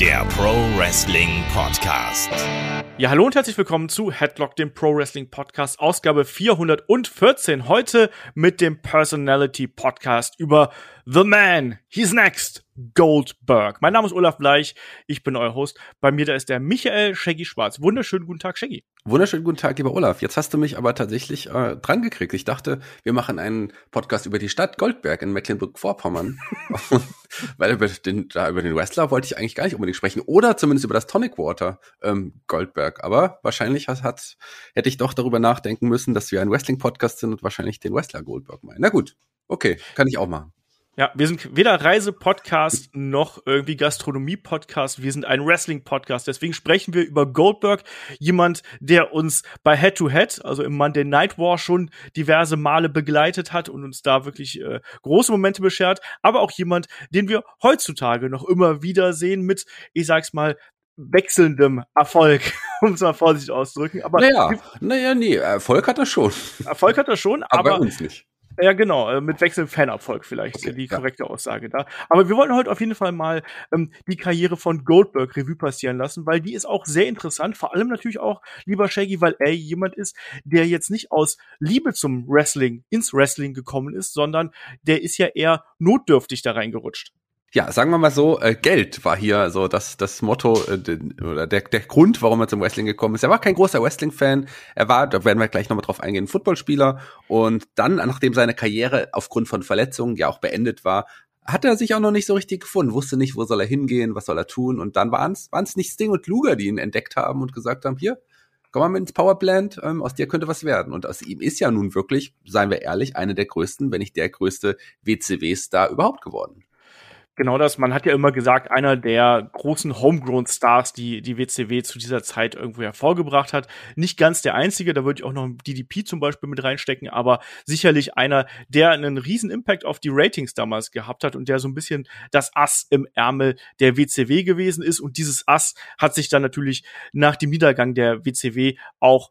der Pro Wrestling Podcast. Ja, hallo und herzlich willkommen zu Headlock, dem Pro Wrestling Podcast, Ausgabe 414. Heute mit dem Personality Podcast über The Man. He's next. Goldberg. Mein Name ist Olaf Bleich. Ich bin euer Host. Bei mir da ist der Michael Shaggy Schwarz. Wunderschönen guten Tag, Shaggy. Wunderschönen guten Tag, lieber Olaf. Jetzt hast du mich aber tatsächlich äh, dran gekriegt. Ich dachte, wir machen einen Podcast über die Stadt Goldberg in Mecklenburg-Vorpommern. Weil über den, da über den Wrestler wollte ich eigentlich gar nicht unbedingt sprechen. Oder zumindest über das Tonic Water ähm, Goldberg. Aber wahrscheinlich hat, hat, hätte ich doch darüber nachdenken müssen, dass wir ein Wrestling-Podcast sind und wahrscheinlich den Wrestler Goldberg meinen. Na gut, okay, kann ich auch machen. Ja, wir sind weder Reise-Podcast noch irgendwie Gastronomie-Podcast. Wir sind ein Wrestling-Podcast. Deswegen sprechen wir über Goldberg, jemand, der uns bei Head-to-Head, -Head, also im Monday Night War schon diverse Male begleitet hat und uns da wirklich äh, große Momente beschert. Aber auch jemand, den wir heutzutage noch immer wieder sehen mit, ich sag's mal, wechselndem Erfolg, um es mal vorsichtig auszudrücken. Aber naja, naja, nee, Erfolg hat er schon. Erfolg hat er schon, aber, aber bei uns nicht. Ja, genau, äh, mit wechselndem Fanerfolg vielleicht, okay, die korrekte ja. Aussage da. Aber wir wollten heute auf jeden Fall mal ähm, die Karriere von Goldberg Revue passieren lassen, weil die ist auch sehr interessant, vor allem natürlich auch, lieber Shaggy, weil er jemand ist, der jetzt nicht aus Liebe zum Wrestling ins Wrestling gekommen ist, sondern der ist ja eher notdürftig da reingerutscht ja, sagen wir mal so, äh, Geld war hier so das, das Motto äh, oder der, der Grund, warum er zum Wrestling gekommen ist. Er war kein großer Wrestling-Fan. Er war, da werden wir gleich nochmal drauf eingehen, Footballspieler. Und dann, nachdem seine Karriere aufgrund von Verletzungen ja auch beendet war, hat er sich auch noch nicht so richtig gefunden, wusste nicht, wo soll er hingehen, was soll er tun. Und dann waren es nicht Sting und Luger, die ihn entdeckt haben und gesagt haben, hier, komm mal mit ins Powerplant, ähm, aus dir könnte was werden. Und aus ihm ist ja nun wirklich, seien wir ehrlich, eine der größten, wenn nicht der größte WCW-Star überhaupt geworden. Genau das. Man hat ja immer gesagt, einer der großen Homegrown-Stars, die die WCW zu dieser Zeit irgendwo hervorgebracht hat. Nicht ganz der einzige, da würde ich auch noch DDP zum Beispiel mit reinstecken, aber sicherlich einer, der einen riesen Impact auf die Ratings damals gehabt hat und der so ein bisschen das Ass im Ärmel der WCW gewesen ist. Und dieses Ass hat sich dann natürlich nach dem Niedergang der WCW auch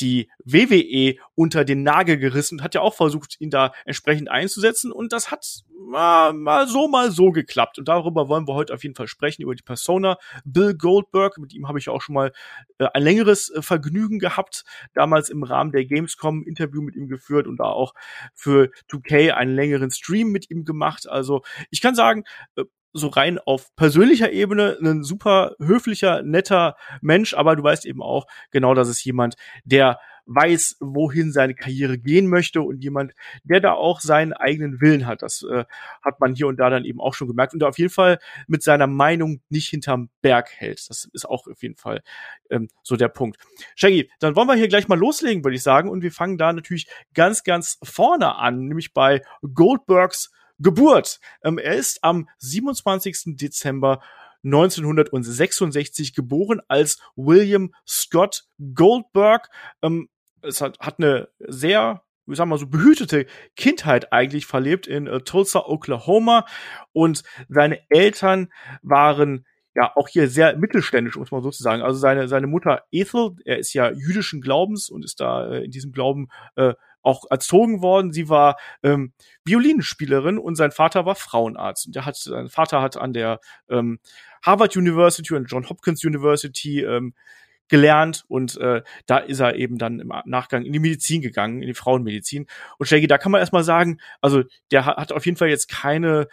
die WWE unter den Nagel gerissen und hat ja auch versucht, ihn da entsprechend einzusetzen. Und das hat mal, mal so, mal so geklappt. Und darüber wollen wir heute auf jeden Fall sprechen, über die Persona Bill Goldberg. Mit ihm habe ich auch schon mal äh, ein längeres äh, Vergnügen gehabt, damals im Rahmen der Gamescom Interview mit ihm geführt und da auch für 2K einen längeren Stream mit ihm gemacht. Also ich kann sagen, äh, so rein auf persönlicher Ebene ein super höflicher, netter Mensch, aber du weißt eben auch genau, dass es jemand, der weiß, wohin seine Karriere gehen möchte und jemand, der da auch seinen eigenen Willen hat. Das äh, hat man hier und da dann eben auch schon gemerkt und auf jeden Fall mit seiner Meinung nicht hinterm Berg hält. Das ist auch auf jeden Fall ähm, so der Punkt. Shaggy, dann wollen wir hier gleich mal loslegen, würde ich sagen, und wir fangen da natürlich ganz, ganz vorne an, nämlich bei Goldbergs Geburt. Ähm, er ist am 27. Dezember 1966 geboren als William Scott Goldberg. Ähm, es hat, hat eine sehr wie sagen wir so behütete Kindheit eigentlich verlebt in äh, Tulsa, Oklahoma und seine Eltern waren ja auch hier sehr mittelständisch, muss man sozusagen. Also seine seine Mutter Ethel, er ist ja jüdischen Glaubens und ist da äh, in diesem Glauben äh, auch erzogen worden. Sie war ähm, Violinspielerin und sein Vater war Frauenarzt. Und der hat, sein Vater hat an der ähm, Harvard University und John Hopkins University ähm, gelernt und äh, da ist er eben dann im Nachgang in die Medizin gegangen, in die Frauenmedizin. Und Shaggy, da kann man erstmal sagen, also der hat auf jeden Fall jetzt keine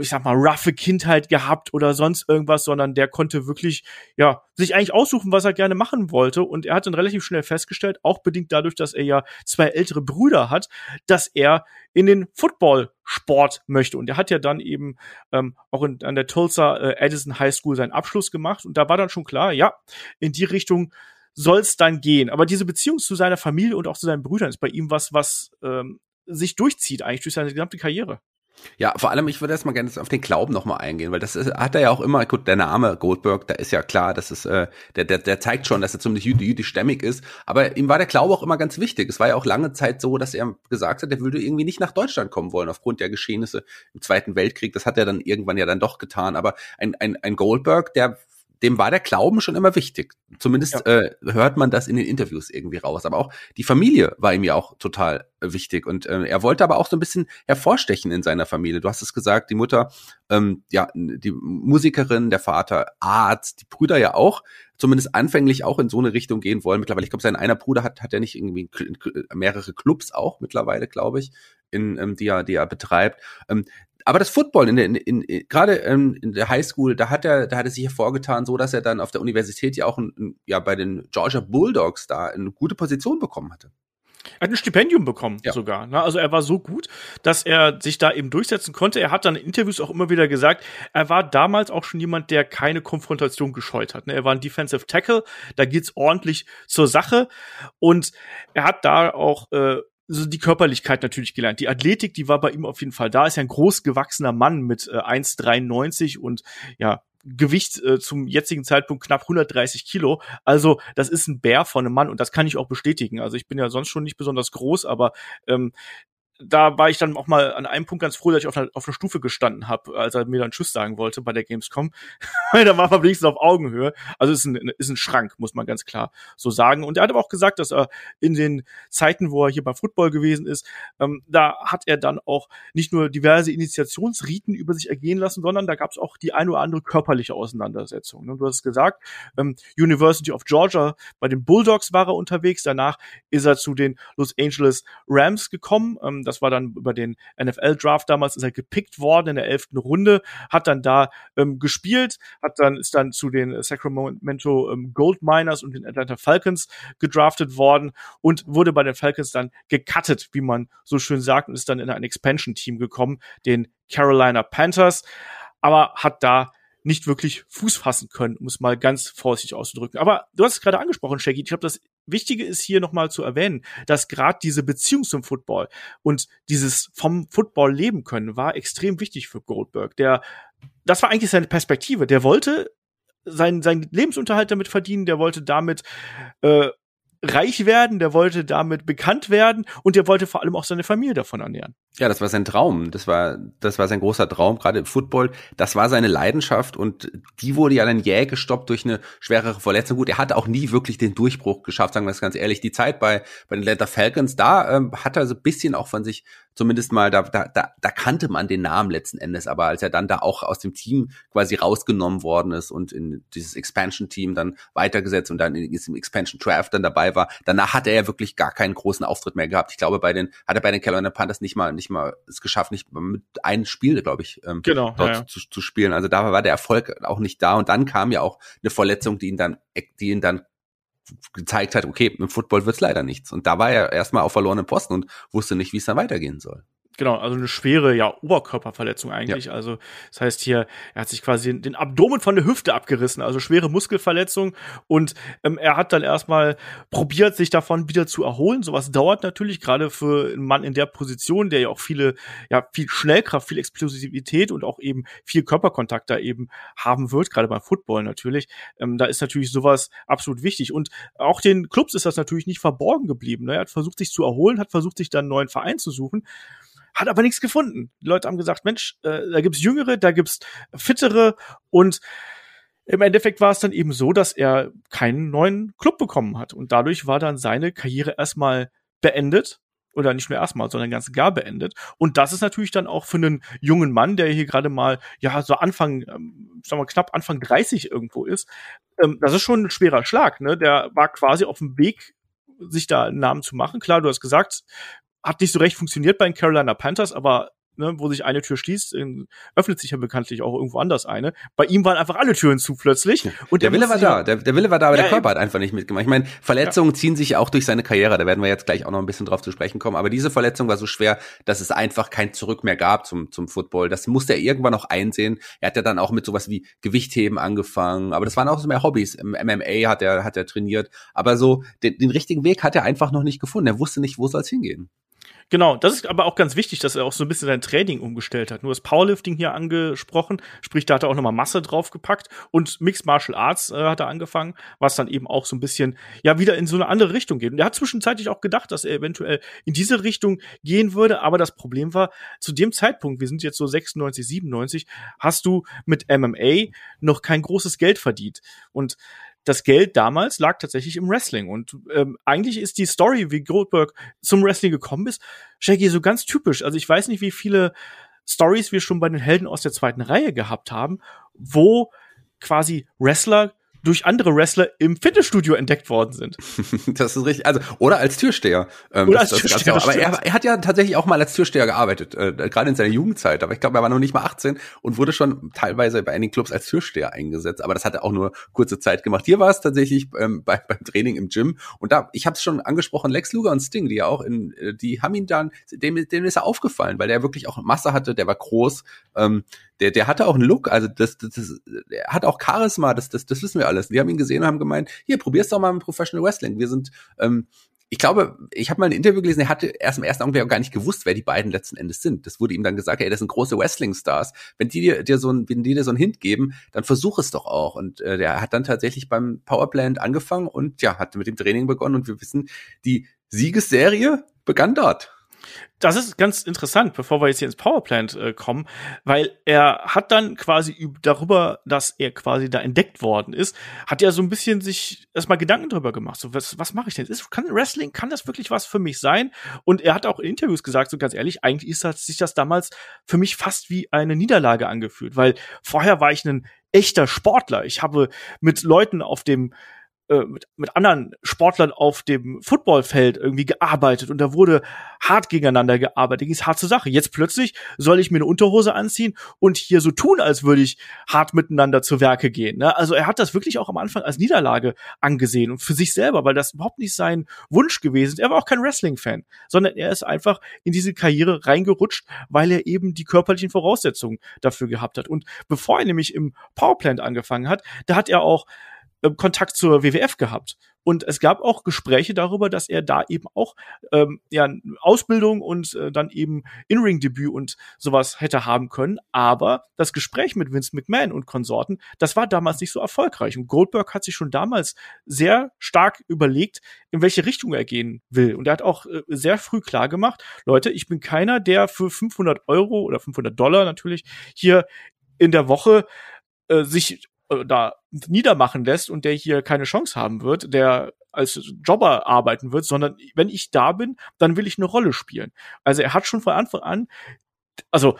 ich sag mal, roughe Kindheit gehabt oder sonst irgendwas, sondern der konnte wirklich, ja, sich eigentlich aussuchen, was er gerne machen wollte. Und er hat dann relativ schnell festgestellt, auch bedingt dadurch, dass er ja zwei ältere Brüder hat, dass er in den Football-Sport möchte. Und er hat ja dann eben ähm, auch in, an der Tulsa äh, Edison High School seinen Abschluss gemacht. Und da war dann schon klar, ja, in die Richtung soll es dann gehen. Aber diese Beziehung zu seiner Familie und auch zu seinen Brüdern ist bei ihm was, was ähm, sich durchzieht eigentlich durch seine gesamte Karriere. Ja, vor allem, ich würde erstmal gerne auf den Glauben nochmal eingehen, weil das ist, hat er ja auch immer, gut, der Name Goldberg, da ist ja klar, das ist, äh, der, der, der zeigt schon, dass er ziemlich jüdisch-stämmig ist, aber ihm war der Glaube auch immer ganz wichtig. Es war ja auch lange Zeit so, dass er gesagt hat, er würde irgendwie nicht nach Deutschland kommen wollen, aufgrund der Geschehnisse im Zweiten Weltkrieg. Das hat er dann irgendwann ja dann doch getan, aber ein, ein, ein Goldberg, der dem war der Glauben schon immer wichtig. Zumindest ja. äh, hört man das in den Interviews irgendwie raus. Aber auch die Familie war ihm ja auch total äh, wichtig. Und äh, er wollte aber auch so ein bisschen hervorstechen in seiner Familie. Du hast es gesagt, die Mutter, ähm, ja, die Musikerin, der Vater Arzt, die Brüder ja auch, zumindest anfänglich auch in so eine Richtung gehen wollen. Mittlerweile, ich glaube, sein einer Bruder hat, hat er nicht irgendwie mehrere Clubs auch mittlerweile, glaube ich, in, ähm, die er, die er betreibt. Ähm, aber das Football in der, in, in, gerade ähm, in der Highschool, da hat er, da hat er sich hervorgetan, so dass er dann auf der Universität ja auch ein, ja bei den Georgia Bulldogs da eine gute Position bekommen hatte. Er hat ein Stipendium bekommen ja. sogar. Ne? Also er war so gut, dass er sich da eben durchsetzen konnte. Er hat dann in Interviews auch immer wieder gesagt, er war damals auch schon jemand, der keine Konfrontation gescheut hat. Ne? Er war ein Defensive Tackle, da geht's ordentlich zur Sache. Und er hat da auch äh, so die Körperlichkeit natürlich gelernt. Die Athletik, die war bei ihm auf jeden Fall da. Ist ja ein groß gewachsener Mann mit äh, 1,93 und ja, Gewicht äh, zum jetzigen Zeitpunkt knapp 130 Kilo. Also das ist ein Bär von einem Mann und das kann ich auch bestätigen. Also ich bin ja sonst schon nicht besonders groß, aber ähm, da war ich dann auch mal an einem Punkt ganz froh, dass ich auf einer, auf einer Stufe gestanden habe, als er mir dann Tschüss sagen wollte bei der Gamescom. Da war er wenigstens auf Augenhöhe. Also ist ein, ist ein Schrank, muss man ganz klar so sagen. Und er hat aber auch gesagt, dass er in den Zeiten, wo er hier beim Football gewesen ist, ähm, da hat er dann auch nicht nur diverse Initiationsriten über sich ergehen lassen, sondern da gab es auch die eine oder andere körperliche Auseinandersetzung. Und du hast es gesagt, ähm, University of Georgia, bei den Bulldogs war er unterwegs. Danach ist er zu den Los Angeles Rams gekommen. Ähm, das war dann über den NFL-Draft damals, ist er gepickt worden in der elften Runde, hat dann da ähm, gespielt, hat dann, ist dann zu den Sacramento ähm, Gold Miners und den Atlanta Falcons gedraftet worden und wurde bei den Falcons dann gecuttet, wie man so schön sagt, und ist dann in ein Expansion-Team gekommen, den Carolina Panthers, aber hat da nicht wirklich Fuß fassen können, um es mal ganz vorsichtig auszudrücken. Aber du hast es gerade angesprochen, Shaggy. Ich glaube, das Wichtige ist hier nochmal zu erwähnen, dass gerade diese Beziehung zum Football und dieses vom Football leben können war extrem wichtig für Goldberg. Der, das war eigentlich seine Perspektive. Der wollte seinen, seinen Lebensunterhalt damit verdienen, der wollte damit äh, reich werden, der wollte damit bekannt werden und der wollte vor allem auch seine Familie davon ernähren. Ja, das war sein Traum. Das war, das war sein großer Traum, gerade im Football. Das war seine Leidenschaft und die wurde ja dann jäh gestoppt durch eine schwerere Verletzung. Gut, er hat auch nie wirklich den Durchbruch geschafft, sagen wir es ganz ehrlich. Die Zeit bei, bei den Atlanta Falcons, da ähm, hat er so ein bisschen auch von sich zumindest mal, da, da, da, da kannte man den Namen letzten Endes, aber als er dann da auch aus dem Team quasi rausgenommen worden ist und in dieses Expansion-Team dann weitergesetzt und dann in diesem Expansion-Draft dann dabei war, danach hat er ja wirklich gar keinen großen Auftritt mehr gehabt. Ich glaube, bei den, hat er bei den Carolina Panthers nicht mal, nicht mal es geschafft, nicht mit einem Spiel, glaube ich, ähm, genau, dort ja. zu, zu spielen. Also da war der Erfolg auch nicht da und dann kam ja auch eine Verletzung, die ihn dann, die ihn dann gezeigt hat, okay, im Football wird's leider nichts. Und da war er erstmal auf verlorenen Posten und wusste nicht, wie es dann weitergehen soll. Genau, also eine schwere, ja, Oberkörperverletzung eigentlich. Ja. Also, das heißt hier, er hat sich quasi den Abdomen von der Hüfte abgerissen, also schwere Muskelverletzung. Und ähm, er hat dann erstmal probiert, sich davon wieder zu erholen. Sowas dauert natürlich, gerade für einen Mann in der Position, der ja auch viele, ja, viel Schnellkraft, viel Explosivität und auch eben viel Körperkontakt da eben haben wird, gerade beim Football natürlich. Ähm, da ist natürlich sowas absolut wichtig. Und auch den Clubs ist das natürlich nicht verborgen geblieben. Ne? Er hat versucht, sich zu erholen, hat versucht, sich dann einen neuen Verein zu suchen hat aber nichts gefunden. Die Leute haben gesagt, Mensch, äh, da gibt's Jüngere, da gibt's Fittere und im Endeffekt war es dann eben so, dass er keinen neuen Club bekommen hat und dadurch war dann seine Karriere erstmal beendet oder nicht nur erstmal, sondern ganz gar beendet. Und das ist natürlich dann auch für einen jungen Mann, der hier gerade mal, ja, so Anfang, ähm, sagen wir knapp Anfang 30 irgendwo ist, ähm, das ist schon ein schwerer Schlag, ne? Der war quasi auf dem Weg, sich da einen Namen zu machen. Klar, du hast gesagt, hat nicht so recht funktioniert bei den Carolina Panthers, aber ne, wo sich eine Tür schließt, öffnet sich ja bekanntlich auch irgendwo anders eine. Bei ihm waren einfach alle Türen zu plötzlich. Und der, Wille war da, der, der, Wille war da, aber ja, der Körper hat einfach nicht mitgemacht. Ich meine, Verletzungen ja. ziehen sich auch durch seine Karriere, da werden wir jetzt gleich auch noch ein bisschen drauf zu sprechen kommen, aber diese Verletzung war so schwer, dass es einfach kein Zurück mehr gab zum, zum Football. Das musste er irgendwann noch einsehen. Er hat ja dann auch mit sowas wie Gewichtheben angefangen, aber das waren auch so mehr Hobbys. Im MMA hat er, hat er trainiert, aber so den, den richtigen Weg hat er einfach noch nicht gefunden. Er wusste nicht, wo soll es hingehen. Genau, das ist aber auch ganz wichtig, dass er auch so ein bisschen sein Training umgestellt hat. Nur das Powerlifting hier angesprochen, sprich, da hat er auch nochmal Masse draufgepackt und Mixed Martial Arts äh, hat er angefangen, was dann eben auch so ein bisschen, ja, wieder in so eine andere Richtung geht. Und er hat zwischenzeitlich auch gedacht, dass er eventuell in diese Richtung gehen würde, aber das Problem war, zu dem Zeitpunkt, wir sind jetzt so 96, 97, hast du mit MMA noch kein großes Geld verdient. Und das Geld damals lag tatsächlich im Wrestling. Und ähm, eigentlich ist die Story, wie Goldberg zum Wrestling gekommen ist, Shaggy so ganz typisch. Also ich weiß nicht, wie viele Stories wir schon bei den Helden aus der zweiten Reihe gehabt haben, wo quasi Wrestler durch andere Wrestler im Fitnessstudio entdeckt worden sind. das ist richtig. Also oder als Türsteher. Ähm, oder als Türsteher. aber er, er, hat ja tatsächlich auch mal als Türsteher gearbeitet, äh, gerade in seiner Jugendzeit. Aber ich glaube, er war noch nicht mal 18 und wurde schon teilweise bei einigen Clubs als Türsteher eingesetzt. Aber das hat er auch nur kurze Zeit gemacht. Hier war es tatsächlich ähm, bei, beim Training im Gym. Und da, ich habe es schon angesprochen, Lex Luger und Sting, die ja auch in, äh, die haben ihn dann, dem, dem ist er aufgefallen, weil der wirklich auch Masse hatte. Der war groß. Ähm, der, der hatte auch einen Look, also das, das, das er hat auch Charisma, das, das, das wissen wir alles. Die haben ihn gesehen und haben gemeint, hier, probier's doch mal mit Professional Wrestling. Wir sind, ähm, ich glaube, ich habe mal ein Interview gelesen, er hatte erst im ersten Augenblick auch gar nicht gewusst, wer die beiden letzten Endes sind. Das wurde ihm dann gesagt, ey, das sind große Wrestling-Stars. Wenn die dir, dir so ein, wenn die dir so einen Hint geben, dann versuch es doch auch. Und äh, der hat dann tatsächlich beim Powerplant angefangen und ja, hat mit dem Training begonnen und wir wissen, die Siegesserie begann dort. Das ist ganz interessant, bevor wir jetzt hier ins Powerplant äh, kommen, weil er hat dann quasi darüber, dass er quasi da entdeckt worden ist, hat er so ein bisschen sich erstmal Gedanken darüber gemacht. So, was, was mache ich denn? Ist, kann Wrestling, kann das wirklich was für mich sein? Und er hat auch in Interviews gesagt, so ganz ehrlich, eigentlich ist das, sich das damals für mich fast wie eine Niederlage angefühlt, weil vorher war ich ein echter Sportler. Ich habe mit Leuten auf dem äh, mit, mit anderen Sportlern auf dem Footballfeld irgendwie gearbeitet und da wurde hart gegeneinander gearbeitet, ging es hart zur Sache. Jetzt plötzlich soll ich mir eine Unterhose anziehen und hier so tun, als würde ich hart miteinander zu Werke gehen. Ne? Also er hat das wirklich auch am Anfang als Niederlage angesehen und für sich selber, weil das überhaupt nicht sein Wunsch gewesen ist. Er war auch kein Wrestling-Fan, sondern er ist einfach in diese Karriere reingerutscht, weil er eben die körperlichen Voraussetzungen dafür gehabt hat. Und bevor er nämlich im Powerplant angefangen hat, da hat er auch ähm, Kontakt zur WWF gehabt. Und es gab auch Gespräche darüber, dass er da eben auch ähm, ja, Ausbildung und äh, dann eben In-Ring-Debüt und sowas hätte haben können. Aber das Gespräch mit Vince McMahon und Konsorten, das war damals nicht so erfolgreich. Und Goldberg hat sich schon damals sehr stark überlegt, in welche Richtung er gehen will. Und er hat auch äh, sehr früh klar gemacht, Leute, ich bin keiner, der für 500 Euro oder 500 Dollar natürlich hier in der Woche äh, sich äh, da niedermachen lässt und der hier keine Chance haben wird, der als Jobber arbeiten wird, sondern wenn ich da bin, dann will ich eine Rolle spielen. Also er hat schon von Anfang an, also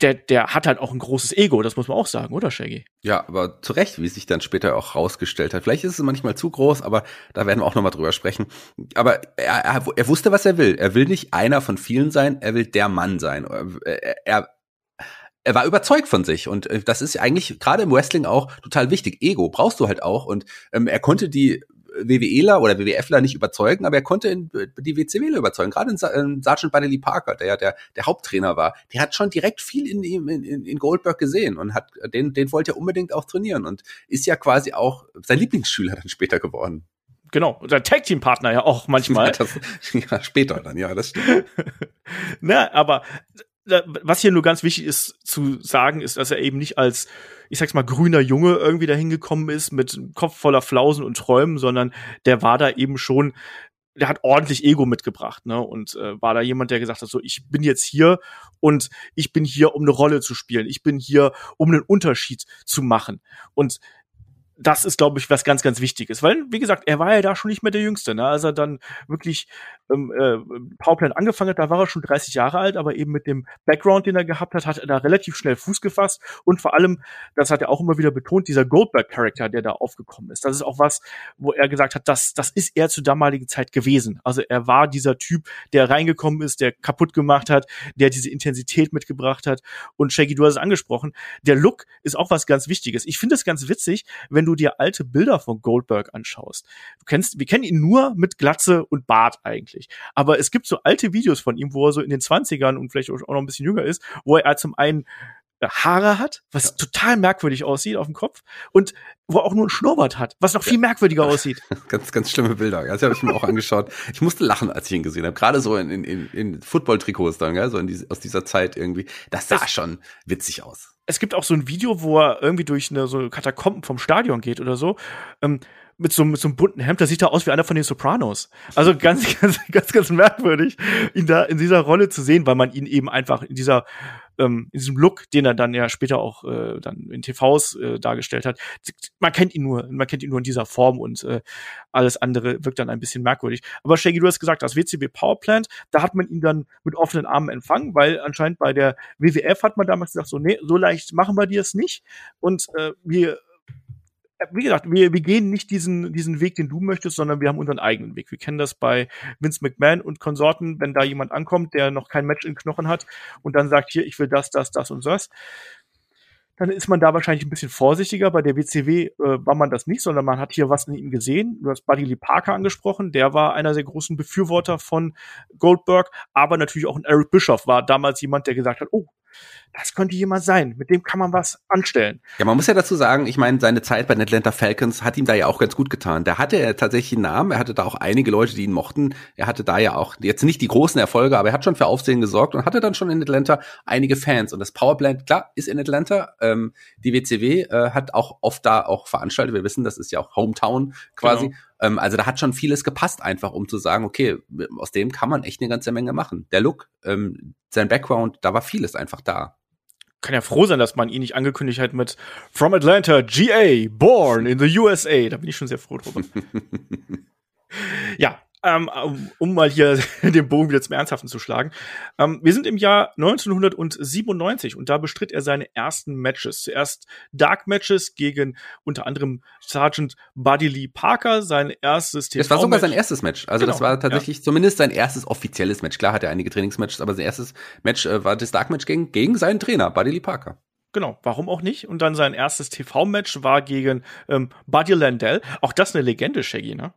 der, der hat halt auch ein großes Ego, das muss man auch sagen, oder Shaggy? Ja, aber zu Recht, wie sich dann später auch rausgestellt hat. Vielleicht ist es manchmal zu groß, aber da werden wir auch nochmal drüber sprechen. Aber er, er, er wusste, was er will. Er will nicht einer von vielen sein, er will der Mann sein. Er, er er war überzeugt von sich und äh, das ist eigentlich gerade im Wrestling auch total wichtig. Ego brauchst du halt auch und ähm, er konnte die WWEler oder WWFler nicht überzeugen, aber er konnte in, die WCWler überzeugen. Gerade in, in Sergeant Buddy Parker, der ja der, der Haupttrainer war, der hat schon direkt viel in ihm in, in Goldberg gesehen und hat den den wollte er unbedingt auch trainieren und ist ja quasi auch sein Lieblingsschüler dann später geworden. Genau, der Tag Team Partner ja auch manchmal. Ja, das, ja später dann, ja, das stimmt. Na, aber was hier nur ganz wichtig ist zu sagen, ist, dass er eben nicht als, ich sag's mal, grüner Junge irgendwie dahin gekommen ist mit Kopf voller Flausen und Träumen, sondern der war da eben schon, der hat ordentlich Ego mitgebracht, ne? Und äh, war da jemand, der gesagt hat, so, ich bin jetzt hier und ich bin hier, um eine Rolle zu spielen. Ich bin hier, um einen Unterschied zu machen. Und das ist, glaube ich, was ganz, ganz Wichtiges. Weil, wie gesagt, er war ja da schon nicht mehr der Jüngste. Ne? Als er dann wirklich ähm, äh, Powerplant angefangen hat, da war er schon 30 Jahre alt, aber eben mit dem Background, den er gehabt hat, hat er da relativ schnell Fuß gefasst. Und vor allem, das hat er auch immer wieder betont, dieser Goldberg-Charakter, der da aufgekommen ist. Das ist auch was, wo er gesagt hat, das, das ist er zur damaligen Zeit gewesen. Also er war dieser Typ, der reingekommen ist, der kaputt gemacht hat, der diese Intensität mitgebracht hat. Und Shaggy, du hast es angesprochen, der Look ist auch was ganz Wichtiges. Ich finde es ganz witzig, wenn du dir alte Bilder von Goldberg anschaust. Du kennst, wir kennen ihn nur mit Glatze und Bart eigentlich. Aber es gibt so alte Videos von ihm, wo er so in den 20ern und vielleicht auch noch ein bisschen jünger ist, wo er zum einen äh, Haare hat, was ja. total merkwürdig aussieht auf dem Kopf und wo auch nur ein Schnurrbart hat, was noch viel merkwürdiger aussieht. ganz, ganz schlimme Bilder. Das habe ich mir auch angeschaut. Ich musste lachen, als ich ihn gesehen habe. Gerade so in, in, in Football-Trikots dann, gell? so in die, aus dieser Zeit irgendwie. Das sah es, schon witzig aus. Es gibt auch so ein Video, wo er irgendwie durch eine so Katakomben vom Stadion geht oder so. Ähm, mit so, mit so einem bunten Hemd, da sieht er aus wie einer von den Sopranos. Also ganz, ganz, ganz, ganz merkwürdig, ihn da in dieser Rolle zu sehen, weil man ihn eben einfach in dieser ähm, in diesem Look, den er dann ja später auch äh, dann in TVs äh, dargestellt hat. Man kennt ihn nur, man kennt ihn nur in dieser Form und äh, alles andere wirkt dann ein bisschen merkwürdig. Aber Shaggy, du hast gesagt, das WCW Powerplant, da hat man ihn dann mit offenen Armen empfangen, weil anscheinend bei der WWF hat man damals gesagt, so nee, so leicht machen wir dir es nicht und äh, wir wie gesagt, wir, wir gehen nicht diesen, diesen Weg, den du möchtest, sondern wir haben unseren eigenen Weg. Wir kennen das bei Vince McMahon und Konsorten, wenn da jemand ankommt, der noch kein Match in Knochen hat und dann sagt, hier, ich will das, das, das und das. Dann ist man da wahrscheinlich ein bisschen vorsichtiger. Bei der WCW äh, war man das nicht, sondern man hat hier was in ihm gesehen. Du hast Buddy Lee Parker angesprochen. Der war einer der großen Befürworter von Goldberg. Aber natürlich auch ein Eric Bischoff war damals jemand, der gesagt hat, oh, das könnte jemand sein, mit dem kann man was anstellen. Ja, man muss ja dazu sagen, ich meine, seine Zeit bei den Atlanta Falcons hat ihm da ja auch ganz gut getan. Da hatte er tatsächlich einen Namen, er hatte da auch einige Leute, die ihn mochten. Er hatte da ja auch jetzt nicht die großen Erfolge, aber er hat schon für Aufsehen gesorgt und hatte dann schon in Atlanta einige Fans. Und das Powerplant, klar, ist in Atlanta. Ähm, die WCW äh, hat auch oft da auch veranstaltet. Wir wissen, das ist ja auch Hometown quasi. Genau. Ähm, also da hat schon vieles gepasst, einfach um zu sagen, okay, aus dem kann man echt eine ganze Menge machen. Der Look, ähm, sein Background, da war vieles einfach da kann ja froh sein, dass man ihn nicht angekündigt hat mit From Atlanta, GA, born in the USA. Da bin ich schon sehr froh drüber. ja, ähm, um mal hier den Bogen wieder zum Ernsthaften zu schlagen. Ähm, wir sind im Jahr 1997 und da bestritt er seine ersten Matches. Zuerst Dark Matches gegen unter anderem Sergeant Buddy Lee Parker, sein erstes TV. Das war sogar sein erstes Match. Also genau, das war tatsächlich ja. zumindest sein erstes offizielles Match. Klar hat er einige Trainingsmatches, aber sein erstes Match äh, war das Dark Match gegen, gegen seinen Trainer, Buddy Lee Parker. Genau, warum auch nicht? Und dann sein erstes TV-Match war gegen ähm, Buddy Landell. Auch das eine Legende, Shaggy, ne?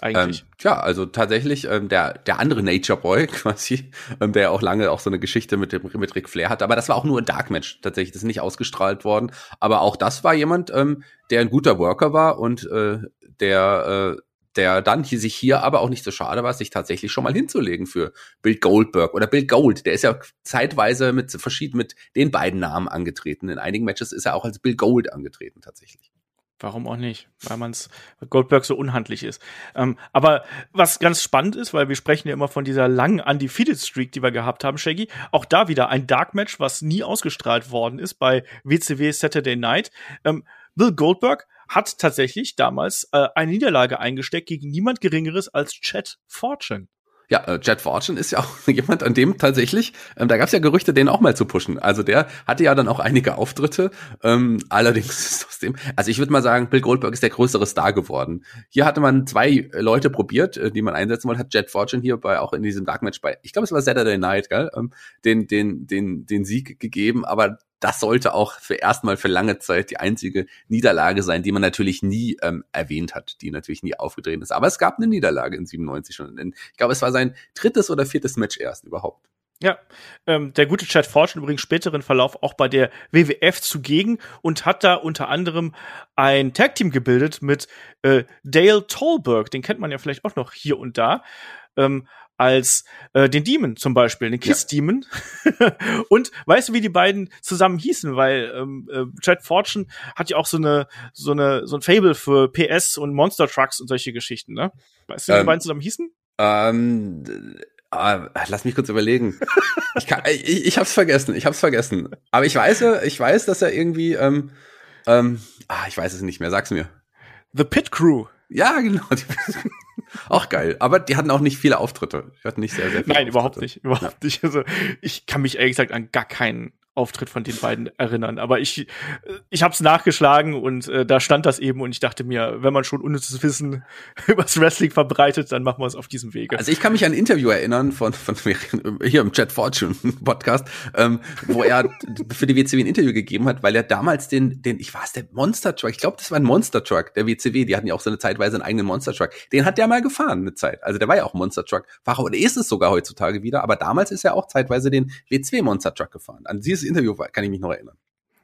Eigentlich. Ähm, ja, also tatsächlich ähm, der der andere Nature Boy quasi, ähm, der auch lange auch so eine Geschichte mit dem mit Ric Flair hatte, aber das war auch nur ein Dark Match tatsächlich, das ist nicht ausgestrahlt worden, aber auch das war jemand, ähm, der ein guter Worker war und äh, der äh, der dann hier sich hier aber auch nicht so schade war, sich tatsächlich schon mal hinzulegen für Bill Goldberg oder Bill Gold. Der ist ja zeitweise mit verschieden mit den beiden Namen angetreten. In einigen Matches ist er auch als Bill Gold angetreten tatsächlich. Warum auch nicht? Weil man's Goldberg so unhandlich ist. Ähm, aber was ganz spannend ist, weil wir sprechen ja immer von dieser langen Undefeated Streak, die wir gehabt haben, Shaggy. Auch da wieder ein Dark Match, was nie ausgestrahlt worden ist bei WCW Saturday Night. Ähm, Bill Goldberg hat tatsächlich damals äh, eine Niederlage eingesteckt gegen niemand Geringeres als Chad Fortune. Ja, äh, Jet Fortune ist ja auch jemand, an dem tatsächlich, ähm, da gab es ja Gerüchte, den auch mal zu pushen. Also der hatte ja dann auch einige Auftritte. Ähm, allerdings ist aus dem, also ich würde mal sagen, Bill Goldberg ist der größere Star geworden. Hier hatte man zwei Leute probiert, äh, die man einsetzen wollte, hat Jet Fortune hier bei auch in diesem Dark Match bei, ich glaube, es war Saturday Night, gell, ähm, den, den, den, den Sieg gegeben, aber das sollte auch für erstmal für lange Zeit die einzige Niederlage sein, die man natürlich nie ähm, erwähnt hat, die natürlich nie aufgetreten ist. Aber es gab eine Niederlage in 97 schon. Ich glaube, es war sein drittes oder viertes Match erst überhaupt. Ja, ähm, der gute Chad Fortune übrigens späteren Verlauf auch bei der WWF zugegen und hat da unter anderem ein Tag Team gebildet mit äh, Dale Tolberg, den kennt man ja vielleicht auch noch hier und da. Ähm, als äh, den Demon zum Beispiel, den Kiss Demon. Ja. und weißt du, wie die beiden zusammen hießen? Weil ähm, äh, Chad Fortune hat ja auch so eine so eine so ein Fable für PS und Monster Trucks und solche Geschichten, ne? Weißt du, wie ähm, die beiden zusammen hießen? Ähm, äh, lass mich kurz überlegen. ich, kann, ich, ich hab's vergessen, ich hab's vergessen. Aber ich weiß, ich weiß, dass er irgendwie, ähm, ähm, ah, ich weiß es nicht mehr. Sag's mir. The Pit Crew. Ja, genau. Auch geil. Aber die hatten auch nicht viele Auftritte. Die hatten nicht sehr, sehr viele Nein, Auftritte. überhaupt nicht. Überhaupt ja. nicht. Also ich kann mich ehrlich gesagt an gar keinen Auftritt von den beiden erinnern. Aber ich, ich habe es nachgeschlagen und äh, da stand das eben und ich dachte mir, wenn man schon unnützes Wissen über das Wrestling verbreitet, dann machen wir es auf diesem Wege. Also ich kann mich an ein Interview erinnern von, von hier im Chat Fortune Podcast, ähm, wo er für die WCW ein Interview gegeben hat, weil er damals den, den, ich weiß, der Monster Truck, ich glaube, das war ein Monster Truck der WCW, die hatten ja auch so eine Zeitweise einen eigenen Monster Truck. Den hat der mal gefahren eine Zeit. Also der war ja auch Monster Truck Fahrer oder ist es sogar heutzutage wieder, aber damals ist er auch zeitweise den WCW Monster Truck gefahren. An dieses Interview kann ich mich noch erinnern.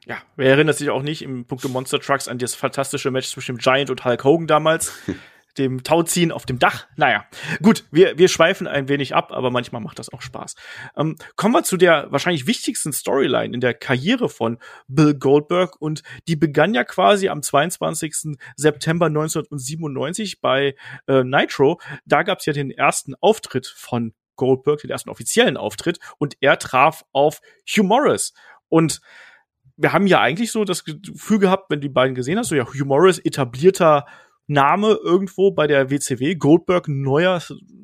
Ja, wer erinnert sich auch nicht im Punkte Monster Trucks an das fantastische Match zwischen Giant und Hulk Hogan damals? dem Tauziehen auf dem Dach. Naja, gut, wir, wir schweifen ein wenig ab, aber manchmal macht das auch Spaß. Ähm, kommen wir zu der wahrscheinlich wichtigsten Storyline in der Karriere von Bill Goldberg und die begann ja quasi am 22. September 1997 bei äh, Nitro. Da gab es ja den ersten Auftritt von Goldberg, den ersten offiziellen Auftritt und er traf auf Hugh Morris und wir haben ja eigentlich so das Gefühl gehabt, wenn du die beiden gesehen hast, so ja, Hugh Morris etablierter Name irgendwo bei der WCW, Goldberg, neuer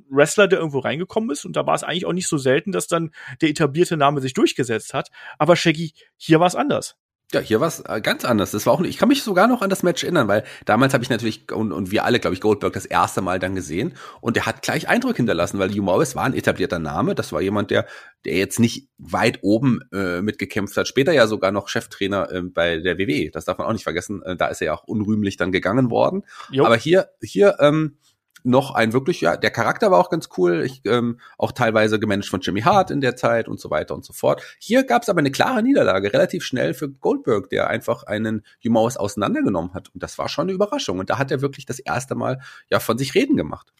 Wrestler, der irgendwo reingekommen ist. Und da war es eigentlich auch nicht so selten, dass dann der etablierte Name sich durchgesetzt hat. Aber Shaggy, hier war es anders. Ja, hier war es äh, ganz anders. Das war auch, ich kann mich sogar noch an das Match erinnern, weil damals habe ich natürlich und, und wir alle, glaube ich, Goldberg das erste Mal dann gesehen und der hat gleich Eindruck hinterlassen, weil Hugh Morris war ein etablierter Name. Das war jemand, der, der jetzt nicht weit oben äh, mitgekämpft hat. Später ja sogar noch Cheftrainer äh, bei der WWE. Das darf man auch nicht vergessen. Äh, da ist er ja auch unrühmlich dann gegangen worden. Jo. Aber hier, hier ähm, noch ein wirklich, ja, der Charakter war auch ganz cool. Ich, ähm, auch teilweise gemanagt von Jimmy Hart in der Zeit und so weiter und so fort. Hier gab es aber eine klare Niederlage, relativ schnell für Goldberg, der einfach einen Humaus auseinandergenommen hat. Und das war schon eine Überraschung. Und da hat er wirklich das erste Mal ja von sich reden gemacht.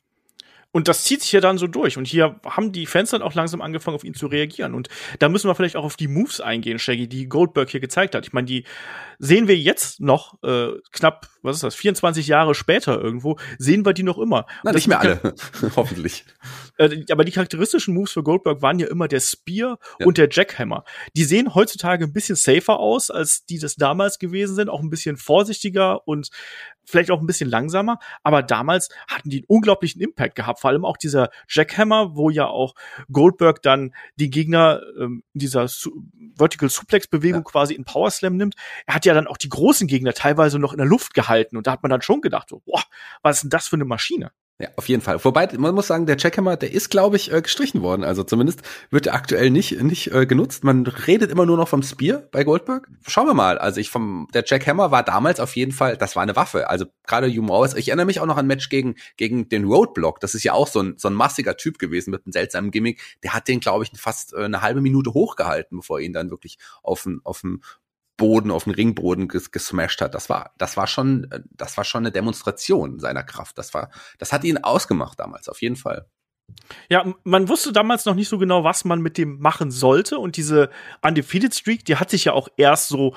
Und das zieht sich ja dann so durch. Und hier haben die Fans dann auch langsam angefangen, auf ihn zu reagieren. Und da müssen wir vielleicht auch auf die Moves eingehen, Shaggy, die Goldberg hier gezeigt hat. Ich meine, die sehen wir jetzt noch, äh, knapp, was ist das, 24 Jahre später irgendwo, sehen wir die noch immer. Na, nicht mehr alle, hoffentlich. Äh, aber die charakteristischen Moves für Goldberg waren ja immer der Spear ja. und der Jackhammer. Die sehen heutzutage ein bisschen safer aus, als die das damals gewesen sind, auch ein bisschen vorsichtiger und vielleicht auch ein bisschen langsamer, aber damals hatten die einen unglaublichen Impact gehabt. Vor allem auch dieser Jackhammer, wo ja auch Goldberg dann den Gegner ähm, in dieser Su Vertical Suplex Bewegung ja. quasi in Power Slam nimmt. Er hat ja dann auch die großen Gegner teilweise noch in der Luft gehalten und da hat man dann schon gedacht, so, boah, was ist denn das für eine Maschine? Ja, auf jeden Fall. Wobei, man muss sagen, der Jackhammer, der ist, glaube ich, äh, gestrichen worden. Also zumindest wird er aktuell nicht, nicht äh, genutzt. Man redet immer nur noch vom Spear bei Goldberg. Schauen wir mal. Also ich vom, der Jackhammer war damals auf jeden Fall, das war eine Waffe. Also gerade Hugh Morris, ich erinnere mich auch noch an ein Match gegen, gegen den Roadblock. Das ist ja auch so ein, so ein massiger Typ gewesen mit einem seltsamen Gimmick. Der hat den, glaube ich, fast äh, eine halbe Minute hochgehalten, bevor er ihn dann wirklich auf den, auf den Boden, auf den Ringboden ges gesmashed hat. Das war, das war schon, äh, das war schon eine Demonstration seiner Kraft. Das war, das hat ihn ausgemacht damals, auf jeden Fall. Ja, man wusste damals noch nicht so genau, was man mit dem machen sollte. Und diese Undefeated Streak, die hat sich ja auch erst so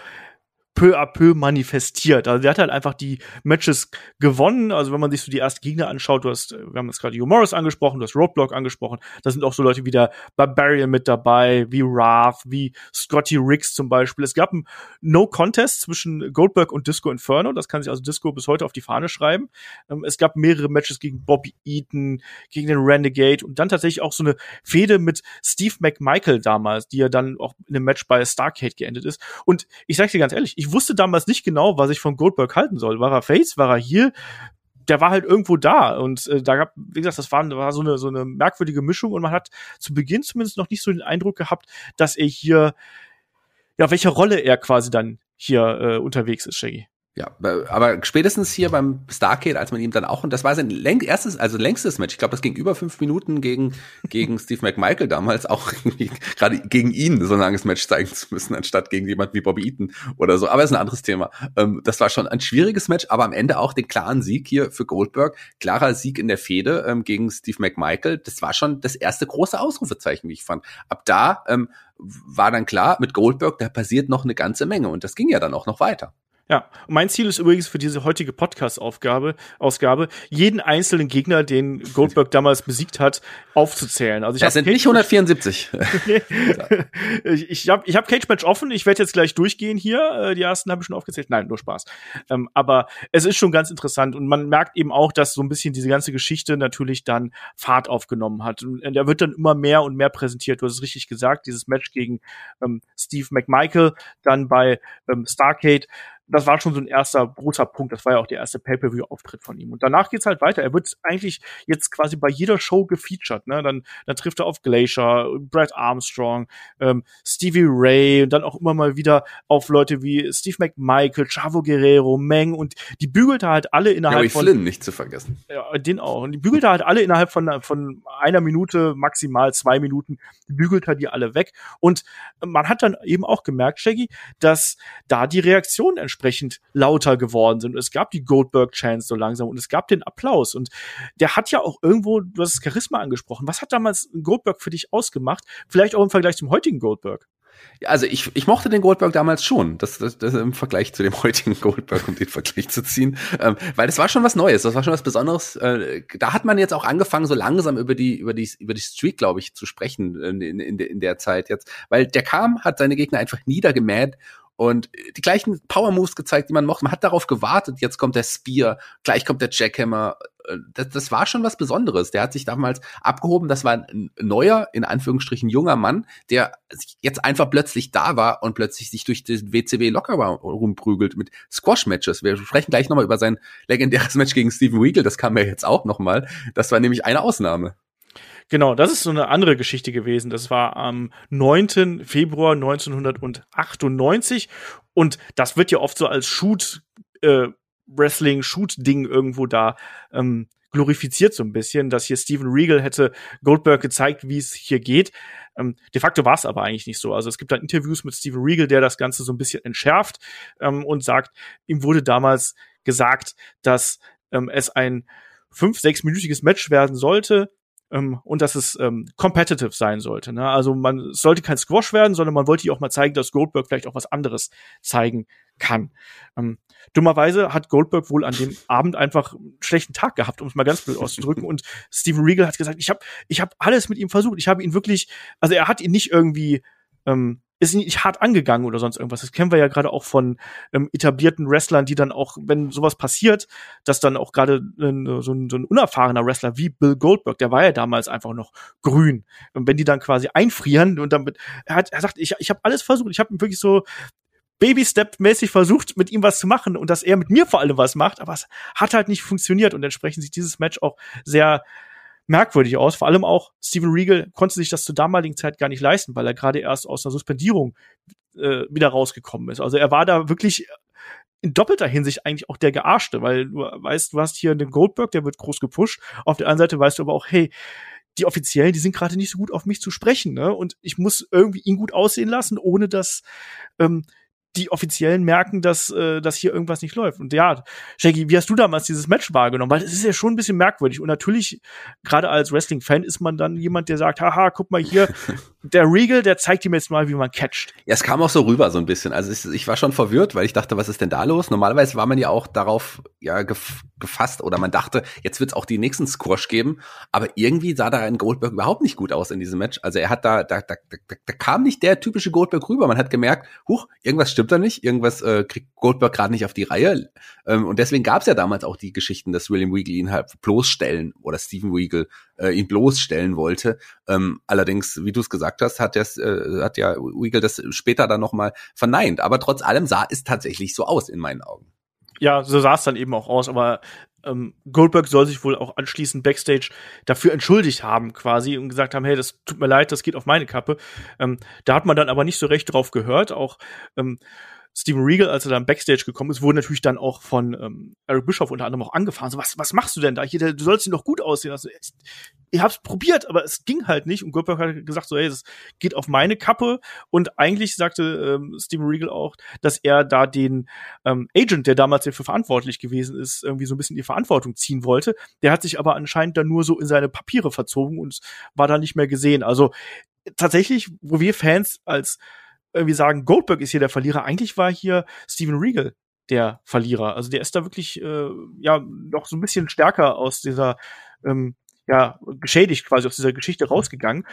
peu à peu manifestiert. Also der hat halt einfach die Matches gewonnen. Also wenn man sich so die ersten Gegner anschaut, du hast, wir haben jetzt gerade Hugh Morris angesprochen, du hast Roadblock angesprochen, da sind auch so Leute wie der Barbarian mit dabei, wie Wrath, wie Scotty Riggs zum Beispiel. Es gab ein No-Contest zwischen Goldberg und Disco Inferno, das kann sich also Disco bis heute auf die Fahne schreiben. Ähm, es gab mehrere Matches gegen Bobby Eaton, gegen den Renegade und dann tatsächlich auch so eine Fehde mit Steve McMichael damals, die ja dann auch in einem Match bei Starcade geendet ist. Und ich sag dir ganz ehrlich, ich wusste damals nicht genau, was ich von Goldberg halten soll. War er Face, war er hier? Der war halt irgendwo da und äh, da gab, wie gesagt, das war, war so eine so eine merkwürdige Mischung und man hat zu Beginn zumindest noch nicht so den Eindruck gehabt, dass er hier, ja, welche Rolle er quasi dann hier äh, unterwegs ist, Shaggy. Ja, aber spätestens hier beim Starcade, als man ihm dann auch, und das war sein läng erstes, also längstes Match, ich glaube, das ging über fünf Minuten gegen, gegen Steve McMichael damals, auch gerade gegen ihn so ein langes Match zeigen zu müssen, anstatt gegen jemand wie Bobby Eaton oder so. Aber ist ein anderes Thema. Ähm, das war schon ein schwieriges Match, aber am Ende auch den klaren Sieg hier für Goldberg. Klarer Sieg in der Fehde ähm, gegen Steve McMichael. Das war schon das erste große Ausrufezeichen, wie ich fand. Ab da ähm, war dann klar, mit Goldberg, da passiert noch eine ganze Menge und das ging ja dann auch noch weiter. Ja, und mein Ziel ist übrigens für diese heutige Podcast-Aufgabe, Ausgabe, jeden einzelnen Gegner, den Goldberg damals besiegt hat, aufzuzählen. Also ich das sind nicht 174. ich ich habe ich hab Cage Match offen. Ich werde jetzt gleich durchgehen hier. Äh, die ersten habe ich schon aufgezählt. Nein, nur Spaß. Ähm, aber es ist schon ganz interessant und man merkt eben auch, dass so ein bisschen diese ganze Geschichte natürlich dann Fahrt aufgenommen hat. Und der wird dann immer mehr und mehr präsentiert. Du hast es richtig gesagt. Dieses Match gegen ähm, Steve McMichael, dann bei ähm, Starcade das war schon so ein erster großer Punkt. Das war ja auch der erste Pay-per-view-Auftritt von ihm. Und danach geht's halt weiter. Er wird eigentlich jetzt quasi bei jeder Show gefeatured. Ne? Dann, dann trifft er auf Glacier, Brad Armstrong, ähm, Stevie Ray und dann auch immer mal wieder auf Leute wie Steve McMichael, Chavo Guerrero, Meng und die bügelt er halt alle innerhalb Harry von Flynn nicht zu vergessen. ja, den auch. Und die bügelt er halt alle innerhalb von, von einer Minute, maximal zwei Minuten, bügelt er die alle weg. Und man hat dann eben auch gemerkt, Shaggy, dass da die Reaktionen entsprechend lauter geworden sind. Es gab die Goldberg-Chance so langsam und es gab den Applaus. Und der hat ja auch irgendwo, du hast das Charisma angesprochen. Was hat damals Goldberg für dich ausgemacht? Vielleicht auch im Vergleich zum heutigen Goldberg. Also ich, ich mochte den Goldberg damals schon, das, das, das im Vergleich zu dem heutigen Goldberg, um den Vergleich zu ziehen, ähm, weil das war schon was Neues, das war schon was Besonderes. Äh, da hat man jetzt auch angefangen, so langsam über die über die über die Streak, glaube ich, zu sprechen in, in, in, in der Zeit jetzt, weil der kam, hat seine Gegner einfach niedergemäht und die gleichen Power Moves gezeigt, die man mochte. Man hat darauf gewartet. Jetzt kommt der Spear, gleich kommt der Jackhammer. Äh, Das, das war schon was Besonderes. Der hat sich damals abgehoben. Das war ein neuer, in Anführungsstrichen junger Mann, der jetzt einfach plötzlich da war und plötzlich sich durch den WCW locker rumprügelt mit Squash-Matches. Wir sprechen gleich nochmal über sein legendäres Match gegen Steven Regal. Das kam ja jetzt auch nochmal. Das war nämlich eine Ausnahme. Genau, das ist so eine andere Geschichte gewesen. Das war am 9. Februar 1998 und das wird ja oft so als Shoot äh, Wrestling Shoot Ding irgendwo da ähm, glorifiziert so ein bisschen, dass hier Steven Regal hätte Goldberg gezeigt, wie es hier geht. Ähm, de facto war es aber eigentlich nicht so. Also es gibt dann Interviews mit Steven Regal, der das Ganze so ein bisschen entschärft ähm, und sagt, ihm wurde damals gesagt, dass ähm, es ein fünf, sechsminütiges Match werden sollte, ähm, und dass es ähm, competitive sein sollte. Ne? Also man sollte kein Squash werden, sondern man wollte hier auch mal zeigen, dass Goldberg vielleicht auch was anderes zeigen kann. Ähm, dummerweise hat Goldberg wohl an dem Abend einfach einen schlechten Tag gehabt, um es mal ganz blöd auszudrücken. Und Steven Regal hat gesagt, ich habe ich hab alles mit ihm versucht. Ich habe ihn wirklich, also er hat ihn nicht irgendwie ähm, ist nicht hart angegangen oder sonst irgendwas. Das kennen wir ja gerade auch von ähm, etablierten Wrestlern, die dann auch, wenn sowas passiert, dass dann auch gerade äh, so, ein, so ein unerfahrener Wrestler wie Bill Goldberg, der war ja damals einfach noch grün. Und wenn die dann quasi einfrieren und damit, er hat, er sagt, ich, ich habe alles versucht, ich habe wirklich so Baby-Step-mäßig versucht, mit ihm was zu machen und dass er mit mir vor allem was macht, aber es hat halt nicht funktioniert und entsprechend sieht dieses Match auch sehr merkwürdig aus. Vor allem auch Steven Regal konnte sich das zur damaligen Zeit gar nicht leisten, weil er gerade erst aus einer Suspendierung äh, wieder rausgekommen ist. Also er war da wirklich in doppelter Hinsicht eigentlich auch der Gearschte, weil du weißt, du hast hier den Goldberg, der wird groß gepusht. Auf der anderen Seite weißt du aber auch, hey, die Offiziellen, die sind gerade nicht so gut auf mich zu sprechen, ne? Und ich muss irgendwie ihn gut aussehen lassen, ohne dass ähm, die Offiziellen merken, dass, äh, dass hier irgendwas nicht läuft. Und ja, Shaggy, wie hast du damals dieses Match wahrgenommen? Weil es ist ja schon ein bisschen merkwürdig. Und natürlich, gerade als Wrestling-Fan, ist man dann jemand, der sagt, haha, guck mal hier, der Regal, der zeigt ihm jetzt mal, wie man catcht. Ja, es kam auch so rüber so ein bisschen. Also ich, ich war schon verwirrt, weil ich dachte, was ist denn da los? Normalerweise war man ja auch darauf ja gef gefasst oder man dachte, jetzt wird es auch die nächsten Squash geben. Aber irgendwie sah da ein Goldberg überhaupt nicht gut aus in diesem Match. Also er hat da, da, da, da, da kam nicht der typische Goldberg rüber. Man hat gemerkt, huch, irgendwas stimmt da nicht, irgendwas äh, kriegt Goldberg gerade nicht auf die Reihe. Ähm, und deswegen gab es ja damals auch die Geschichten, dass William Regal ihn halt bloßstellen oder Steven Regal äh, ihn bloßstellen wollte. Ähm, allerdings, wie du es gesagt hast, hat, das, äh, hat ja Regal das später dann nochmal verneint. Aber trotz allem sah es tatsächlich so aus in meinen Augen. Ja, so sah es dann eben auch aus, aber ähm, Goldberg soll sich wohl auch anschließend backstage dafür entschuldigt haben, quasi, und gesagt haben, hey, das tut mir leid, das geht auf meine Kappe. Ähm, da hat man dann aber nicht so recht drauf gehört. Auch ähm, Steven Regal, als er dann backstage gekommen ist, wurde natürlich dann auch von ähm, Eric Bischoff unter anderem auch angefahren. So, was, was machst du denn da? Hier, du sollst ihn doch gut aussehen. Also, ich, ich hab's probiert, aber es ging halt nicht. Und Goldberg hat gesagt, so, hey, das geht auf meine Kappe. Und eigentlich sagte ähm, Steven Regal auch, dass er da den ähm, Agent, der damals dafür verantwortlich gewesen ist, irgendwie so ein bisschen die Verantwortung ziehen wollte. Der hat sich aber anscheinend dann nur so in seine Papiere verzogen und war da nicht mehr gesehen. Also tatsächlich, wo wir Fans als irgendwie sagen, Goldberg ist hier der Verlierer, eigentlich war hier Steven Regal der Verlierer. Also der ist da wirklich äh, ja noch so ein bisschen stärker aus dieser ähm, ja, geschädigt quasi aus dieser Geschichte rausgegangen.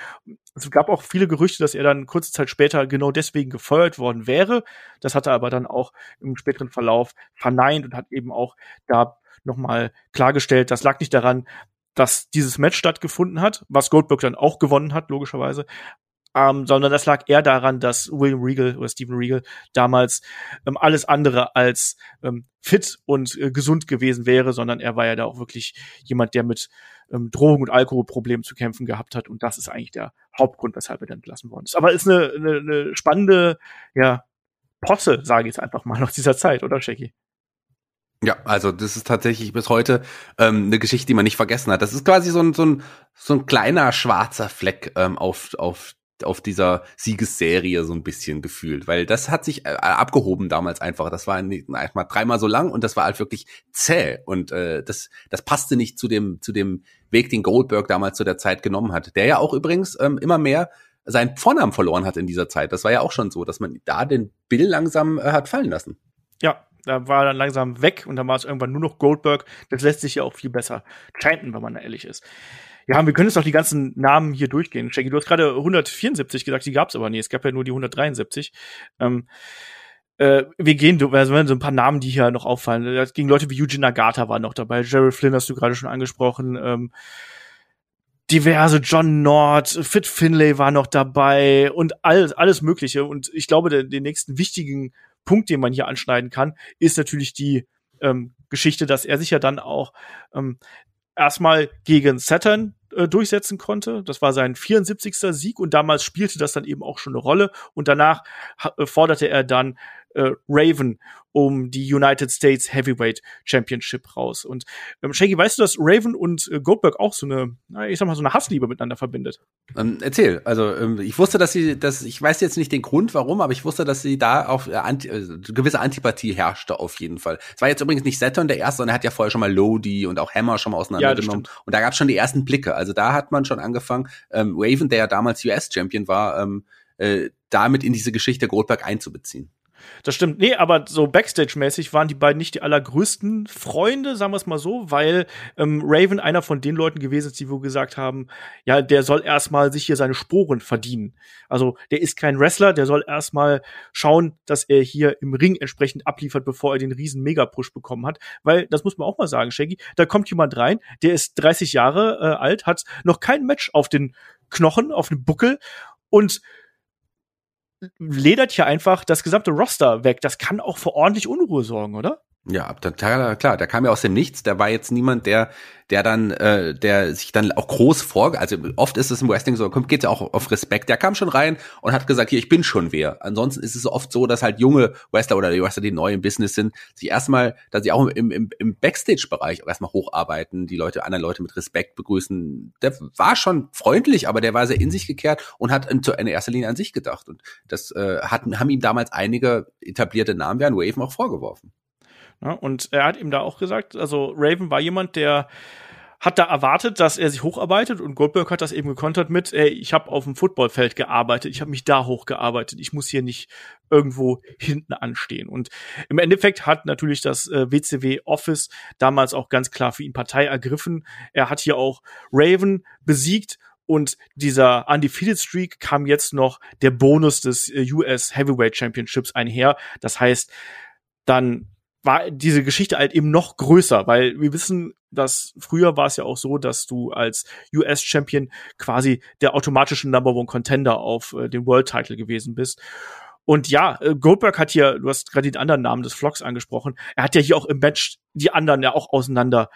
Es gab auch viele Gerüchte, dass er dann kurze Zeit später genau deswegen gefeuert worden wäre. Das hat er aber dann auch im späteren Verlauf verneint und hat eben auch da nochmal klargestellt, das lag nicht daran, dass dieses Match stattgefunden hat, was Goldberg dann auch gewonnen hat, logischerweise. Ähm, sondern das lag eher daran, dass William Regal oder Stephen Regal damals ähm, alles andere als ähm, fit und äh, gesund gewesen wäre, sondern er war ja da auch wirklich jemand, der mit ähm, Drogen- und Alkoholproblemen zu kämpfen gehabt hat und das ist eigentlich der Hauptgrund, weshalb er dann entlassen worden ist. Aber ist eine, eine, eine spannende, ja, Posse, sage ich jetzt einfach mal, nach dieser Zeit, oder Shaggy? Ja, also das ist tatsächlich bis heute ähm, eine Geschichte, die man nicht vergessen hat. Das ist quasi so ein, so ein, so ein kleiner schwarzer Fleck ähm, auf, auf auf dieser Siegesserie so ein bisschen gefühlt, weil das hat sich äh, abgehoben damals einfach. Das war mal dreimal so lang und das war halt wirklich zäh und äh, das das passte nicht zu dem zu dem Weg, den Goldberg damals zu der Zeit genommen hat. Der ja auch übrigens ähm, immer mehr seinen Vornamen verloren hat in dieser Zeit. Das war ja auch schon so, dass man da den Bill langsam äh, hat fallen lassen. Ja, da war er dann langsam weg und dann war es irgendwann nur noch Goldberg. Das lässt sich ja auch viel besser chanten, wenn man ehrlich ist. Ja, wir können jetzt noch die ganzen Namen hier durchgehen. Shaggy, du hast gerade 174 gesagt, die gab es aber nie. Es gab ja nur die 173. Ähm, äh, wir gehen, also so ein paar Namen, die hier noch auffallen. Da ging Leute wie Eugene Nagata waren noch dabei. Jerry Flynn hast du gerade schon angesprochen. Ähm, diverse John Nord, Fit Finlay war noch dabei und alles, alles Mögliche. Und ich glaube, der, den nächsten wichtigen Punkt, den man hier anschneiden kann, ist natürlich die ähm, Geschichte, dass er sich ja dann auch ähm, erstmal gegen Saturn äh, durchsetzen konnte. Das war sein 74. Sieg und damals spielte das dann eben auch schon eine Rolle. Und danach äh, forderte er dann äh, Raven um die United States Heavyweight Championship raus. Und ähm, Shaggy, weißt du, dass Raven und äh, Goldberg auch so eine, ich sag mal, so eine Hassliebe miteinander verbindet? Ähm, erzähl. Also ähm, ich wusste, dass sie, dass ich weiß jetzt nicht den Grund, warum, aber ich wusste, dass sie da auf äh, anti, äh, gewisse Antipathie herrschte auf jeden Fall. Es war jetzt übrigens nicht Saturn der erste, sondern er hat ja vorher schon mal Lodi und auch Hammer schon mal auseinandergenommen. Ja, und da gab es schon die ersten Blicke. Also da hat man schon angefangen. Ähm, Raven, der ja damals US-Champion war, ähm, äh, damit in diese Geschichte Goldberg einzubeziehen. Das stimmt. Nee, aber so Backstage-mäßig waren die beiden nicht die allergrößten Freunde, sagen wir es mal so, weil ähm, Raven einer von den Leuten gewesen ist, die wo gesagt haben, ja, der soll erstmal sich hier seine Sporen verdienen. Also der ist kein Wrestler, der soll erstmal schauen, dass er hier im Ring entsprechend abliefert, bevor er den riesen Mega-Push bekommen hat. Weil, das muss man auch mal sagen, Shaggy, da kommt jemand rein, der ist 30 Jahre äh, alt, hat noch kein Match auf den Knochen, auf dem Buckel und ledert hier einfach das gesamte Roster weg. Das kann auch für ordentlich Unruhe sorgen, oder? Ja, klar, der kam ja aus dem Nichts. Der war jetzt niemand, der, der dann, äh, der sich dann auch groß vor, also oft ist es im Wrestling so, kommt geht's ja auch auf Respekt. Der kam schon rein und hat gesagt, hier, ich bin schon wer. Ansonsten ist es oft so, dass halt junge Wrestler oder die Wrestler, die neu im Business sind, sich erstmal, dass sie auch im, im, im Backstage-Bereich erstmal hocharbeiten, die Leute, andere Leute mit Respekt begrüßen. Der war schon freundlich, aber der war sehr in sich gekehrt und hat in, in erster Linie an sich gedacht. Und das äh, hat, haben ihm damals einige etablierte Namen wie ein Waven auch vorgeworfen. Und er hat ihm da auch gesagt, also Raven war jemand, der hat da erwartet, dass er sich hocharbeitet und Goldberg hat das eben gekontert mit, ey, ich habe auf dem Footballfeld gearbeitet, ich habe mich da hochgearbeitet, ich muss hier nicht irgendwo hinten anstehen. Und im Endeffekt hat natürlich das äh, WCW Office damals auch ganz klar für ihn Partei ergriffen. Er hat hier auch Raven besiegt und dieser Undefeated Streak kam jetzt noch der Bonus des äh, US Heavyweight Championships einher. Das heißt, dann war diese Geschichte halt eben noch größer, weil wir wissen, dass früher war es ja auch so, dass du als US-Champion quasi der automatische Number One Contender auf äh, den World Title gewesen bist. Und ja, äh, Goldberg hat hier, du hast gerade den anderen Namen des Vlogs angesprochen, er hat ja hier auch im Match die anderen ja auch auseinander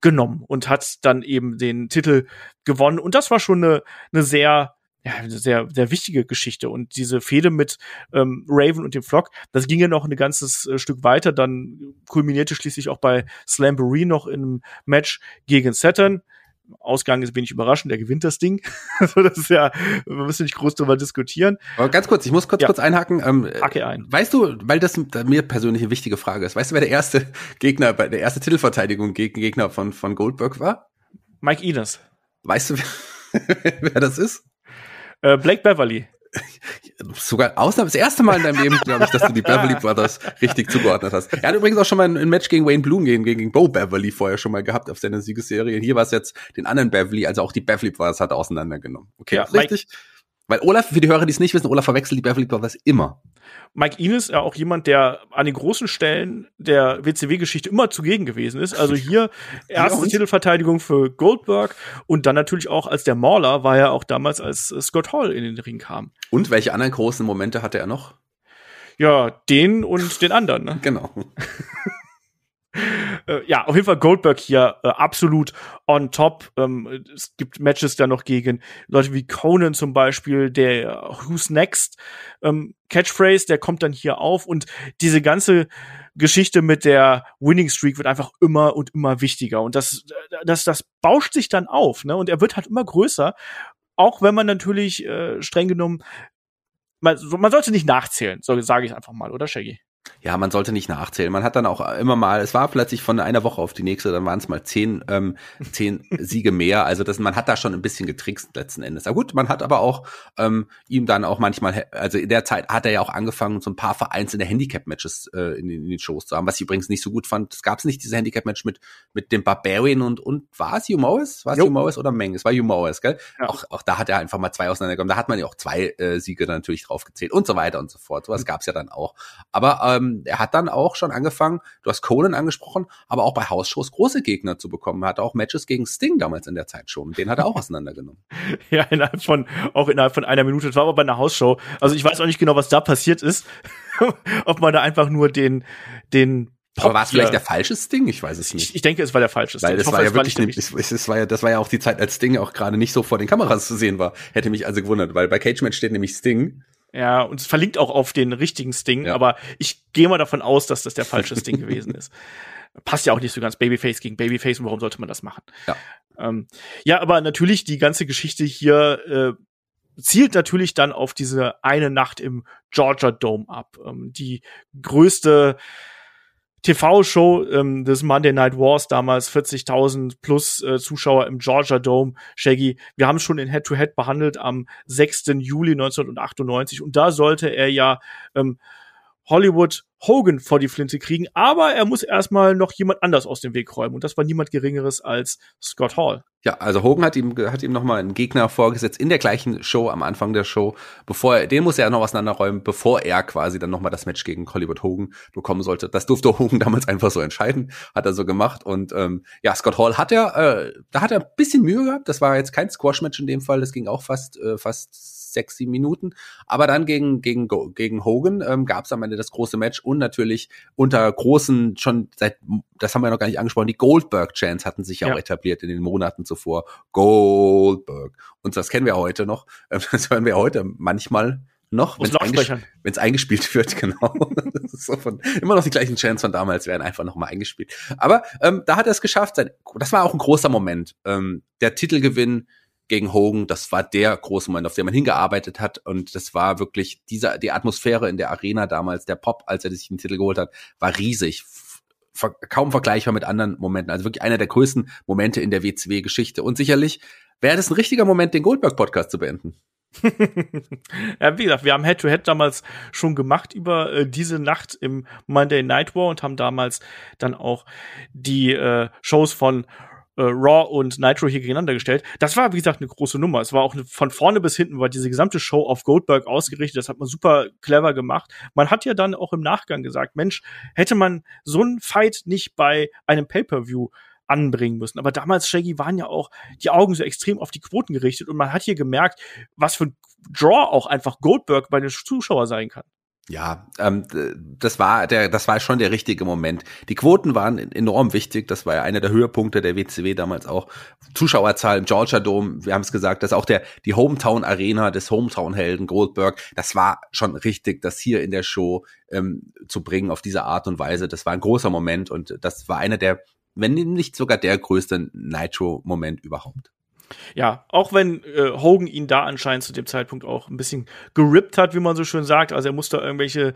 genommen und hat dann eben den Titel gewonnen. Und das war schon eine, eine sehr ja, sehr, sehr wichtige Geschichte. Und diese Fehde mit ähm, Raven und dem Flock, das ging ja noch ein ganzes äh, Stück weiter. Dann kulminierte schließlich auch bei Slamboree noch in einem Match gegen Saturn. Ausgang ist wenig überraschend, der gewinnt das Ding. also das ist ja, wir müssen nicht groß darüber diskutieren. Aber ganz kurz, ich muss kurz ja. kurz einhaken. Ähm, Hacke ein. Weißt du, weil das mir persönlich eine wichtige Frage ist, weißt du, wer der erste Gegner, bei der erste Titelverteidigung gegen Gegner von, von Goldberg war? Mike Enos. Weißt du, wer das ist? Äh, Blake Beverly. Sogar Ausnahme, das erste Mal in deinem Leben, glaube ich, dass du die Beverly Brothers richtig zugeordnet hast. Er hat übrigens auch schon mal ein, Match gegen Wayne Bloom gegen, gegen Bo Beverly vorher schon mal gehabt auf seiner Siegesserie. Hier war es jetzt den anderen Beverly, also auch die Beverly Brothers hat er auseinandergenommen. Okay, ja, richtig? Weil Olaf, für die Hörer, die es nicht wissen, Olaf verwechselt die Beverly Brothers immer. Mike Ines ja auch jemand, der an den großen Stellen der WCW-Geschichte immer zugegen gewesen ist. Also hier erste Titelverteidigung für Goldberg und dann natürlich auch als der Mauler war er auch damals, als Scott Hall in den Ring kam. Und welche anderen großen Momente hatte er noch? Ja, den und den anderen. Ne? Genau. Äh, ja, auf jeden Fall Goldberg hier äh, absolut on top. Ähm, es gibt Matches da noch gegen Leute wie Conan zum Beispiel, der Who's Next ähm, Catchphrase, der kommt dann hier auf und diese ganze Geschichte mit der Winning Streak wird einfach immer und immer wichtiger und das, das, das bauscht sich dann auf, ne? Und er wird halt immer größer, auch wenn man natürlich äh, streng genommen man, man sollte nicht nachzählen, so sage ich einfach mal, oder Shaggy? Ja, man sollte nicht nachzählen. Man hat dann auch immer mal, es war plötzlich von einer Woche auf die nächste, dann waren es mal zehn, ähm, zehn Siege mehr. Also das, man hat da schon ein bisschen getrickst letzten Endes. Aber gut, man hat aber auch ähm, ihm dann auch manchmal, also in der Zeit hat er ja auch angefangen, so ein paar vereinzelte Handicap-Matches äh, in, in, den Shows zu haben, was ich übrigens nicht so gut fand. Es gab nicht diese Handicap-Match mit mit dem Barbarian und und war es Hugh Morris? War es Hugh Morris oder Meng? Es war Hugh Morris, gell? Ja. Auch, auch da hat er einfach mal zwei auseinandergekommen. Da hat man ja auch zwei äh, Siege dann natürlich draufgezählt und so weiter und so fort. Sowas mhm. gab es ja dann auch. Aber ähm, er hat dann auch schon angefangen, du hast Conan angesprochen, aber auch bei Hausshows große Gegner zu bekommen. Er hatte auch Matches gegen Sting damals in der Zeit schon. Den hat er auch auseinandergenommen. ja, innerhalb von, auch innerhalb von einer Minute. Das war aber bei einer Hausshow. Also ich weiß auch nicht genau, was da passiert ist. Ob man da einfach nur den, den Pop aber war es vielleicht der falsche Sting? Ich weiß es nicht. Ich, ich denke, es war der falsche Sting. Weil das war ja wirklich, ne, es, es war ja, das war ja auch die Zeit, als Sting auch gerade nicht so vor den Kameras zu sehen war. Hätte mich also gewundert, weil bei Cage Match steht nämlich Sting ja, und es verlinkt auch auf den richtigen Sting, ja. aber ich gehe mal davon aus, dass das der falsche Sting gewesen ist. Passt ja auch nicht so ganz Babyface gegen Babyface und warum sollte man das machen? Ja, ähm, ja aber natürlich die ganze Geschichte hier äh, zielt natürlich dann auf diese eine Nacht im Georgia Dome ab. Ähm, die größte TV-Show ähm, des Monday Night Wars damals 40.000 plus äh, Zuschauer im Georgia Dome. Shaggy, wir haben es schon in Head-to-Head -Head behandelt am 6. Juli 1998 und da sollte er ja ähm, Hollywood Hogan vor die Flinte kriegen, aber er muss erstmal noch jemand anders aus dem Weg räumen und das war niemand geringeres als Scott Hall. Ja, also Hogan hat ihm hat ihm noch mal einen Gegner vorgesetzt in der gleichen Show am Anfang der Show, bevor er den muss er noch auseinanderräumen, bevor er quasi dann noch mal das Match gegen Hollywood Hogan bekommen sollte. Das durfte Hogan damals einfach so entscheiden, hat er so gemacht und ähm, ja, Scott Hall hat er äh, da hat er ein bisschen Mühe gehabt, das war jetzt kein Squash Match in dem Fall, das ging auch fast äh, fast sechs, sieben Minuten. Aber dann gegen, gegen, gegen Hogan ähm, gab es am Ende das große Match und natürlich unter großen, schon seit, das haben wir noch gar nicht angesprochen, die Goldberg-Chants hatten sich ja, auch etabliert in den Monaten zuvor. Goldberg. Und das kennen wir heute noch. Das hören wir heute manchmal noch, wenn es einges eingespielt wird, genau. so von, immer noch die gleichen Chants von damals werden einfach nochmal eingespielt. Aber ähm, da hat er es geschafft. Das war auch ein großer Moment. Ähm, der Titelgewinn gegen Hogan, das war der große Moment, auf den man hingearbeitet hat. Und das war wirklich diese die Atmosphäre in der Arena damals, der Pop, als er sich den Titel geholt hat, war riesig, ver kaum vergleichbar mit anderen Momenten, also wirklich einer der größten Momente in der WCW Geschichte. Und sicherlich wäre das ein richtiger Moment, den Goldberg Podcast zu beenden. ja, wie gesagt, wir haben Head-to-Head -Head damals schon gemacht über äh, diese Nacht im Monday Night War und haben damals dann auch die äh, Shows von äh, Raw und Nitro hier gegeneinander gestellt. Das war, wie gesagt, eine große Nummer. Es war auch eine, von vorne bis hinten war diese gesamte Show auf Goldberg ausgerichtet. Das hat man super clever gemacht. Man hat ja dann auch im Nachgang gesagt, Mensch, hätte man so einen Fight nicht bei einem Pay-per-View anbringen müssen. Aber damals, Shaggy, waren ja auch die Augen so extrem auf die Quoten gerichtet und man hat hier gemerkt, was für ein Draw auch einfach Goldberg bei den Zuschauern sein kann. Ja, ähm, das war der, das war schon der richtige Moment. Die Quoten waren enorm wichtig. Das war ja einer der Höhepunkte der WCW damals auch. Zuschauerzahl im Georgia Dome. Wir haben es gesagt, dass auch der die Hometown Arena des Hometown Helden Goldberg. Das war schon richtig, das hier in der Show ähm, zu bringen auf diese Art und Weise. Das war ein großer Moment und das war einer der, wenn nicht sogar der größte Nitro Moment überhaupt. Ja, auch wenn äh, Hogan ihn da anscheinend zu dem Zeitpunkt auch ein bisschen gerippt hat, wie man so schön sagt. Also er musste irgendwelche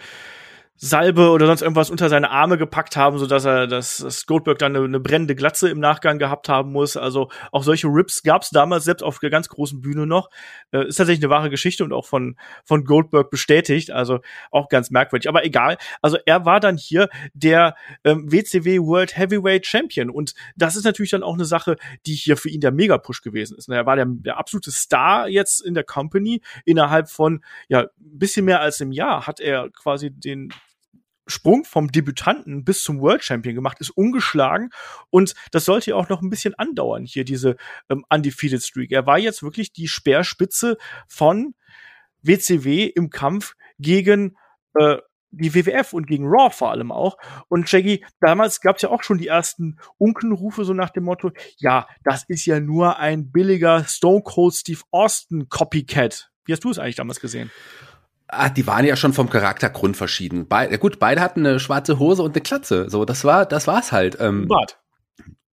Salbe oder sonst irgendwas unter seine Arme gepackt haben, so dass er, dass, dass Goldberg dann eine, eine brennende Glatze im Nachgang gehabt haben muss. Also auch solche Rips gab es damals selbst auf der ganz großen Bühne noch. Äh, ist tatsächlich eine wahre Geschichte und auch von von Goldberg bestätigt. Also auch ganz merkwürdig. Aber egal. Also er war dann hier der ähm, WCW World Heavyweight Champion und das ist natürlich dann auch eine Sache, die hier für ihn der Mega-Push gewesen ist. Er war der, der absolute Star jetzt in der Company. Innerhalb von ja ein bisschen mehr als einem Jahr hat er quasi den Sprung vom Debütanten bis zum World Champion gemacht, ist ungeschlagen und das sollte ja auch noch ein bisschen andauern hier, diese ähm, Undefeated Streak. Er war jetzt wirklich die Speerspitze von WCW im Kampf gegen äh, die WWF und gegen Raw vor allem auch. Und Shaggy, damals gab es ja auch schon die ersten Unkenrufe so nach dem Motto, ja, das ist ja nur ein billiger Stone Cold Steve Austin Copycat. Wie hast du es eigentlich damals gesehen? Ah, die waren ja schon vom Charakter grundverschieden. Be gut, beide hatten eine schwarze Hose und eine Klatze. So, das war, das war's halt. Ähm, Bart.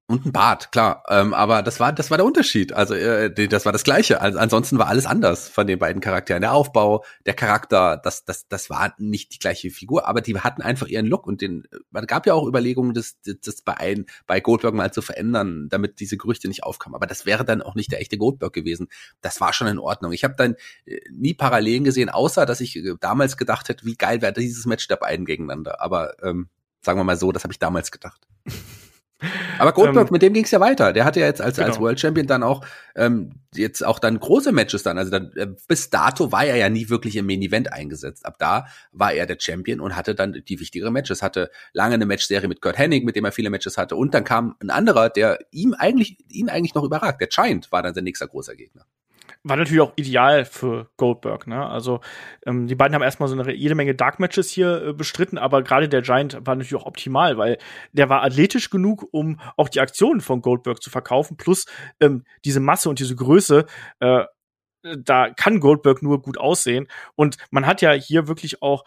Und ein Bart, klar. Ähm, aber das war, das war der Unterschied. Also äh, das war das Gleiche. Also, ansonsten war alles anders von den beiden Charakteren. Der Aufbau, der Charakter, das, das, das war nicht die gleiche Figur, aber die hatten einfach ihren Look und den. Man gab ja auch Überlegungen, das, das bei ein, bei Goldberg mal zu verändern, damit diese Gerüchte nicht aufkamen. Aber das wäre dann auch nicht der echte Goldberg gewesen. Das war schon in Ordnung. Ich habe dann äh, nie Parallelen gesehen, außer dass ich äh, damals gedacht hätte, wie geil wäre dieses Match der beiden gegeneinander. Aber ähm, sagen wir mal so, das habe ich damals gedacht. Aber Goldberg, ähm, mit dem ging es ja weiter. Der hatte ja jetzt als, genau. als World Champion dann auch ähm, jetzt auch dann große Matches dann. Also dann, äh, bis dato war er ja nie wirklich im Main Event eingesetzt. Ab da war er der Champion und hatte dann die wichtigeren Matches. Hatte lange eine Matchserie mit Kurt Hennig, mit dem er viele Matches hatte. Und dann kam ein anderer, der ihm eigentlich, ihn eigentlich noch überragt. Der Giant war dann sein nächster großer Gegner war natürlich auch ideal für Goldberg. Ne? Also ähm, die beiden haben erstmal so eine jede Menge Dark Matches hier äh, bestritten, aber gerade der Giant war natürlich auch optimal, weil der war athletisch genug, um auch die Aktionen von Goldberg zu verkaufen, plus ähm, diese Masse und diese Größe. Äh, da kann Goldberg nur gut aussehen. Und man hat ja hier wirklich auch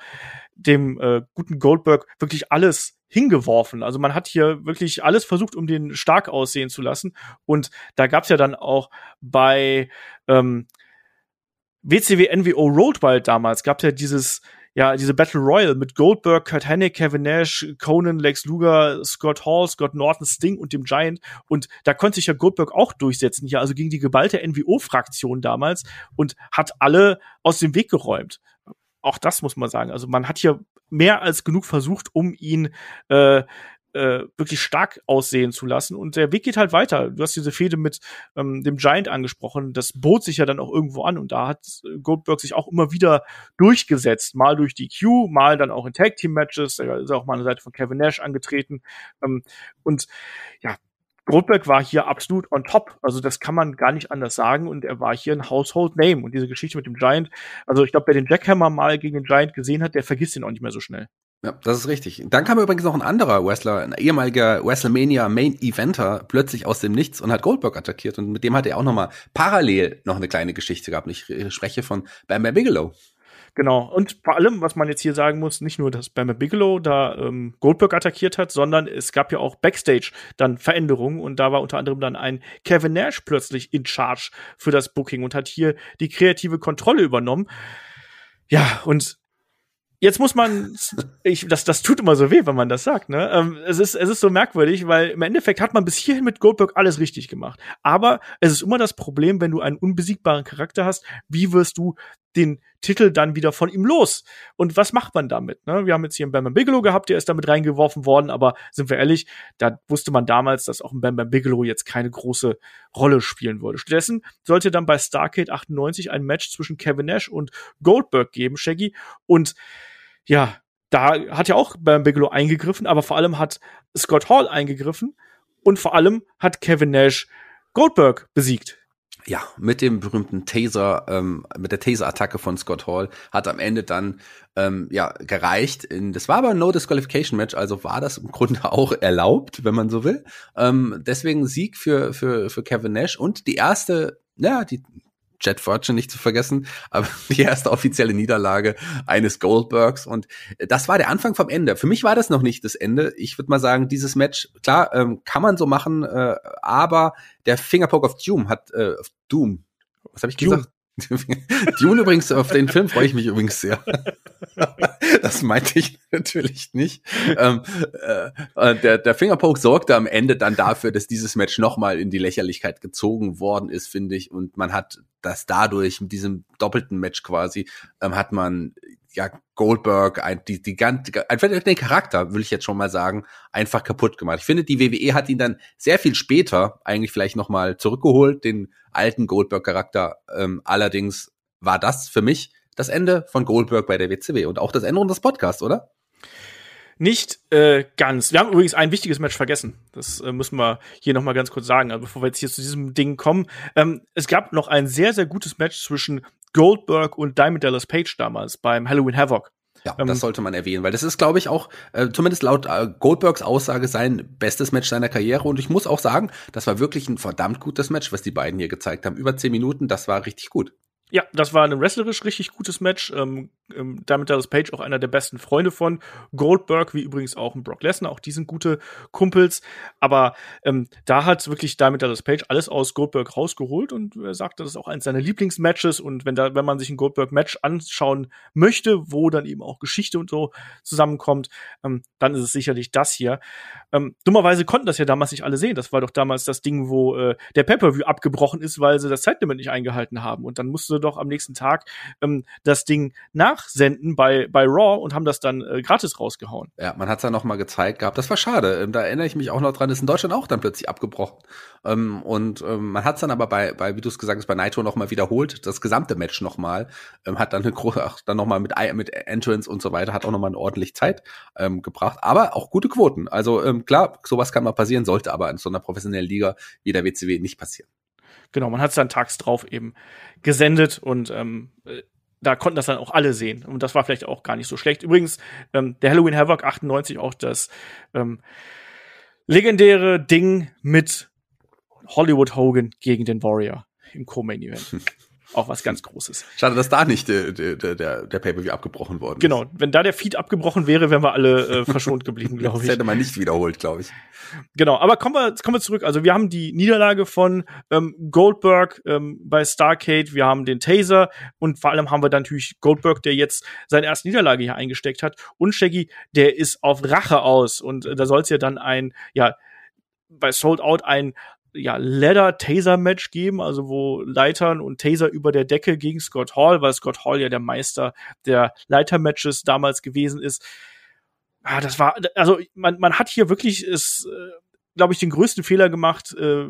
dem äh, guten Goldberg wirklich alles hingeworfen. Also man hat hier wirklich alles versucht, um den stark aussehen zu lassen. Und da gab's ja dann auch bei ähm, WCW NWO Road Wild damals, gab's ja dieses ja, diese Battle Royal mit Goldberg, Kurt Hennig, Kevin Nash, Conan, Lex Luger, Scott Hall, Scott Norton, Sting und dem Giant. Und da konnte sich ja Goldberg auch durchsetzen hier, also gegen die geballte NWO-Fraktion damals und hat alle aus dem Weg geräumt auch das muss man sagen. Also man hat hier mehr als genug versucht, um ihn äh, äh, wirklich stark aussehen zu lassen. Und der Weg geht halt weiter. Du hast diese Fehde mit ähm, dem Giant angesprochen. Das bot sich ja dann auch irgendwo an. Und da hat Goldberg sich auch immer wieder durchgesetzt. Mal durch die Q, mal dann auch in Tag Team Matches. Da ist auch mal an der Seite von Kevin Nash angetreten. Ähm, und ja, Goldberg war hier absolut on top. Also das kann man gar nicht anders sagen. Und er war hier ein Household Name. Und diese Geschichte mit dem Giant, also ich glaube, wer den Jackhammer mal gegen den Giant gesehen hat, der vergisst ihn auch nicht mehr so schnell. Ja, das ist richtig. Dann kam übrigens noch ein anderer Wrestler, ein ehemaliger WrestleMania Main Eventer, plötzlich aus dem Nichts und hat Goldberg attackiert. Und mit dem hat er auch noch mal parallel noch eine kleine Geschichte gehabt. Ich spreche von Bam Bam Bigelow. Genau. Und vor allem, was man jetzt hier sagen muss, nicht nur, dass Bam Bigelow da ähm, Goldberg attackiert hat, sondern es gab ja auch Backstage dann Veränderungen und da war unter anderem dann ein Kevin Nash plötzlich in Charge für das Booking und hat hier die kreative Kontrolle übernommen. Ja, und Jetzt muss man, ich, das, das tut immer so weh, wenn man das sagt. Ne? Ähm, es, ist, es ist so merkwürdig, weil im Endeffekt hat man bis hierhin mit Goldberg alles richtig gemacht. Aber es ist immer das Problem, wenn du einen unbesiegbaren Charakter hast, wie wirst du den Titel dann wieder von ihm los? Und was macht man damit? Ne? Wir haben jetzt hier einen Bam Bam Bigelow gehabt, der ist damit reingeworfen worden, aber sind wir ehrlich, da wusste man damals, dass auch ein Bam Bam Bigelow jetzt keine große Rolle spielen würde. Stattdessen sollte dann bei Starcade 98 ein Match zwischen Kevin Nash und Goldberg geben, Shaggy. Und ja, da hat ja auch Bam Bigelow eingegriffen, aber vor allem hat Scott Hall eingegriffen und vor allem hat Kevin Nash Goldberg besiegt. Ja, mit dem berühmten Taser, ähm, mit der Taser-Attacke von Scott Hall hat am Ende dann ähm, ja gereicht. In, das war aber ein No Disqualification Match, also war das im Grunde auch erlaubt, wenn man so will. Ähm, deswegen Sieg für für für Kevin Nash und die erste, ja die Jet Fortune nicht zu vergessen, aber die erste offizielle Niederlage eines Goldbergs und das war der Anfang vom Ende. Für mich war das noch nicht das Ende. Ich würde mal sagen, dieses Match, klar, ähm, kann man so machen, äh, aber der Fingerpoke of Doom hat, äh, Doom, was habe ich Doom. gesagt? Dune übrigens, auf den Film freue ich mich übrigens sehr. das meinte ich natürlich nicht. Ähm, äh, der, der Fingerpoke sorgte am Ende dann dafür, dass dieses Match nochmal in die Lächerlichkeit gezogen worden ist, finde ich. Und man hat das dadurch, mit diesem doppelten Match quasi, ähm, hat man ja Goldberg, ein, die, die ganze, einfach den Charakter, will ich jetzt schon mal sagen, einfach kaputt gemacht. Ich finde, die WWE hat ihn dann sehr viel später eigentlich vielleicht nochmal zurückgeholt, den alten Goldberg-Charakter. Ähm, allerdings war das für mich das Ende von Goldberg bei der WCW und auch das Ende unseres Podcasts, oder? Nicht äh, ganz. Wir haben übrigens ein wichtiges Match vergessen. Das äh, müssen wir hier noch mal ganz kurz sagen, also bevor wir jetzt hier zu diesem Ding kommen. Ähm, es gab noch ein sehr, sehr gutes Match zwischen Goldberg und Diamond Dallas Page damals beim Halloween Havoc. Ja, ähm, das sollte man erwähnen, weil das ist, glaube ich, auch, äh, zumindest laut äh, Goldbergs Aussage, sein bestes Match seiner Karriere. Und ich muss auch sagen, das war wirklich ein verdammt gutes Match, was die beiden hier gezeigt haben. Über zehn Minuten, das war richtig gut. Ja, das war ein wrestlerisch richtig gutes Match. Ähm, ähm, damit Dallas Page auch einer der besten Freunde von Goldberg, wie übrigens auch ein Brock Lesnar. Auch die sind gute Kumpels. Aber ähm, da hat wirklich damit Dallas Page alles aus Goldberg rausgeholt und er sagt, das ist auch eins seiner Lieblingsmatches. Und wenn da, wenn man sich ein Goldberg-Match anschauen möchte, wo dann eben auch Geschichte und so zusammenkommt, ähm, dann ist es sicherlich das hier. Ähm, dummerweise konnten das ja damals nicht alle sehen. Das war doch damals das Ding, wo äh, der Pay-Per-View abgebrochen ist, weil sie das Zeitlimit nicht eingehalten haben. Und dann musste doch am nächsten Tag ähm, das Ding nachsenden bei, bei Raw und haben das dann äh, gratis rausgehauen. Ja, man hat es ja noch mal gezeigt gehabt. Das war schade. Ähm, da erinnere ich mich auch noch dran, ist in Deutschland auch dann plötzlich abgebrochen. Ähm, und ähm, man hat es dann aber bei, bei wie du es gesagt hast, bei Naito noch mal wiederholt, das gesamte Match noch mal, ähm, hat dann eine große, dann noch mal mit, mit Entrance und so weiter, hat auch noch mal eine ordentlich Zeit ähm, gebracht, aber auch gute Quoten. Also ähm, klar, sowas kann mal passieren, sollte aber in so einer professionellen Liga wie der WCW nicht passieren. Genau, man hat es dann tags drauf eben gesendet und ähm, äh, da konnten das dann auch alle sehen. Und das war vielleicht auch gar nicht so schlecht. Übrigens, ähm, der Halloween Havoc 98 auch das ähm, legendäre Ding mit Hollywood Hogan gegen den Warrior im Co-Main Event. auch was ganz Großes. Schade, dass da nicht der, der, der, der Pay-Per-View abgebrochen worden ist. Genau, wenn da der Feed abgebrochen wäre, wären wir alle äh, verschont geblieben, glaube ich. Das hätte man nicht wiederholt, glaube ich. Genau, aber kommen wir, kommen wir zurück. Also wir haben die Niederlage von ähm, Goldberg ähm, bei Starcade, wir haben den Taser und vor allem haben wir dann natürlich Goldberg, der jetzt seine erste Niederlage hier eingesteckt hat. Und Shaggy, der ist auf Rache aus. Und äh, da soll es ja dann ein, ja, bei Sold Out ein ja, Leather-Taser-Match geben, also wo Leitern und Taser über der Decke gegen Scott Hall, weil Scott Hall ja der Meister der Leiter-Matches damals gewesen ist. Ah, das war, also man, man hat hier wirklich, ist, äh, glaube ich, den größten Fehler gemacht, äh,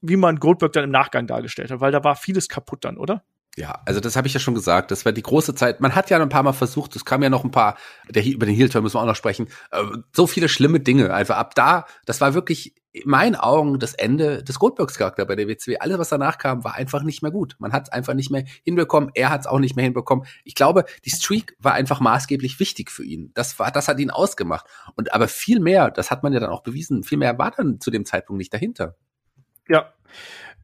wie man Goldberg dann im Nachgang dargestellt hat, weil da war vieles kaputt dann, oder? Ja, also das habe ich ja schon gesagt. Das war die große Zeit. Man hat ja ein paar Mal versucht, es kam ja noch ein paar, der, über den Heel-Turn müssen wir auch noch sprechen, äh, so viele schlimme Dinge. Also ab da, das war wirklich in meinen Augen das Ende des Goldbergs Charakter bei der WCW. Alles, was danach kam, war einfach nicht mehr gut. Man hat es einfach nicht mehr hinbekommen. Er hat es auch nicht mehr hinbekommen. Ich glaube, die Streak war einfach maßgeblich wichtig für ihn. Das war, das hat ihn ausgemacht. Und aber viel mehr, das hat man ja dann auch bewiesen, viel mehr war dann zu dem Zeitpunkt nicht dahinter. Ja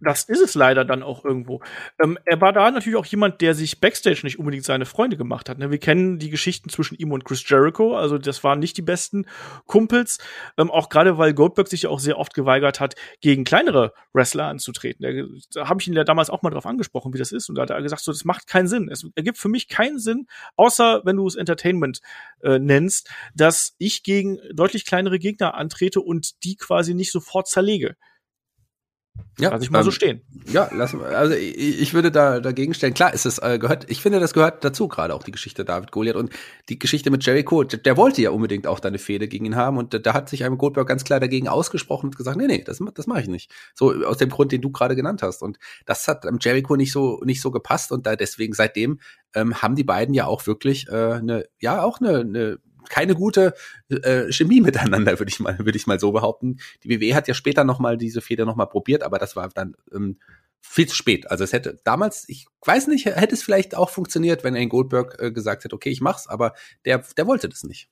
das ist es leider dann auch irgendwo. Ähm, er war da natürlich auch jemand, der sich backstage nicht unbedingt seine Freunde gemacht hat. Ne? Wir kennen die Geschichten zwischen ihm und Chris Jericho, also das waren nicht die besten Kumpels. Ähm, auch gerade weil Goldberg sich ja auch sehr oft geweigert hat, gegen kleinere Wrestler anzutreten. Da habe ich ihn ja damals auch mal drauf angesprochen, wie das ist. Und da hat er gesagt, so das macht keinen Sinn. Es ergibt für mich keinen Sinn, außer wenn du es Entertainment äh, nennst, dass ich gegen deutlich kleinere Gegner antrete und die quasi nicht sofort zerlege. Ja, lass ich mal ähm, so stehen. Ja, lass also ich, ich würde da dagegen stellen. Klar, ist es äh, gehört. Ich finde, das gehört dazu gerade auch die Geschichte David Goliath und die Geschichte mit Jericho. Der, der wollte ja unbedingt auch deine Fehde gegen ihn haben und da, da hat sich einem Goldberg ganz klar dagegen ausgesprochen und gesagt, nee, nee, das, das mache ich nicht. So aus dem Grund, den du gerade genannt hast. Und das hat ähm, Jericho nicht so nicht so gepasst und da deswegen seitdem ähm, haben die beiden ja auch wirklich äh, eine ja auch eine, eine keine gute äh, Chemie miteinander, würde ich mal, würde ich mal so behaupten. Die WWE hat ja später noch mal diese Feder noch mal probiert, aber das war dann ähm, viel zu spät. Also es hätte damals, ich weiß nicht, hätte es vielleicht auch funktioniert, wenn ein Goldberg äh, gesagt hätte, okay, ich mach's, aber der, der wollte das nicht.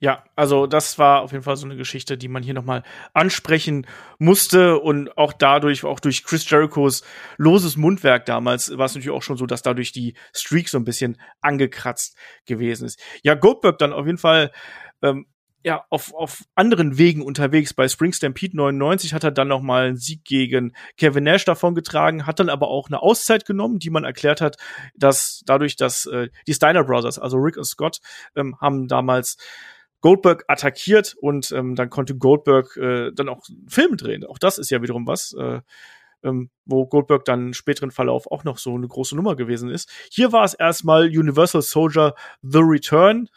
Ja, also das war auf jeden Fall so eine Geschichte, die man hier nochmal ansprechen musste und auch dadurch, auch durch Chris Jerichos loses Mundwerk damals, war es natürlich auch schon so, dass dadurch die Streak so ein bisschen angekratzt gewesen ist. Ja, Goldberg dann auf jeden Fall ähm, ja, auf, auf anderen Wegen unterwegs. Bei Spring Stampede 99 hat er dann noch mal einen Sieg gegen Kevin Nash davon getragen, hat dann aber auch eine Auszeit genommen, die man erklärt hat, dass dadurch, dass äh, die Steiner Brothers, also Rick und Scott, ähm, haben damals Goldberg attackiert und ähm, dann konnte Goldberg äh, dann auch Filme drehen. Auch das ist ja wiederum was. Äh, ähm, wo Goldberg dann im späteren Verlauf auch noch so eine große Nummer gewesen ist. Hier war es erstmal Universal Soldier The Return.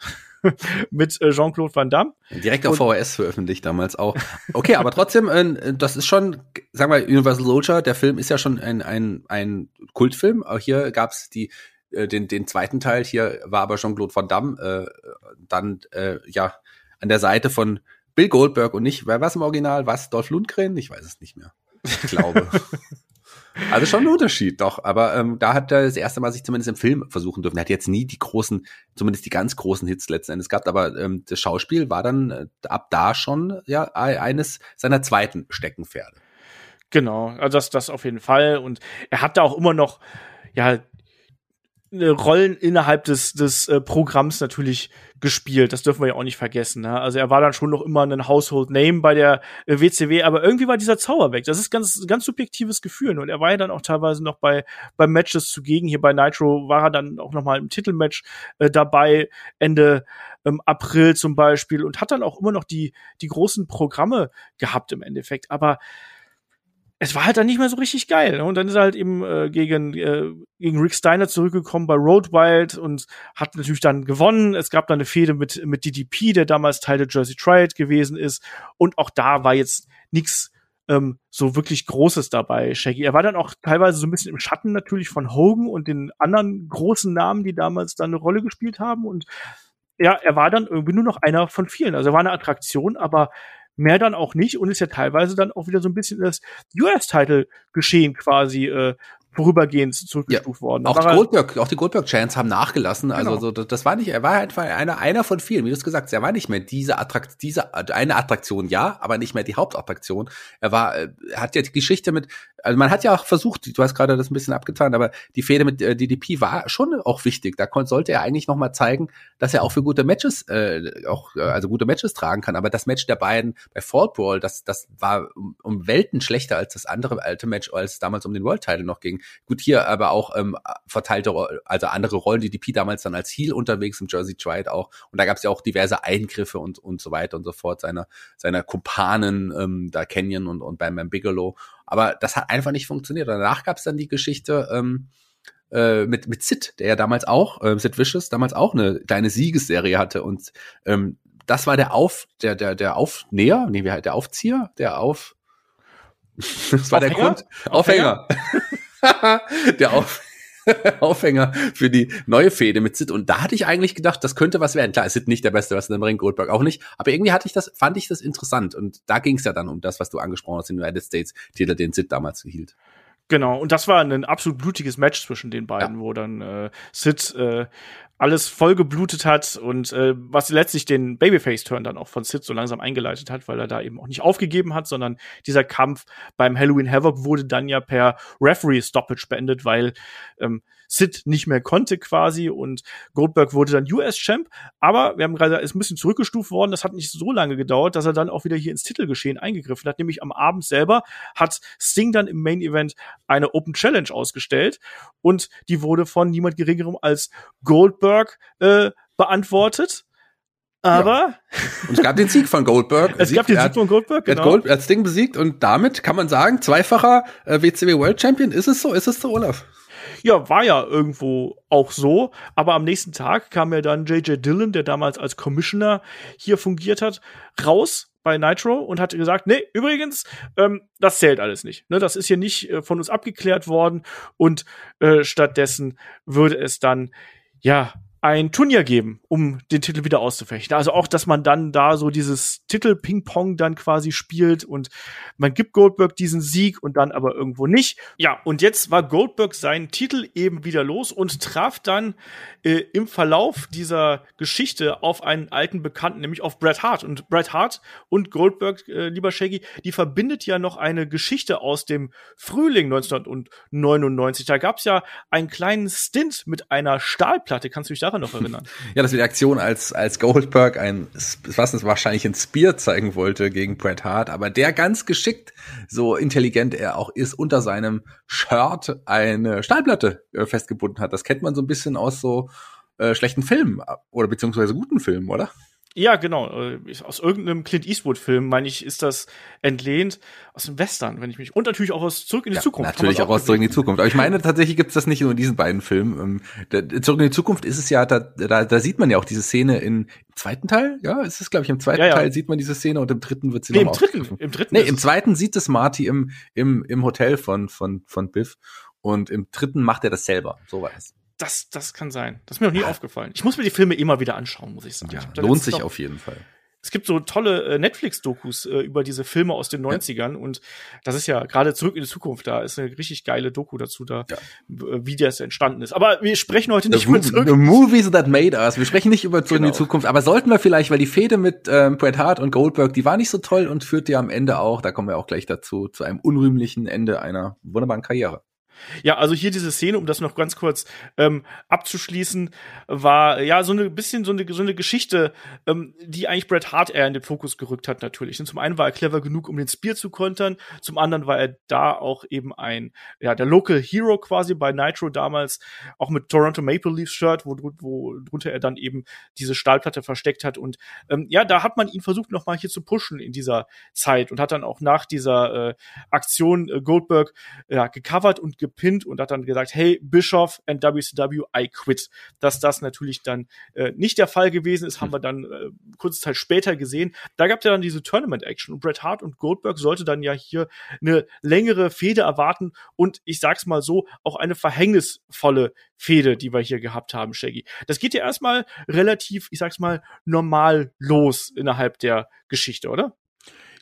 mit äh, Jean-Claude Van Damme. Direkt auf VHS veröffentlicht damals auch. Okay, aber trotzdem, äh, das ist schon, sagen wir, Universal Soldier, der Film ist ja schon ein, ein, ein Kultfilm. Auch hier gab's die äh, den, den zweiten Teil, hier war aber Jean-Claude Van Damme äh, dann äh, ja an der Seite von Bill Goldberg und nicht, wer war es im Original? Was? Dolph Lundgren? Ich weiß es nicht mehr. Ich glaube. Also schon ein Unterschied, doch. Aber ähm, da hat er das erste Mal sich zumindest im Film versuchen dürfen. Er hat jetzt nie die großen, zumindest die ganz großen Hits letzten Endes gehabt, aber ähm, das Schauspiel war dann äh, ab da schon ja eines seiner zweiten Steckenpferde. Genau, also das, das auf jeden Fall. Und er hat da auch immer noch, ja, Rollen innerhalb des, des äh, Programms natürlich gespielt. Das dürfen wir ja auch nicht vergessen. Ne? Also er war dann schon noch immer ein Household Name bei der äh, WCW, aber irgendwie war dieser Zauber weg. Das ist ganz, ganz subjektives Gefühl. Und er war ja dann auch teilweise noch bei, bei Matches zugegen. Hier bei Nitro war er dann auch noch mal im Titelmatch äh, dabei, Ende ähm, April zum Beispiel und hat dann auch immer noch die, die großen Programme gehabt im Endeffekt. Aber es war halt dann nicht mehr so richtig geil. Ne? Und dann ist er halt eben äh, gegen, äh, gegen Rick Steiner zurückgekommen bei Road Wild und hat natürlich dann gewonnen. Es gab dann eine Fehde mit, mit DDP, der damals Teil der Jersey Triad gewesen ist. Und auch da war jetzt nichts ähm, so wirklich Großes dabei, Shaggy. Er war dann auch teilweise so ein bisschen im Schatten natürlich von Hogan und den anderen großen Namen, die damals dann eine Rolle gespielt haben. Und ja, er war dann irgendwie nur noch einer von vielen. Also er war eine Attraktion, aber mehr dann auch nicht und ist ja teilweise dann auch wieder so ein bisschen das US-Title-Geschehen quasi äh, vorübergehend zurückgestuft ja, worden. Auch die Goldberg, auch die Goldberg-Chants haben nachgelassen. Also genau. so, das war nicht, er war einfach einer, einer von vielen, wie du es gesagt hast. Er war nicht mehr diese Attrakt, diese eine Attraktion, ja, aber nicht mehr die Hauptattraktion. Er war, er hat ja die Geschichte mit, also man hat ja auch versucht, du hast gerade das ein bisschen abgetan, aber die Fehde mit äh, DDP war schon auch wichtig. Da konnte, sollte er eigentlich noch mal zeigen, dass er auch für gute Matches, äh, auch äh, also gute Matches tragen kann. Aber das Match der beiden bei Fall Brawl, das das war um, um Welten schlechter als das andere alte Match, als damals um den World Title noch ging. Gut, hier aber auch ähm, verteilte, also andere Rollen, die DP damals dann als Heel unterwegs im Jersey Triad auch. Und da gab es ja auch diverse Eingriffe und, und so weiter und so fort seiner, seiner Kumpanen, ähm, da Canyon und, und Bam Bam Bigelow. Aber das hat einfach nicht funktioniert. Danach gab es dann die Geschichte, ähm, äh, mit, mit Sid, der ja damals auch, äh, Sid Vicious, damals auch eine kleine Siegesserie hatte und ähm, das war der Auf, der, der, der Aufnäher, nee, wie halt der Aufzieher, der Auf, das war Aufhänger? der Grund, Aufhänger. Aufhänger. der Auf Aufhänger für die neue Fehde mit Sid. Und da hatte ich eigentlich gedacht, das könnte was werden. Klar, ist Sid nicht der Beste, was in dem Ring, Goldberg auch nicht. Aber irgendwie hatte ich das, fand ich das interessant. Und da ging es ja dann um das, was du angesprochen hast, den United States Titel, den Sid damals hielt. Genau, und das war ein absolut blutiges Match zwischen den beiden, ja. wo dann äh, Sid äh, alles vollgeblutet hat und äh, was letztlich den Babyface-Turn dann auch von Sid so langsam eingeleitet hat, weil er da eben auch nicht aufgegeben hat, sondern dieser Kampf beim Halloween Havoc wurde dann ja per Referee-Stoppage beendet, weil ähm, Sid nicht mehr konnte quasi und Goldberg wurde dann US-Champ. Aber wir haben gerade, ist ein bisschen zurückgestuft worden. Das hat nicht so lange gedauert, dass er dann auch wieder hier ins Titelgeschehen eingegriffen hat. Nämlich am Abend selber hat Sting dann im Main Event eine Open Challenge ausgestellt und die wurde von niemand geringerem als Goldberg äh, beantwortet. Aber. Ja. Und es gab den Sieg von Goldberg. es Sieg, gab den Sieg von Goldberg, genau. Er hat, Gold, er hat Sting besiegt und damit kann man sagen, zweifacher äh, WCW World Champion. Ist es so? Ist es so, Olaf? Ja, war ja irgendwo auch so. Aber am nächsten Tag kam ja dann JJ Dillon, der damals als Commissioner hier fungiert hat, raus bei Nitro und hat gesagt, nee, übrigens, ähm, das zählt alles nicht. Ne, das ist hier nicht äh, von uns abgeklärt worden und äh, stattdessen würde es dann ja ein Turnier geben, um den Titel wieder auszufechten. Also auch, dass man dann da so dieses Titel-Ping-Pong dann quasi spielt und man gibt Goldberg diesen Sieg und dann aber irgendwo nicht. Ja, und jetzt war Goldberg seinen Titel eben wieder los und traf dann äh, im Verlauf dieser Geschichte auf einen alten Bekannten, nämlich auf Bret Hart. Und Bret Hart und Goldberg, äh, lieber Shaggy, die verbindet ja noch eine Geschichte aus dem Frühling 1999. Da gab es ja einen kleinen Stint mit einer Stahlplatte. Kannst du dich daran noch erinnern. ja, das ist die Aktion, als, als Goldberg ein, was es wahrscheinlich ein Spear zeigen wollte gegen Bret Hart, aber der ganz geschickt, so intelligent er auch ist, unter seinem Shirt eine Stahlplatte äh, festgebunden hat. Das kennt man so ein bisschen aus so äh, schlechten Filmen oder beziehungsweise guten Filmen, oder? Ja, genau. Äh, aus irgendeinem Clint Eastwood-Film, meine ich, ist das entlehnt aus dem Western, wenn ich mich. Und natürlich auch aus Zurück in die ja, Zukunft. Natürlich auch, auch aus Zurück in die Zukunft. Aber ich meine, tatsächlich gibt es das nicht nur in diesen beiden Filmen. Ähm, Zurück in die Zukunft ist es ja, da, da, da sieht man ja auch diese Szene in, im zweiten Teil, ja, ist es, glaube ich, im zweiten ja, ja. Teil sieht man diese Szene und im dritten wird sie nee, im dritten, im dritten. Nee, im zweiten sieht es Marty im, im, im Hotel von, von, von Biff. Und im dritten macht er das selber. So war es. Das, das kann sein. Das ist mir noch nie ja. aufgefallen. Ich muss mir die Filme immer wieder anschauen, muss ich sagen. Ja, lohnt sich auf jeden Fall es gibt so tolle äh, Netflix-Dokus äh, über diese Filme aus den 90ern ja. und das ist ja gerade zurück in die Zukunft, da ist eine richtig geile Doku dazu, da ja. wie das entstanden ist. Aber wir sprechen heute nicht the, über zurück. The movies that made us. Wir sprechen nicht über zurück genau. in die genau. Zukunft, aber sollten wir vielleicht, weil die Fehde mit ähm, Bret Hart und Goldberg, die war nicht so toll und führt ja am Ende auch, da kommen wir auch gleich dazu, zu einem unrühmlichen Ende einer wunderbaren Karriere. Ja, also hier diese Szene, um das noch ganz kurz ähm, abzuschließen, war ja so ein bisschen so eine, so eine Geschichte, ähm, die eigentlich Bret Hart eher in den Fokus gerückt hat, natürlich. Und zum einen war er clever genug, um den Spear zu kontern, zum anderen war er da auch eben ein, ja, der Local Hero quasi bei Nitro damals, auch mit Toronto Maple Leafs Shirt, wo, wo drunter er dann eben diese Stahlplatte versteckt hat. Und ähm, ja, da hat man ihn versucht, nochmal hier zu pushen in dieser Zeit und hat dann auch nach dieser äh, Aktion äh, Goldberg ja, gecovert und gepinnt und hat dann gesagt, hey, Bischoff and WCW, I quit. Dass das natürlich dann äh, nicht der Fall gewesen ist, haben wir dann äh, kurze Zeit später gesehen. Da gab es ja dann diese Tournament-Action und Bret Hart und Goldberg sollte dann ja hier eine längere Fehde erwarten und ich sag's mal so, auch eine verhängnisvolle Fehde, die wir hier gehabt haben, Shaggy. Das geht ja erstmal relativ, ich sag's mal, normal los innerhalb der Geschichte, oder?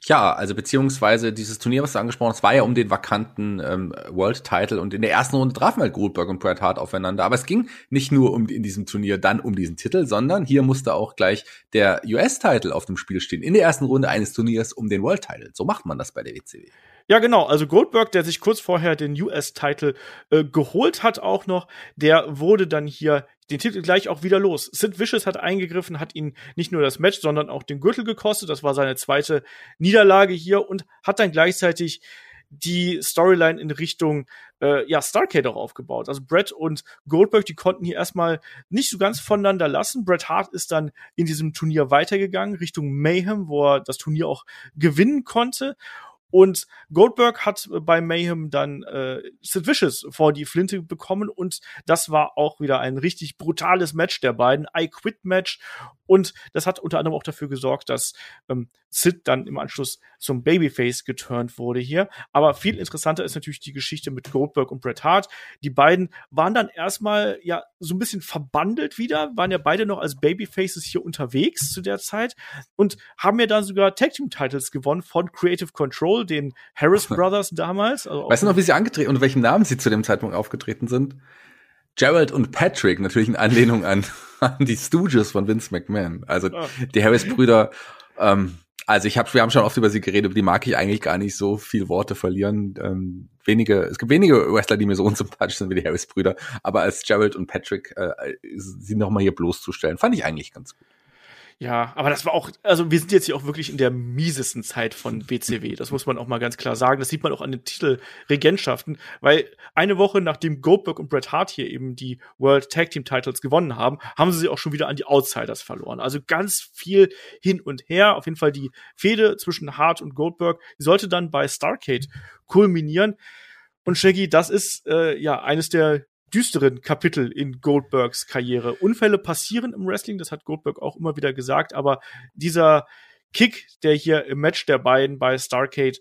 Ja, also beziehungsweise dieses Turnier, was du angesprochen hast, war ja um den vakanten ähm, World Title und in der ersten Runde trafen halt Goldberg und Bret Hart aufeinander. Aber es ging nicht nur um in diesem Turnier dann um diesen Titel, sondern hier musste auch gleich der US-Title auf dem Spiel stehen. In der ersten Runde eines Turniers um den World Title. So macht man das bei der WCW. Ja, genau. Also Goldberg, der sich kurz vorher den US-Title äh, geholt hat, auch noch, der wurde dann hier den Titel gleich auch wieder los. Sid Vicious hat eingegriffen, hat ihn nicht nur das Match, sondern auch den Gürtel gekostet. Das war seine zweite Niederlage hier und hat dann gleichzeitig die Storyline in Richtung äh, ja Starcade auch aufgebaut. Also Brett und Goldberg, die konnten hier erstmal nicht so ganz voneinander lassen. Bret Hart ist dann in diesem Turnier weitergegangen Richtung Mayhem, wo er das Turnier auch gewinnen konnte. Und Goldberg hat bei Mayhem dann äh, Sid Vicious vor die Flinte bekommen und das war auch wieder ein richtig brutales Match der beiden, I Quit Match und das hat unter anderem auch dafür gesorgt, dass ähm, Sid dann im Anschluss zum Babyface geturnt wurde hier. Aber viel interessanter ist natürlich die Geschichte mit Goldberg und Bret Hart. Die beiden waren dann erstmal ja so ein bisschen verbandelt wieder, waren ja beide noch als Babyfaces hier unterwegs zu der Zeit und haben ja dann sogar Tag Team Titles gewonnen von Creative Control, den Harris Brothers damals. Also weißt du noch, wie sie angetreten und welchen Namen sie zu dem Zeitpunkt aufgetreten sind? Gerald und Patrick, natürlich in Anlehnung an, an die Stooges von Vince McMahon. Also oh. die Harris-Brüder, ähm, also ich habe, wir haben schon oft über sie geredet, über die mag ich eigentlich gar nicht so viel Worte verlieren. Ähm, wenige, es gibt wenige Wrestler, die mir so unsympathisch sind wie die Harris-Brüder, aber als Gerald und Patrick äh, sie nochmal hier bloßzustellen, fand ich eigentlich ganz gut. Ja, aber das war auch, also wir sind jetzt hier auch wirklich in der miesesten Zeit von WCW. Das muss man auch mal ganz klar sagen. Das sieht man auch an den Titelregentschaften, weil eine Woche nachdem Goldberg und Bret Hart hier eben die World Tag Team Titles gewonnen haben, haben sie sich auch schon wieder an die Outsiders verloren. Also ganz viel hin und her. Auf jeden Fall die Fehde zwischen Hart und Goldberg sollte dann bei Starcade kulminieren. Und Shaggy, das ist äh, ja eines der düsteren Kapitel in Goldbergs Karriere. Unfälle passieren im Wrestling, das hat Goldberg auch immer wieder gesagt, aber dieser Kick, der hier im Match der beiden bei Starcade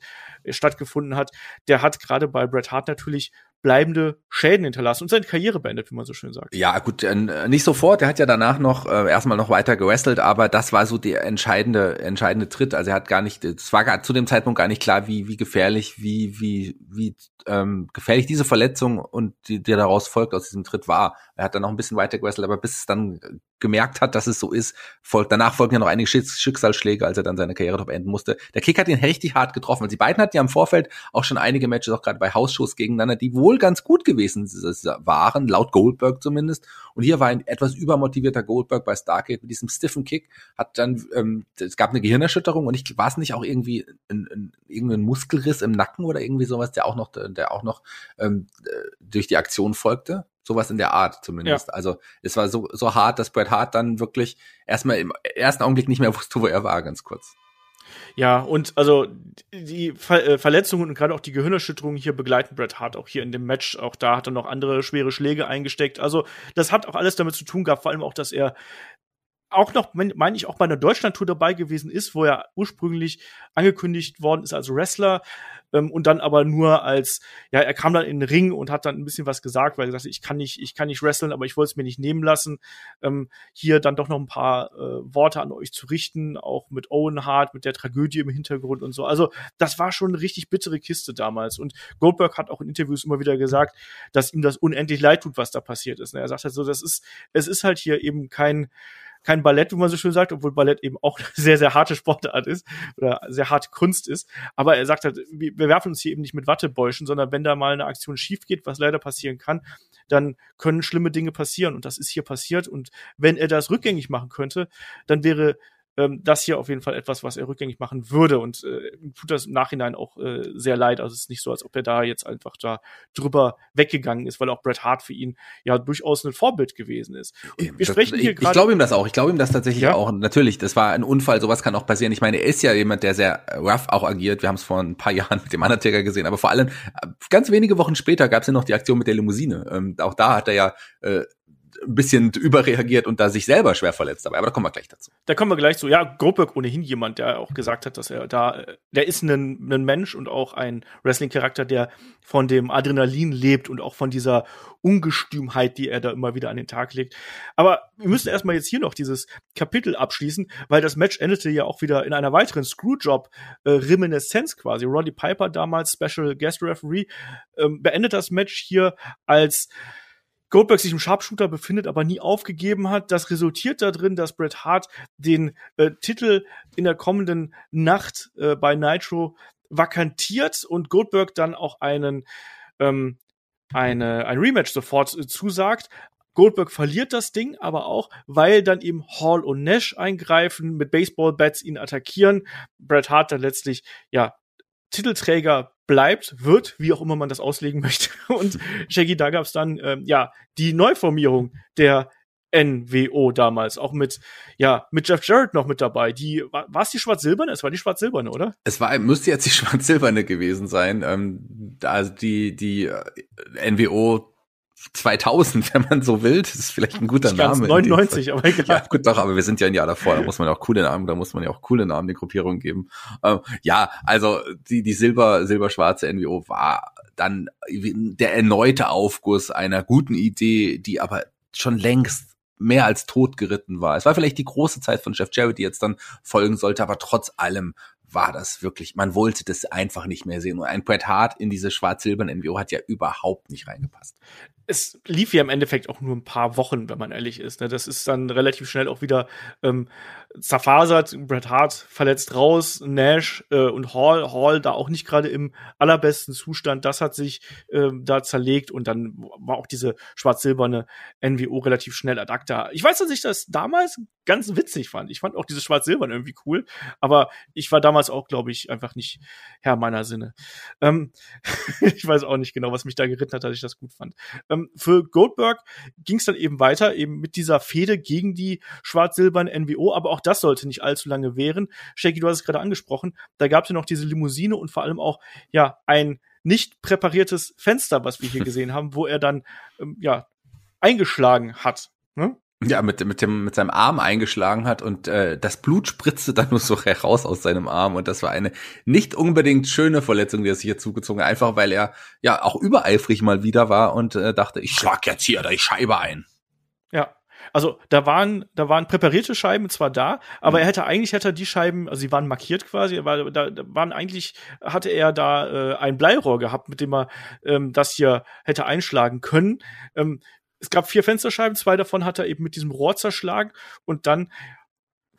stattgefunden hat, der hat gerade bei Bret Hart natürlich bleibende Schäden hinterlassen und seine Karriere beendet, wie man so schön sagt. Ja, gut, äh, nicht sofort. Er hat ja danach noch äh, erstmal noch weiter gewrestelt, aber das war so der entscheidende entscheidende Tritt. Also er hat gar nicht, es war gar, zu dem Zeitpunkt gar nicht klar, wie wie gefährlich, wie wie wie ähm, gefährlich diese Verletzung und die, die daraus folgt aus diesem Tritt war. Er hat dann noch ein bisschen weiter gewrestelt, aber bis es dann gemerkt hat, dass es so ist, folgt danach folgen ja noch einige Schicksalsschläge, als er dann seine Karriere beenden musste. Der Kick hat ihn richtig hart getroffen. Also die beiden hatten ja im Vorfeld auch schon einige Matches, auch gerade bei Hausschuss gegeneinander, die wohl wohl ganz gut gewesen waren, laut Goldberg zumindest. Und hier war ein etwas übermotivierter Goldberg bei Stargate mit diesem stiffen Kick, hat dann, ähm, es gab eine Gehirnerschütterung und ich war es nicht auch irgendwie ein, ein, irgendein Muskelriss im Nacken oder irgendwie sowas, der auch noch, der auch noch ähm, durch die Aktion folgte. Sowas in der Art zumindest. Ja. Also es war so, so hart, dass Bret Hart dann wirklich erstmal im ersten Augenblick nicht mehr wusste, wo er war, ganz kurz. Ja, und also die Ver äh, Verletzungen und gerade auch die Gehirnerschütterungen hier begleiten Bret Hart auch hier in dem Match. Auch da hat er noch andere schwere Schläge eingesteckt. Also das hat auch alles damit zu tun gehabt, vor allem auch, dass er auch noch, meine ich, auch bei einer Deutschlandtour dabei gewesen ist, wo er ursprünglich angekündigt worden ist als Wrestler ähm, und dann aber nur als, ja, er kam dann in den Ring und hat dann ein bisschen was gesagt, weil er sagte, ich kann nicht, ich kann nicht wresteln, aber ich wollte es mir nicht nehmen lassen, ähm, hier dann doch noch ein paar äh, Worte an euch zu richten, auch mit Owen Hart, mit der Tragödie im Hintergrund und so. Also das war schon eine richtig bittere Kiste damals und Goldberg hat auch in Interviews immer wieder gesagt, dass ihm das unendlich leid tut, was da passiert ist. Er sagt halt so, das ist, es ist halt hier eben kein kein Ballett, wie man so schön sagt, obwohl Ballett eben auch sehr, sehr harte Sportart ist oder sehr harte Kunst ist. Aber er sagt halt, wir, werfen uns hier eben nicht mit Wattebäuschen, sondern wenn da mal eine Aktion schief geht, was leider passieren kann, dann können schlimme Dinge passieren und das ist hier passiert. Und wenn er das rückgängig machen könnte, dann wäre ähm, das hier auf jeden Fall etwas, was er rückgängig machen würde und äh, tut das im Nachhinein auch äh, sehr leid. Also es ist nicht so, als ob er da jetzt einfach da drüber weggegangen ist, weil auch Bret Hart für ihn ja durchaus ein Vorbild gewesen ist. Und wir sprechen hier gerade. Ich glaube ihm das auch. Ich glaube ihm das tatsächlich ja? auch. Natürlich, das war ein Unfall. Sowas kann auch passieren. Ich meine, er ist ja jemand, der sehr rough auch agiert. Wir haben es vor ein paar Jahren mit dem Undertaker gesehen. Aber vor allem äh, ganz wenige Wochen später gab es ja noch die Aktion mit der Limousine. Ähm, auch da hat er ja äh, ein bisschen überreagiert und da sich selber schwer verletzt dabei. Aber da kommen wir gleich dazu. Da kommen wir gleich zu. Ja, Goldberg ohnehin jemand, der auch gesagt hat, dass er da, der ist ein, ein Mensch und auch ein Wrestling-Charakter, der von dem Adrenalin lebt und auch von dieser Ungestümheit, die er da immer wieder an den Tag legt. Aber wir müssen erstmal jetzt hier noch dieses Kapitel abschließen, weil das Match endete ja auch wieder in einer weiteren Screwjob-Reminiszenz quasi. Roddy Piper, damals Special Guest Referee, ähm, beendet das Match hier als Goldberg sich im Sharpshooter befindet, aber nie aufgegeben hat. Das resultiert darin, dass Bret Hart den äh, Titel in der kommenden Nacht äh, bei Nitro vakantiert und Goldberg dann auch einen ähm, eine, ein Rematch sofort äh, zusagt. Goldberg verliert das Ding aber auch, weil dann eben Hall und Nash eingreifen, mit Baseball-Bats ihn attackieren. Bret Hart dann letztlich, ja, Titelträger bleibt, wird, wie auch immer man das auslegen möchte. Und Shaggy, da gab es dann ähm, ja die Neuformierung der NWO damals, auch mit, ja, mit Jeff Jarrett noch mit dabei. Die, war es die schwarz-silberne? Es war die schwarz-silberne, oder? Es war, müsste jetzt die schwarz-silberne gewesen sein. Ähm, also die, die äh, NWO 2000, wenn man so will. Das ist vielleicht ein guter Name. 99, aber egal. Ja, gut, doch, aber wir sind ja ein Jahr davor. Da muss man ja auch coole Namen, da muss man ja auch coole Namen der Gruppierung geben. Ähm, ja, also die, die Silber, silberschwarze NWO war dann der erneute Aufguss einer guten Idee, die aber schon längst mehr als tot geritten war. Es war vielleicht die große Zeit von Jeff Jarrett, die jetzt dann folgen sollte, aber trotz allem war das wirklich, man wollte das einfach nicht mehr sehen. Und ein Bret Hart in diese schwarz-silbernen NWO hat ja überhaupt nicht reingepasst es lief ja im Endeffekt auch nur ein paar Wochen, wenn man ehrlich ist. Ne? Das ist dann relativ schnell auch wieder ähm, zerfasert. Bret Hart verletzt raus, Nash äh, und Hall, Hall da auch nicht gerade im allerbesten Zustand. Das hat sich äh, da zerlegt und dann war auch diese schwarz-silberne NWO relativ schnell ad acta. Ich weiß, dass ich das damals ganz witzig fand. Ich fand auch diese schwarz-silbern irgendwie cool, aber ich war damals auch, glaube ich, einfach nicht Herr meiner Sinne. Ähm, ich weiß auch nicht genau, was mich da geritten hat, dass ich das gut fand. Ähm, für Goldberg ging es dann eben weiter, eben mit dieser Fehde gegen die schwarz-silbernen NWO, aber auch das sollte nicht allzu lange währen. Shaky, du hast es gerade angesprochen, da gab es ja noch diese Limousine und vor allem auch ja ein nicht präpariertes Fenster, was wir hier gesehen haben, wo er dann ähm, ja eingeschlagen hat. Ne? Ja, mit, mit, dem, mit seinem Arm eingeschlagen hat und äh, das Blut spritzte dann nur so heraus aus seinem Arm und das war eine nicht unbedingt schöne Verletzung, die er sich hier zugezogen hat, einfach weil er ja auch übereifrig mal wieder war und äh, dachte, ich schlag jetzt hier die Scheibe ein. Ja, also da waren, da waren präparierte Scheiben zwar da, aber mhm. er hätte eigentlich hätte er die Scheiben, also sie waren markiert quasi, aber da, da waren eigentlich hatte er da äh, ein Bleirohr gehabt, mit dem er ähm, das hier hätte einschlagen können. Ähm, es gab vier Fensterscheiben, zwei davon hat er eben mit diesem Rohr zerschlagen und dann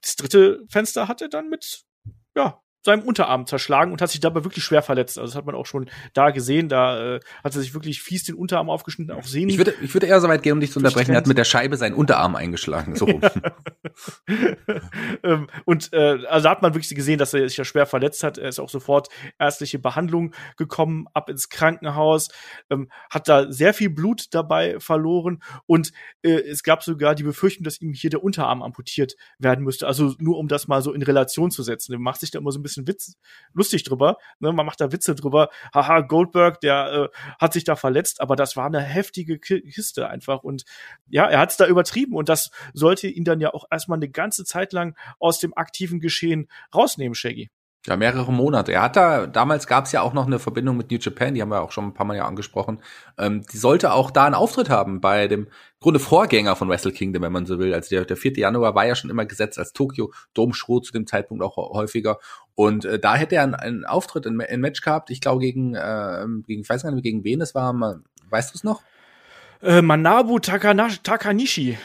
das dritte Fenster hat er dann mit, ja, seinem Unterarm zerschlagen und hat sich dabei wirklich schwer verletzt. Also das hat man auch schon da gesehen. Da äh, hat er sich wirklich fies den Unterarm aufgeschnitten, auf Sehnen. Ich würde, ich würde eher so weit gehen, um dich zu unterbrechen. Er hat mit der Scheibe seinen Unterarm eingeschlagen. So. ähm, und äh, also da hat man wirklich gesehen, dass er sich ja schwer verletzt hat. Er ist auch sofort ärztliche Behandlung gekommen, ab ins Krankenhaus, ähm, hat da sehr viel Blut dabei verloren und äh, es gab sogar die Befürchtung, dass ihm hier der Unterarm amputiert werden müsste. Also nur um das mal so in Relation zu setzen. Man macht sich da immer so ein bisschen Witz, lustig drüber. Ne? Man macht da Witze drüber. Haha, Goldberg, der äh, hat sich da verletzt, aber das war eine heftige Kiste einfach. Und ja, er hat es da übertrieben und das sollte ihn dann ja auch erstmal eine ganze Zeit lang aus dem aktiven Geschehen rausnehmen, Shaggy. Ja, mehrere Monate. Er hat da, damals gab es ja auch noch eine Verbindung mit New Japan, die haben wir auch schon ein paar Mal ja angesprochen. Ähm, die sollte auch da einen Auftritt haben bei dem Grunde Vorgänger von Wrestle Kingdom, wenn man so will. Also der, der 4. Januar war ja schon immer gesetzt als Tokyo Dome Show zu dem Zeitpunkt auch häufiger. Und äh, da hätte er einen, einen Auftritt, ein, ein Match gehabt, ich glaube gegen, äh, gegen, ich weiß gar nicht, gegen wen es war, weißt du es noch? Äh, Manabu Takanashi, Takanishi.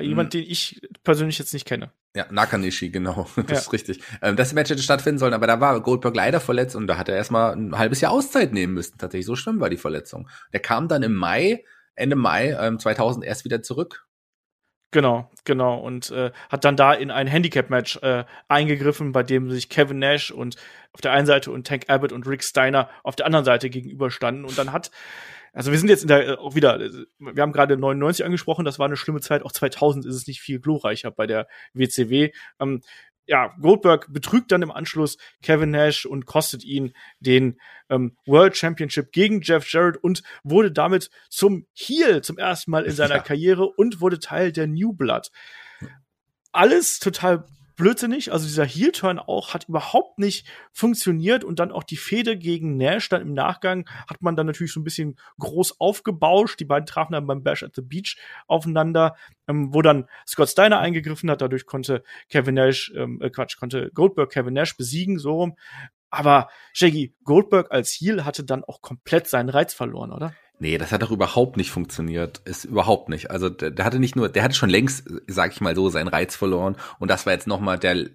Jemand, hm. den ich persönlich jetzt nicht kenne. Ja, Nakanishi, genau. Das ja. ist richtig. Ähm, das Match hätte stattfinden sollen, aber da war Goldberg leider verletzt und da hat er erstmal ein halbes Jahr Auszeit nehmen müssen. Tatsächlich, so schlimm war die Verletzung. Der kam dann im Mai, Ende Mai ähm, 2000 erst wieder zurück. Genau, genau. Und äh, hat dann da in ein Handicap-Match äh, eingegriffen, bei dem sich Kevin Nash und auf der einen Seite und Tank Abbott und Rick Steiner auf der anderen Seite gegenüberstanden. Und dann hat also wir sind jetzt in der, äh, auch wieder, äh, wir haben gerade 99 angesprochen, das war eine schlimme Zeit, auch 2000 ist es nicht viel glorreicher bei der WCW. Ähm, ja, Goldberg betrügt dann im Anschluss Kevin Nash und kostet ihn den ähm, World Championship gegen Jeff Jarrett und wurde damit zum Heel zum ersten Mal in seiner ja. Karriere und wurde Teil der New Blood. Alles total blödsinnig. Also dieser Heel-Turn auch hat überhaupt nicht funktioniert und dann auch die Fehde gegen Nash dann im Nachgang hat man dann natürlich so ein bisschen groß aufgebauscht. Die beiden trafen dann beim Bash at the Beach aufeinander, ähm, wo dann Scott Steiner eingegriffen hat. Dadurch konnte Kevin Nash, ähm, äh, Quatsch, konnte Goldberg Kevin Nash besiegen, so rum. Aber Shaggy Goldberg als Heel hatte dann auch komplett seinen Reiz verloren, oder? Nee, das hat doch überhaupt nicht funktioniert. Ist überhaupt nicht. Also der, der hatte nicht nur, der hatte schon längst, sag ich mal so, seinen Reiz verloren. Und das war jetzt nochmal der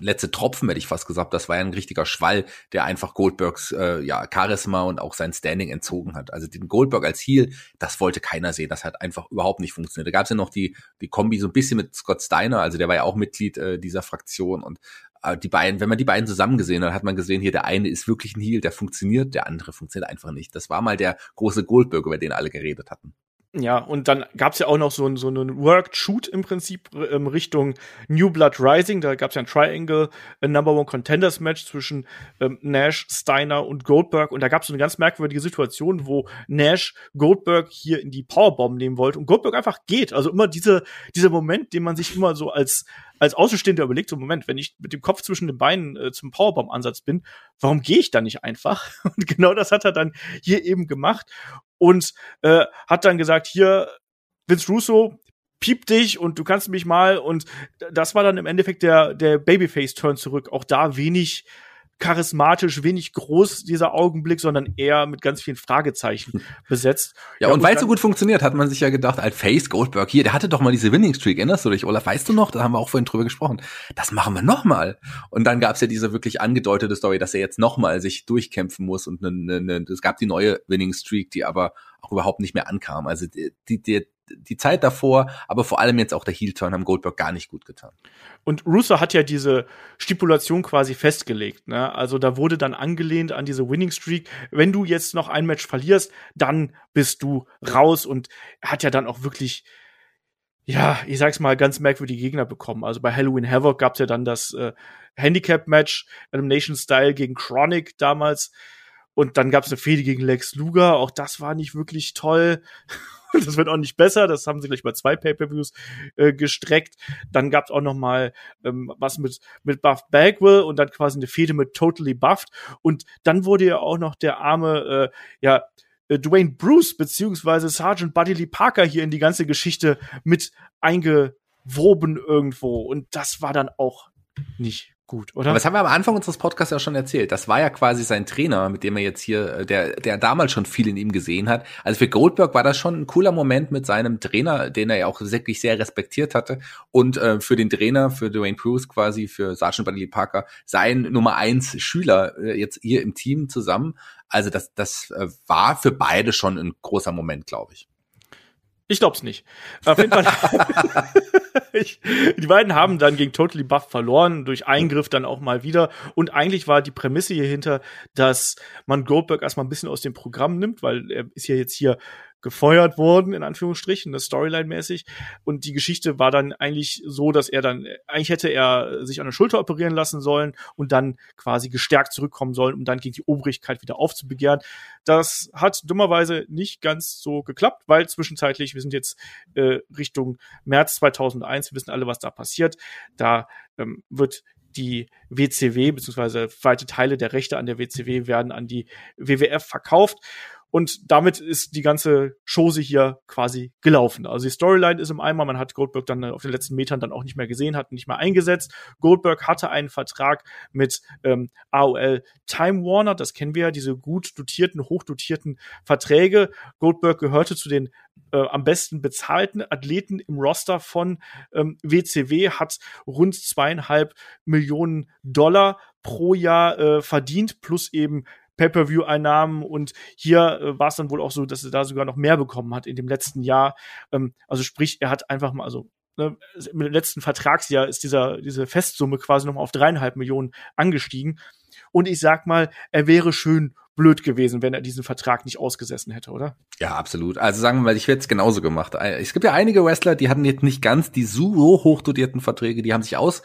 letzte Tropfen, hätte ich fast gesagt. Das war ja ein richtiger Schwall, der einfach Goldbergs äh, ja, Charisma und auch sein Standing entzogen hat. Also den Goldberg als Heel, das wollte keiner sehen. Das hat einfach überhaupt nicht funktioniert. Da gab es ja noch die, die Kombi so ein bisschen mit Scott Steiner, also der war ja auch Mitglied äh, dieser Fraktion. Und die beiden, wenn man die beiden zusammen gesehen hat, hat man gesehen, hier der eine ist wirklich ein Heel, der funktioniert, der andere funktioniert einfach nicht. Das war mal der große Goldberg, über den alle geredet hatten. Ja, und dann gab's ja auch noch so, ein, so einen Work-Shoot im Prinzip ähm, Richtung New Blood Rising. Da gab's ja ein Triangle ein äh, Number One Contenders Match zwischen ähm, Nash, Steiner und Goldberg. Und da gab's so eine ganz merkwürdige Situation, wo Nash Goldberg hier in die Powerbomb nehmen wollte und Goldberg einfach geht. Also immer diese, dieser Moment, den man sich immer so als als Außenstehender überlegt, so Moment, wenn ich mit dem Kopf zwischen den Beinen äh, zum Powerbomb-Ansatz bin, warum gehe ich da nicht einfach? Und genau das hat er dann hier eben gemacht und äh, hat dann gesagt, hier, Vince Russo, piep dich und du kannst mich mal und das war dann im Endeffekt der, der Babyface-Turn zurück. Auch da wenig charismatisch, wenig groß dieser Augenblick, sondern eher mit ganz vielen Fragezeichen besetzt. Ja, ja und weil es so gut funktioniert, hat man sich ja gedacht, als Face Goldberg hier, der hatte doch mal diese Winning Streak, erinnerst du dich, Olaf? Weißt du noch? Da haben wir auch vorhin drüber gesprochen. Das machen wir nochmal. Und dann gab es ja diese wirklich angedeutete Story, dass er jetzt nochmal sich durchkämpfen muss und ne, ne, ne, es gab die neue Winning Streak, die aber auch überhaupt nicht mehr ankam. Also die, die, die Zeit davor, aber vor allem jetzt auch der Heel-Turn haben Goldberg gar nicht gut getan. Und Russo hat ja diese Stipulation quasi festgelegt. Ne? Also da wurde dann angelehnt an diese Winning Streak. Wenn du jetzt noch ein Match verlierst, dann bist du raus. Und hat ja dann auch wirklich, ja, ich sag's mal, ganz merkwürdige Gegner bekommen. Also bei Halloween Havoc gab's ja dann das äh, Handicap-Match, Animation Style gegen Chronic damals. Und dann gab's eine Fehde gegen Lex Luger. Auch das war nicht wirklich toll. das wird auch nicht besser. Das haben sie gleich bei zwei Pay-per-Views äh, gestreckt. Dann gab es auch noch mal ähm, was mit mit Buff Bagwell und dann quasi eine Fehde mit Totally Buffed. Und dann wurde ja auch noch der arme äh, ja äh, Dwayne Bruce beziehungsweise Sergeant Buddy Lee Parker hier in die ganze Geschichte mit eingewoben irgendwo. Und das war dann auch nicht gut, oder? Aber das haben wir am Anfang unseres Podcasts ja schon erzählt. Das war ja quasi sein Trainer, mit dem er jetzt hier, äh, der, der damals schon viel in ihm gesehen hat. Also für Goldberg war das schon ein cooler Moment mit seinem Trainer, den er ja auch wirklich sehr respektiert hatte. Und äh, für den Trainer, für Dwayne Bruce quasi, für Sergeant Bradley Parker, sein Nummer eins Schüler äh, jetzt hier im Team zusammen. Also das, das äh, war für beide schon ein großer Moment, glaube ich. Ich glaub's nicht. Auf jeden Fall. ich, die beiden haben dann gegen Totally Buff verloren, durch Eingriff dann auch mal wieder. Und eigentlich war die Prämisse hierhinter, dass man Goldberg erstmal ein bisschen aus dem Programm nimmt, weil er ist ja jetzt hier gefeuert worden, in Anführungsstrichen, das Storyline-mäßig. Und die Geschichte war dann eigentlich so, dass er dann, eigentlich hätte er sich an der Schulter operieren lassen sollen und dann quasi gestärkt zurückkommen sollen, um dann gegen die Obrigkeit wieder aufzubegehren. Das hat dummerweise nicht ganz so geklappt, weil zwischenzeitlich, wir sind jetzt äh, Richtung März 2001, wir wissen alle, was da passiert. Da ähm, wird die WCW, beziehungsweise weite Teile der Rechte an der WCW werden an die WWF verkauft. Und damit ist die ganze Chose hier quasi gelaufen. Also die Storyline ist im Eimer. Man hat Goldberg dann auf den letzten Metern dann auch nicht mehr gesehen, hat nicht mehr eingesetzt. Goldberg hatte einen Vertrag mit ähm, AOL Time Warner. Das kennen wir ja, diese gut dotierten, hochdotierten Verträge. Goldberg gehörte zu den äh, am besten bezahlten Athleten im Roster von ähm, WCW, hat rund zweieinhalb Millionen Dollar pro Jahr äh, verdient, plus eben Pay-per-View-Einnahmen und hier äh, war es dann wohl auch so, dass er da sogar noch mehr bekommen hat in dem letzten Jahr. Ähm, also sprich, er hat einfach mal, also ne, im letzten Vertragsjahr ist dieser, diese Festsumme quasi nochmal auf dreieinhalb Millionen angestiegen. Und ich sag mal, er wäre schön blöd gewesen, wenn er diesen Vertrag nicht ausgesessen hätte, oder? Ja, absolut. Also sagen wir mal, ich hätte es genauso gemacht. Es gibt ja einige Wrestler, die hatten jetzt nicht ganz die so hoch dotierten Verträge, die haben sich aus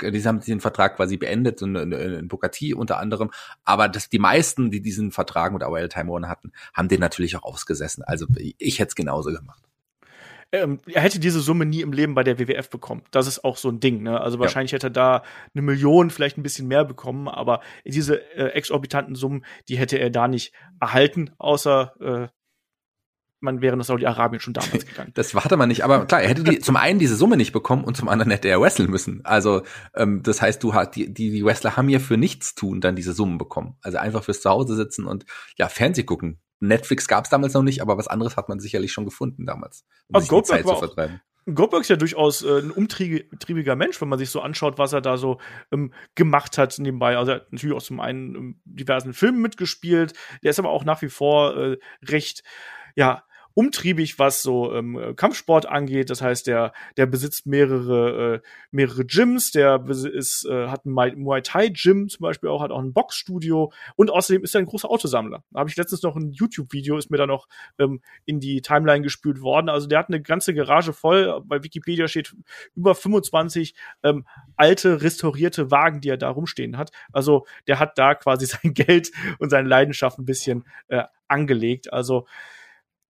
die haben den Vertrag quasi beendet, in, in, in Bukati unter anderem. Aber das, die meisten, die diesen Vertrag mit AOL Time Warner hatten, haben den natürlich auch ausgesessen. Also ich hätte es genauso gemacht. Ähm, er hätte diese Summe nie im Leben bei der WWF bekommen. Das ist auch so ein Ding. Ne? Also wahrscheinlich ja. hätte er da eine Million, vielleicht ein bisschen mehr bekommen, aber diese äh, exorbitanten Summen, die hätte er da nicht erhalten, außer äh, man wäre nach Saudi-Arabien schon damals gegangen. Das warte man nicht, aber klar, er hätte die, zum einen diese Summe nicht bekommen und zum anderen hätte er wresteln müssen. Also ähm, das heißt, du hast die, die, die Wrestler haben ja für nichts tun dann diese Summen bekommen. Also einfach fürs Zuhause sitzen und ja Fernseh gucken. Netflix gab es damals noch nicht, aber was anderes hat man sicherlich schon gefunden damals, um aber sich Goldberg die Zeit zu vertreiben. Goldberg ist ja durchaus äh, ein umtriebiger Mensch, wenn man sich so anschaut, was er da so ähm, gemacht hat nebenbei. Also er hat natürlich auch zum einen ähm, diversen Filmen mitgespielt. Der ist aber auch nach wie vor äh, recht ja umtriebig, was so ähm, Kampfsport angeht. Das heißt, der, der besitzt mehrere, äh, mehrere Gyms, der ist, äh, hat ein Muay Thai Gym zum Beispiel auch, hat auch ein Boxstudio und außerdem ist er ein großer Autosammler. Da habe ich letztens noch ein YouTube-Video, ist mir da noch ähm, in die Timeline gespült worden. Also der hat eine ganze Garage voll. Bei Wikipedia steht über 25 ähm, alte, restaurierte Wagen, die er da rumstehen hat. Also der hat da quasi sein Geld und seine Leidenschaft ein bisschen äh, angelegt. Also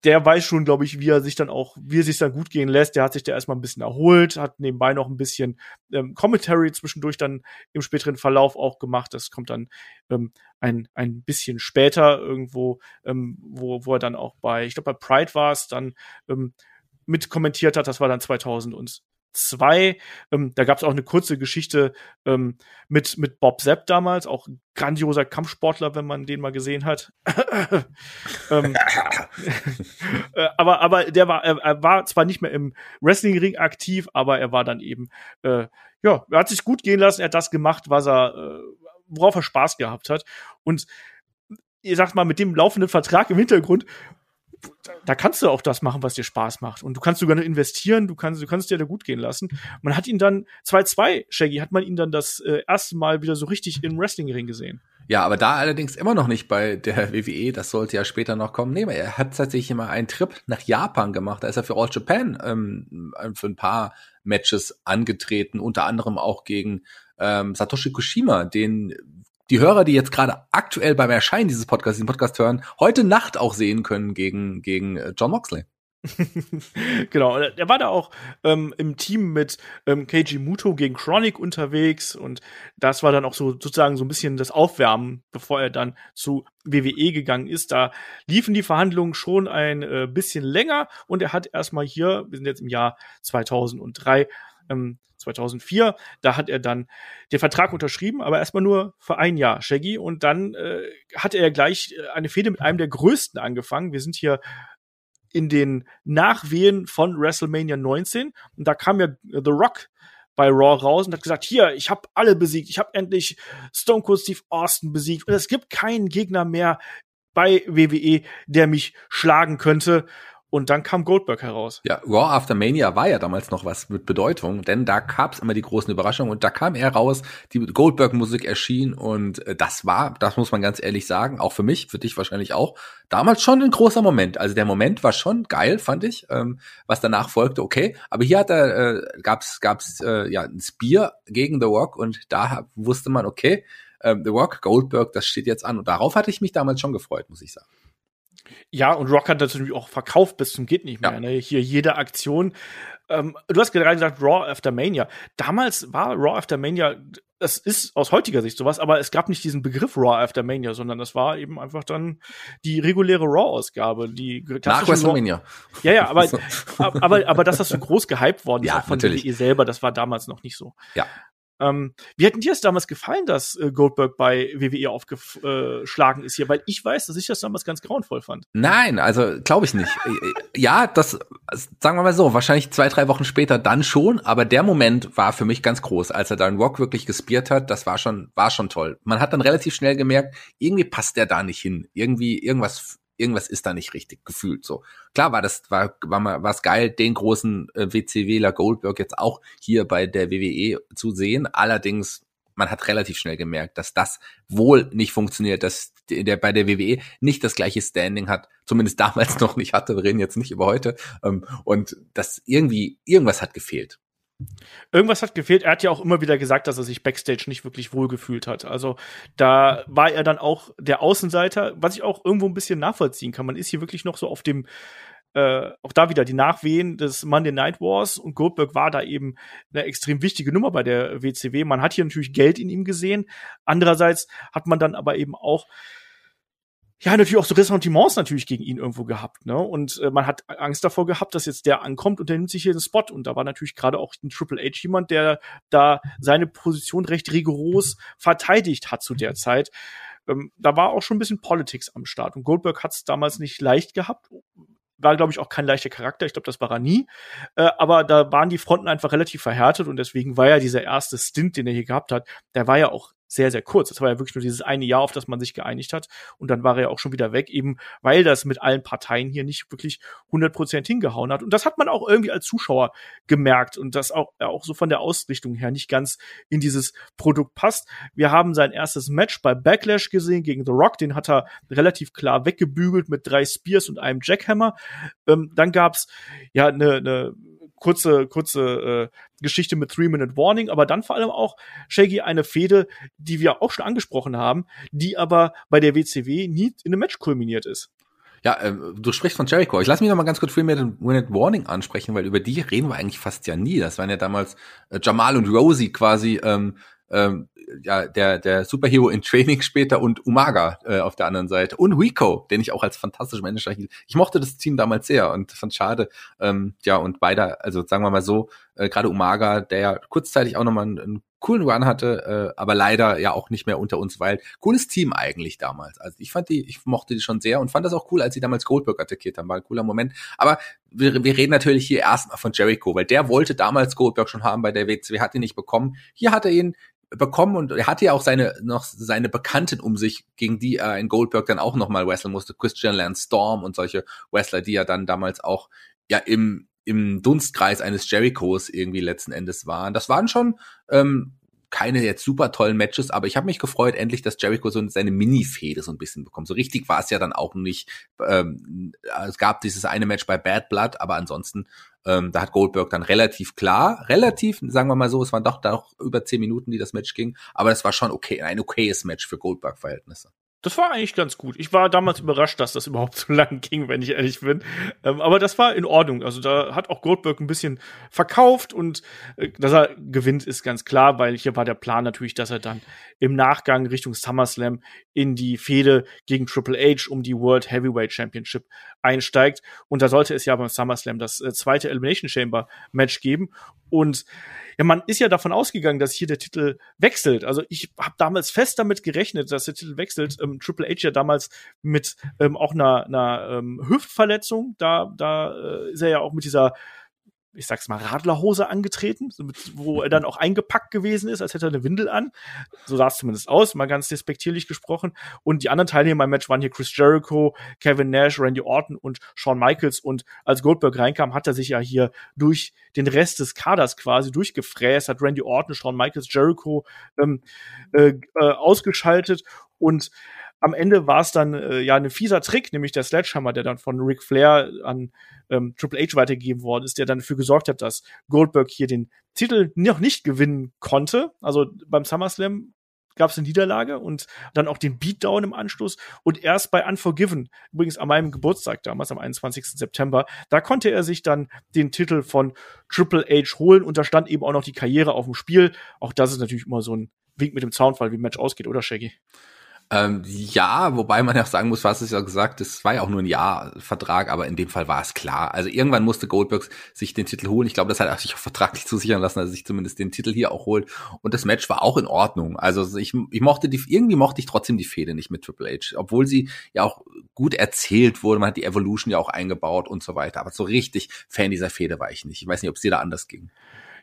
der weiß schon, glaube ich, wie er sich dann auch, wie er sich dann gut gehen lässt. Der hat sich da erstmal ein bisschen erholt, hat nebenbei noch ein bisschen ähm, Commentary zwischendurch dann im späteren Verlauf auch gemacht. Das kommt dann ähm, ein, ein bisschen später irgendwo, ähm, wo, wo er dann auch bei, ich glaube bei Pride war es, dann ähm, mit kommentiert hat. Das war dann 2000 und 2. Ähm, da gab es auch eine kurze Geschichte ähm, mit, mit Bob Sepp damals, auch ein grandioser Kampfsportler, wenn man den mal gesehen hat. ähm, äh, aber, aber der war, er, er, war zwar nicht mehr im Wrestlingring aktiv, aber er war dann eben, äh, ja, er hat sich gut gehen lassen, er hat das gemacht, was er, äh, worauf er Spaß gehabt hat. Und ihr sagt mal, mit dem laufenden Vertrag im Hintergrund da kannst du auch das machen, was dir Spaß macht. Und du kannst sogar noch investieren, du kannst, du kannst dir da gut gehen lassen. Man hat ihn dann, 2-2, Shaggy, hat man ihn dann das äh, erste Mal wieder so richtig im Wrestlingring gesehen. Ja, aber da allerdings immer noch nicht bei der WWE, das sollte ja später noch kommen. Nee, er hat tatsächlich immer einen Trip nach Japan gemacht. Da ist er für All Japan ähm, für ein paar Matches angetreten, unter anderem auch gegen ähm, Satoshi Kushima, den die Hörer, die jetzt gerade aktuell beim Erscheinen dieses Podcasts, diesen Podcast hören, heute Nacht auch sehen können gegen, gegen äh, John Moxley. genau, er war da auch ähm, im Team mit ähm, Keiji Muto gegen Chronic unterwegs und das war dann auch so sozusagen so ein bisschen das Aufwärmen, bevor er dann zu WWE gegangen ist. Da liefen die Verhandlungen schon ein äh, bisschen länger und er hat erstmal hier, wir sind jetzt im Jahr 2003, ähm, 2004. Da hat er dann den Vertrag unterschrieben, aber erstmal nur für ein Jahr, Shaggy. Und dann äh, hat er gleich äh, eine Fehde mit einem der größten angefangen. Wir sind hier in den Nachwehen von WrestleMania 19 und da kam ja The Rock bei Raw raus und hat gesagt, hier, ich habe alle besiegt, ich habe endlich Stone Cold Steve Austin besiegt und es gibt keinen Gegner mehr bei WWE, der mich schlagen könnte. Und dann kam Goldberg heraus. Ja, Raw After Mania war ja damals noch was mit Bedeutung, denn da gab's immer die großen Überraschungen und da kam er raus, die Goldberg-Musik erschien und äh, das war, das muss man ganz ehrlich sagen, auch für mich, für dich wahrscheinlich auch, damals schon ein großer Moment. Also der Moment war schon geil, fand ich. Ähm, was danach folgte, okay. Aber hier hat er, äh, gab's, gab's äh, ja ein Spear gegen The Rock und da wusste man, okay, äh, The Rock, Goldberg, das steht jetzt an. Und darauf hatte ich mich damals schon gefreut, muss ich sagen. Ja, und Rock hat natürlich auch verkauft bis zum geht nicht mehr. Ja. Ne? Hier jede Aktion. Ähm, du hast gerade gesagt Raw After Mania. Damals war Raw After Mania, das ist aus heutiger Sicht sowas, aber es gab nicht diesen Begriff Raw After Mania, sondern das war eben einfach dann die reguläre Raw-Ausgabe, die nach WrestleMania. Ja, ja, aber, aber, aber dass das so groß gehypt worden ist ja, von natürlich. WWE selber, das war damals noch nicht so. Ja. Ähm, wie hat dir es damals gefallen, dass äh, Goldberg bei WWE aufgeschlagen ist hier? Weil ich weiß, dass ich das damals ganz grauenvoll fand. Nein, also glaube ich nicht. Äh, äh, ja, das sagen wir mal so, wahrscheinlich zwei, drei Wochen später dann schon, aber der Moment war für mich ganz groß, als er dann Rock wirklich gespiert hat, das war schon, war schon toll. Man hat dann relativ schnell gemerkt, irgendwie passt der da nicht hin. Irgendwie, irgendwas irgendwas ist da nicht richtig gefühlt so. Klar war das war war mal was geil, den großen äh, WCWler Goldberg jetzt auch hier bei der WWE zu sehen. Allerdings man hat relativ schnell gemerkt, dass das wohl nicht funktioniert, dass der bei der WWE nicht das gleiche Standing hat, zumindest damals noch nicht hatte. Wir reden jetzt nicht über heute ähm, und das irgendwie irgendwas hat gefehlt. Irgendwas hat gefehlt. Er hat ja auch immer wieder gesagt, dass er sich backstage nicht wirklich wohlgefühlt hat. Also da war er dann auch der Außenseiter, was ich auch irgendwo ein bisschen nachvollziehen kann. Man ist hier wirklich noch so auf dem äh, auch da wieder die Nachwehen des Monday Night Wars und Goldberg war da eben eine extrem wichtige Nummer bei der WCW. Man hat hier natürlich Geld in ihm gesehen. Andererseits hat man dann aber eben auch ja, natürlich auch so Ressentiments natürlich gegen ihn irgendwo gehabt, ne? Und äh, man hat Angst davor gehabt, dass jetzt der ankommt und der nimmt sich hier den Spot. Und da war natürlich gerade auch ein Triple H jemand, der da seine Position recht rigoros verteidigt hat zu der Zeit. Ähm, da war auch schon ein bisschen Politics am Start. Und Goldberg hat es damals nicht leicht gehabt. War, glaube ich, auch kein leichter Charakter. Ich glaube, das war er nie. Äh, aber da waren die Fronten einfach relativ verhärtet und deswegen war ja dieser erste Stint, den er hier gehabt hat, der war ja auch sehr, sehr kurz. Das war ja wirklich nur dieses eine Jahr, auf das man sich geeinigt hat. Und dann war er ja auch schon wieder weg, eben weil das mit allen Parteien hier nicht wirklich 100 Prozent hingehauen hat. Und das hat man auch irgendwie als Zuschauer gemerkt und das auch, auch so von der Ausrichtung her nicht ganz in dieses Produkt passt. Wir haben sein erstes Match bei Backlash gesehen gegen The Rock. Den hat er relativ klar weggebügelt mit drei Spears und einem Jackhammer. Ähm, dann gab's ja eine, eine kurze, kurze äh, Geschichte mit Three-Minute Warning, aber dann vor allem auch, Shaggy, eine Fehde, die wir auch schon angesprochen haben, die aber bei der WCW nie in einem Match kulminiert ist. Ja, äh, du sprichst von Jericho. Ich lass mich noch mal ganz kurz Three-Minute Warning ansprechen, weil über die reden wir eigentlich fast ja nie. Das waren ja damals äh, Jamal und Rosie quasi ähm, ähm, ja, der, der Superhero in Training später und Umaga äh, auf der anderen Seite und Rico, den ich auch als fantastischen Manager hielt. Ich mochte das Team damals sehr und fand schade, ähm, ja, und beide, also sagen wir mal so, äh, gerade Umaga, der ja kurzzeitig auch nochmal einen, einen coolen Run hatte, äh, aber leider ja auch nicht mehr unter uns weil Cooles Team eigentlich damals. Also ich fand die, ich mochte die schon sehr und fand das auch cool, als sie damals Goldberg attackiert haben. War ein cooler Moment. Aber wir, wir reden natürlich hier erstmal von Jericho, weil der wollte damals Goldberg schon haben bei der WCW, hat ihn nicht bekommen. Hier hat er ihn bekommen und er hatte ja auch seine noch seine Bekannten um sich, gegen die er in Goldberg dann auch nochmal wresteln musste, Christian Lance Storm und solche Wrestler, die ja dann damals auch ja im im Dunstkreis eines Jerichos irgendwie letzten Endes waren. Das waren schon ähm, keine jetzt super tollen Matches, aber ich habe mich gefreut, endlich, dass Jericho so seine Mini-Fehde so ein bisschen bekommt. So richtig war es ja dann auch nicht. Ähm, es gab dieses eine Match bei Bad Blood, aber ansonsten, ähm, da hat Goldberg dann relativ klar, relativ, sagen wir mal so, es waren doch, doch über zehn Minuten, die das Match ging, aber es war schon okay, ein okayes Match für Goldberg-Verhältnisse. Das war eigentlich ganz gut. Ich war damals überrascht, dass das überhaupt so lang ging, wenn ich ehrlich bin. Ähm, aber das war in Ordnung. Also da hat auch Goldberg ein bisschen verkauft und äh, dass er gewinnt, ist ganz klar, weil hier war der Plan natürlich, dass er dann im Nachgang Richtung SummerSlam in die Fehde gegen Triple H um die World Heavyweight Championship einsteigt. Und da sollte es ja beim SummerSlam das äh, zweite Elimination Chamber Match geben. Und ja, man ist ja davon ausgegangen, dass hier der Titel wechselt. Also ich habe damals fest damit gerechnet, dass der Titel wechselt. Ähm, Triple H ja damals mit ähm, auch einer, einer ähm, Hüftverletzung, da, da äh, ist er ja auch mit dieser ich sag's mal, Radlerhose angetreten, wo er dann auch eingepackt gewesen ist, als hätte er eine Windel an. So sah es zumindest aus, mal ganz despektierlich gesprochen. Und die anderen Teilnehmer im Match waren hier Chris Jericho, Kevin Nash, Randy Orton und Shawn Michaels. Und als Goldberg reinkam, hat er sich ja hier durch den Rest des Kaders quasi durchgefräst, hat Randy Orton, Shawn Michaels, Jericho ähm, äh, äh, ausgeschaltet und am Ende war es dann äh, ja ein fieser Trick, nämlich der Sledgehammer, der dann von Ric Flair an ähm, Triple H weitergegeben worden ist, der dann dafür gesorgt hat, dass Goldberg hier den Titel noch nicht gewinnen konnte. Also beim SummerSlam gab es eine Niederlage und dann auch den Beatdown im Anschluss und erst bei Unforgiven, übrigens an meinem Geburtstag damals am 21. September, da konnte er sich dann den Titel von Triple H holen und da stand eben auch noch die Karriere auf dem Spiel. Auch das ist natürlich immer so ein Wink mit dem Zaunfall, wie ein Match ausgeht, oder Shaggy? Ähm, ja, wobei man ja sagen muss, was ist ja gesagt, das war ja auch nur ein Jahr-Vertrag, aber in dem Fall war es klar. Also irgendwann musste Goldberg sich den Titel holen. Ich glaube, das hat er sich auch vertraglich zusichern lassen, dass er sich zumindest den Titel hier auch holt. Und das Match war auch in Ordnung. Also ich, ich mochte die, irgendwie mochte ich trotzdem die Fehde nicht mit Triple H, obwohl sie ja auch gut erzählt wurde. Man hat die Evolution ja auch eingebaut und so weiter. Aber so richtig Fan dieser Fehde war ich nicht. Ich weiß nicht, ob es dir da anders ging.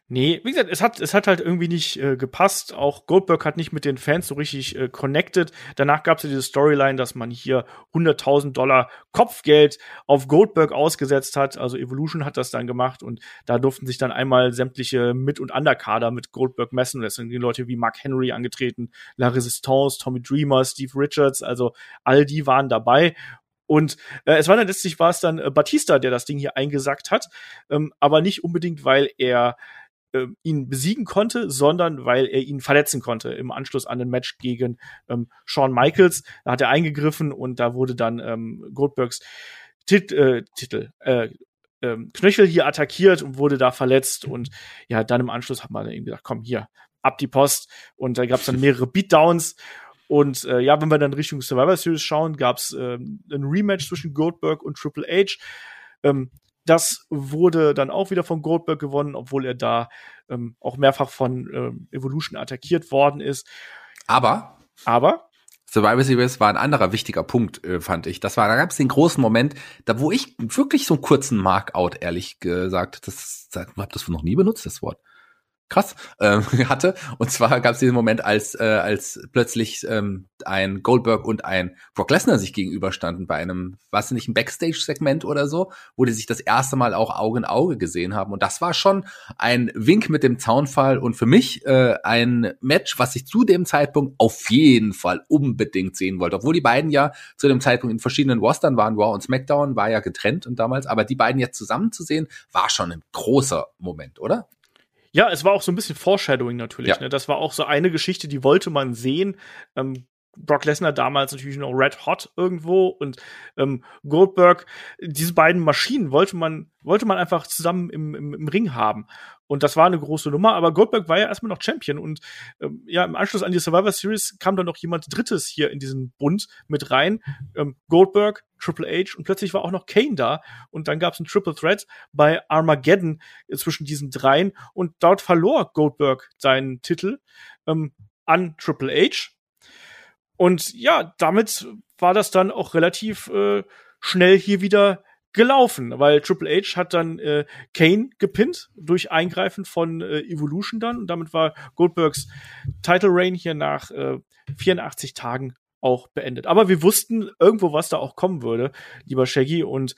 Nee, wie gesagt, es hat, es hat halt irgendwie nicht äh, gepasst. Auch Goldberg hat nicht mit den Fans so richtig äh, connected. Danach gab es ja diese Storyline, dass man hier 100.000 Dollar Kopfgeld auf Goldberg ausgesetzt hat. Also Evolution hat das dann gemacht und da durften sich dann einmal sämtliche Mit- und Underkader mit Goldberg messen. Das sind die Leute wie Mark Henry angetreten, La Resistance, Tommy Dreamer, Steve Richards. Also all die waren dabei. Und äh, es war dann letztlich war es dann äh, Batista, der das Ding hier eingesackt hat, ähm, aber nicht unbedingt, weil er äh, ihn besiegen konnte, sondern weil er ihn verletzen konnte im Anschluss an den Match gegen ähm, Shawn Michaels. Da hat er eingegriffen und da wurde dann ähm, Goldbergs Tit äh, Titel äh, ähm, Knöchel hier attackiert und wurde da verletzt und ja, dann im Anschluss hat man ihm gesagt, komm hier, ab die Post und da gab es dann mehrere Beatdowns und äh, ja, wenn wir dann Richtung Survivor Series schauen, gab es ähm, ein Rematch zwischen Goldberg und Triple H. Ähm, das wurde dann auch wieder von Goldberg gewonnen, obwohl er da ähm, auch mehrfach von ähm, Evolution attackiert worden ist. Aber, aber Survivor Series war ein anderer wichtiger Punkt, äh, fand ich. Das war, da gab es den großen Moment, da wo ich wirklich so einen kurzen Markout, ehrlich gesagt, das, das hab das noch nie benutzt, das Wort krass ähm, hatte. Und zwar gab es diesen Moment, als, äh, als plötzlich ähm, ein Goldberg und ein Brock Lesnar sich gegenüberstanden bei einem, was nicht, ein Backstage-Segment oder so, wo die sich das erste Mal auch Auge in Auge gesehen haben. Und das war schon ein Wink mit dem Zaunfall und für mich äh, ein Match, was ich zu dem Zeitpunkt auf jeden Fall unbedingt sehen wollte. Obwohl die beiden ja zu dem Zeitpunkt in verschiedenen Rostern waren, Raw und SmackDown war ja getrennt und damals, aber die beiden jetzt zusammen zu sehen, war schon ein großer Moment, oder? Ja, es war auch so ein bisschen Foreshadowing natürlich. Ja. Ne? Das war auch so eine Geschichte, die wollte man sehen. Ähm, Brock Lesnar damals natürlich noch Red Hot irgendwo und ähm, Goldberg, diese beiden Maschinen wollte man, wollte man einfach zusammen im, im, im Ring haben. Und das war eine große Nummer, aber Goldberg war ja erstmal noch Champion und ähm, ja, im Anschluss an die Survivor Series kam dann noch jemand Drittes hier in diesen Bund mit rein. Ähm, Goldberg, Triple H und plötzlich war auch noch Kane da und dann gab es ein Triple Threat bei Armageddon zwischen diesen dreien und dort verlor Goldberg seinen Titel ähm, an Triple H. Und ja, damit war das dann auch relativ äh, schnell hier wieder gelaufen, weil Triple H hat dann äh, Kane gepinnt durch Eingreifen von äh, Evolution dann. Und damit war Goldbergs Title Reign hier nach äh, 84 Tagen auch beendet. Aber wir wussten irgendwo, was da auch kommen würde, lieber Shaggy und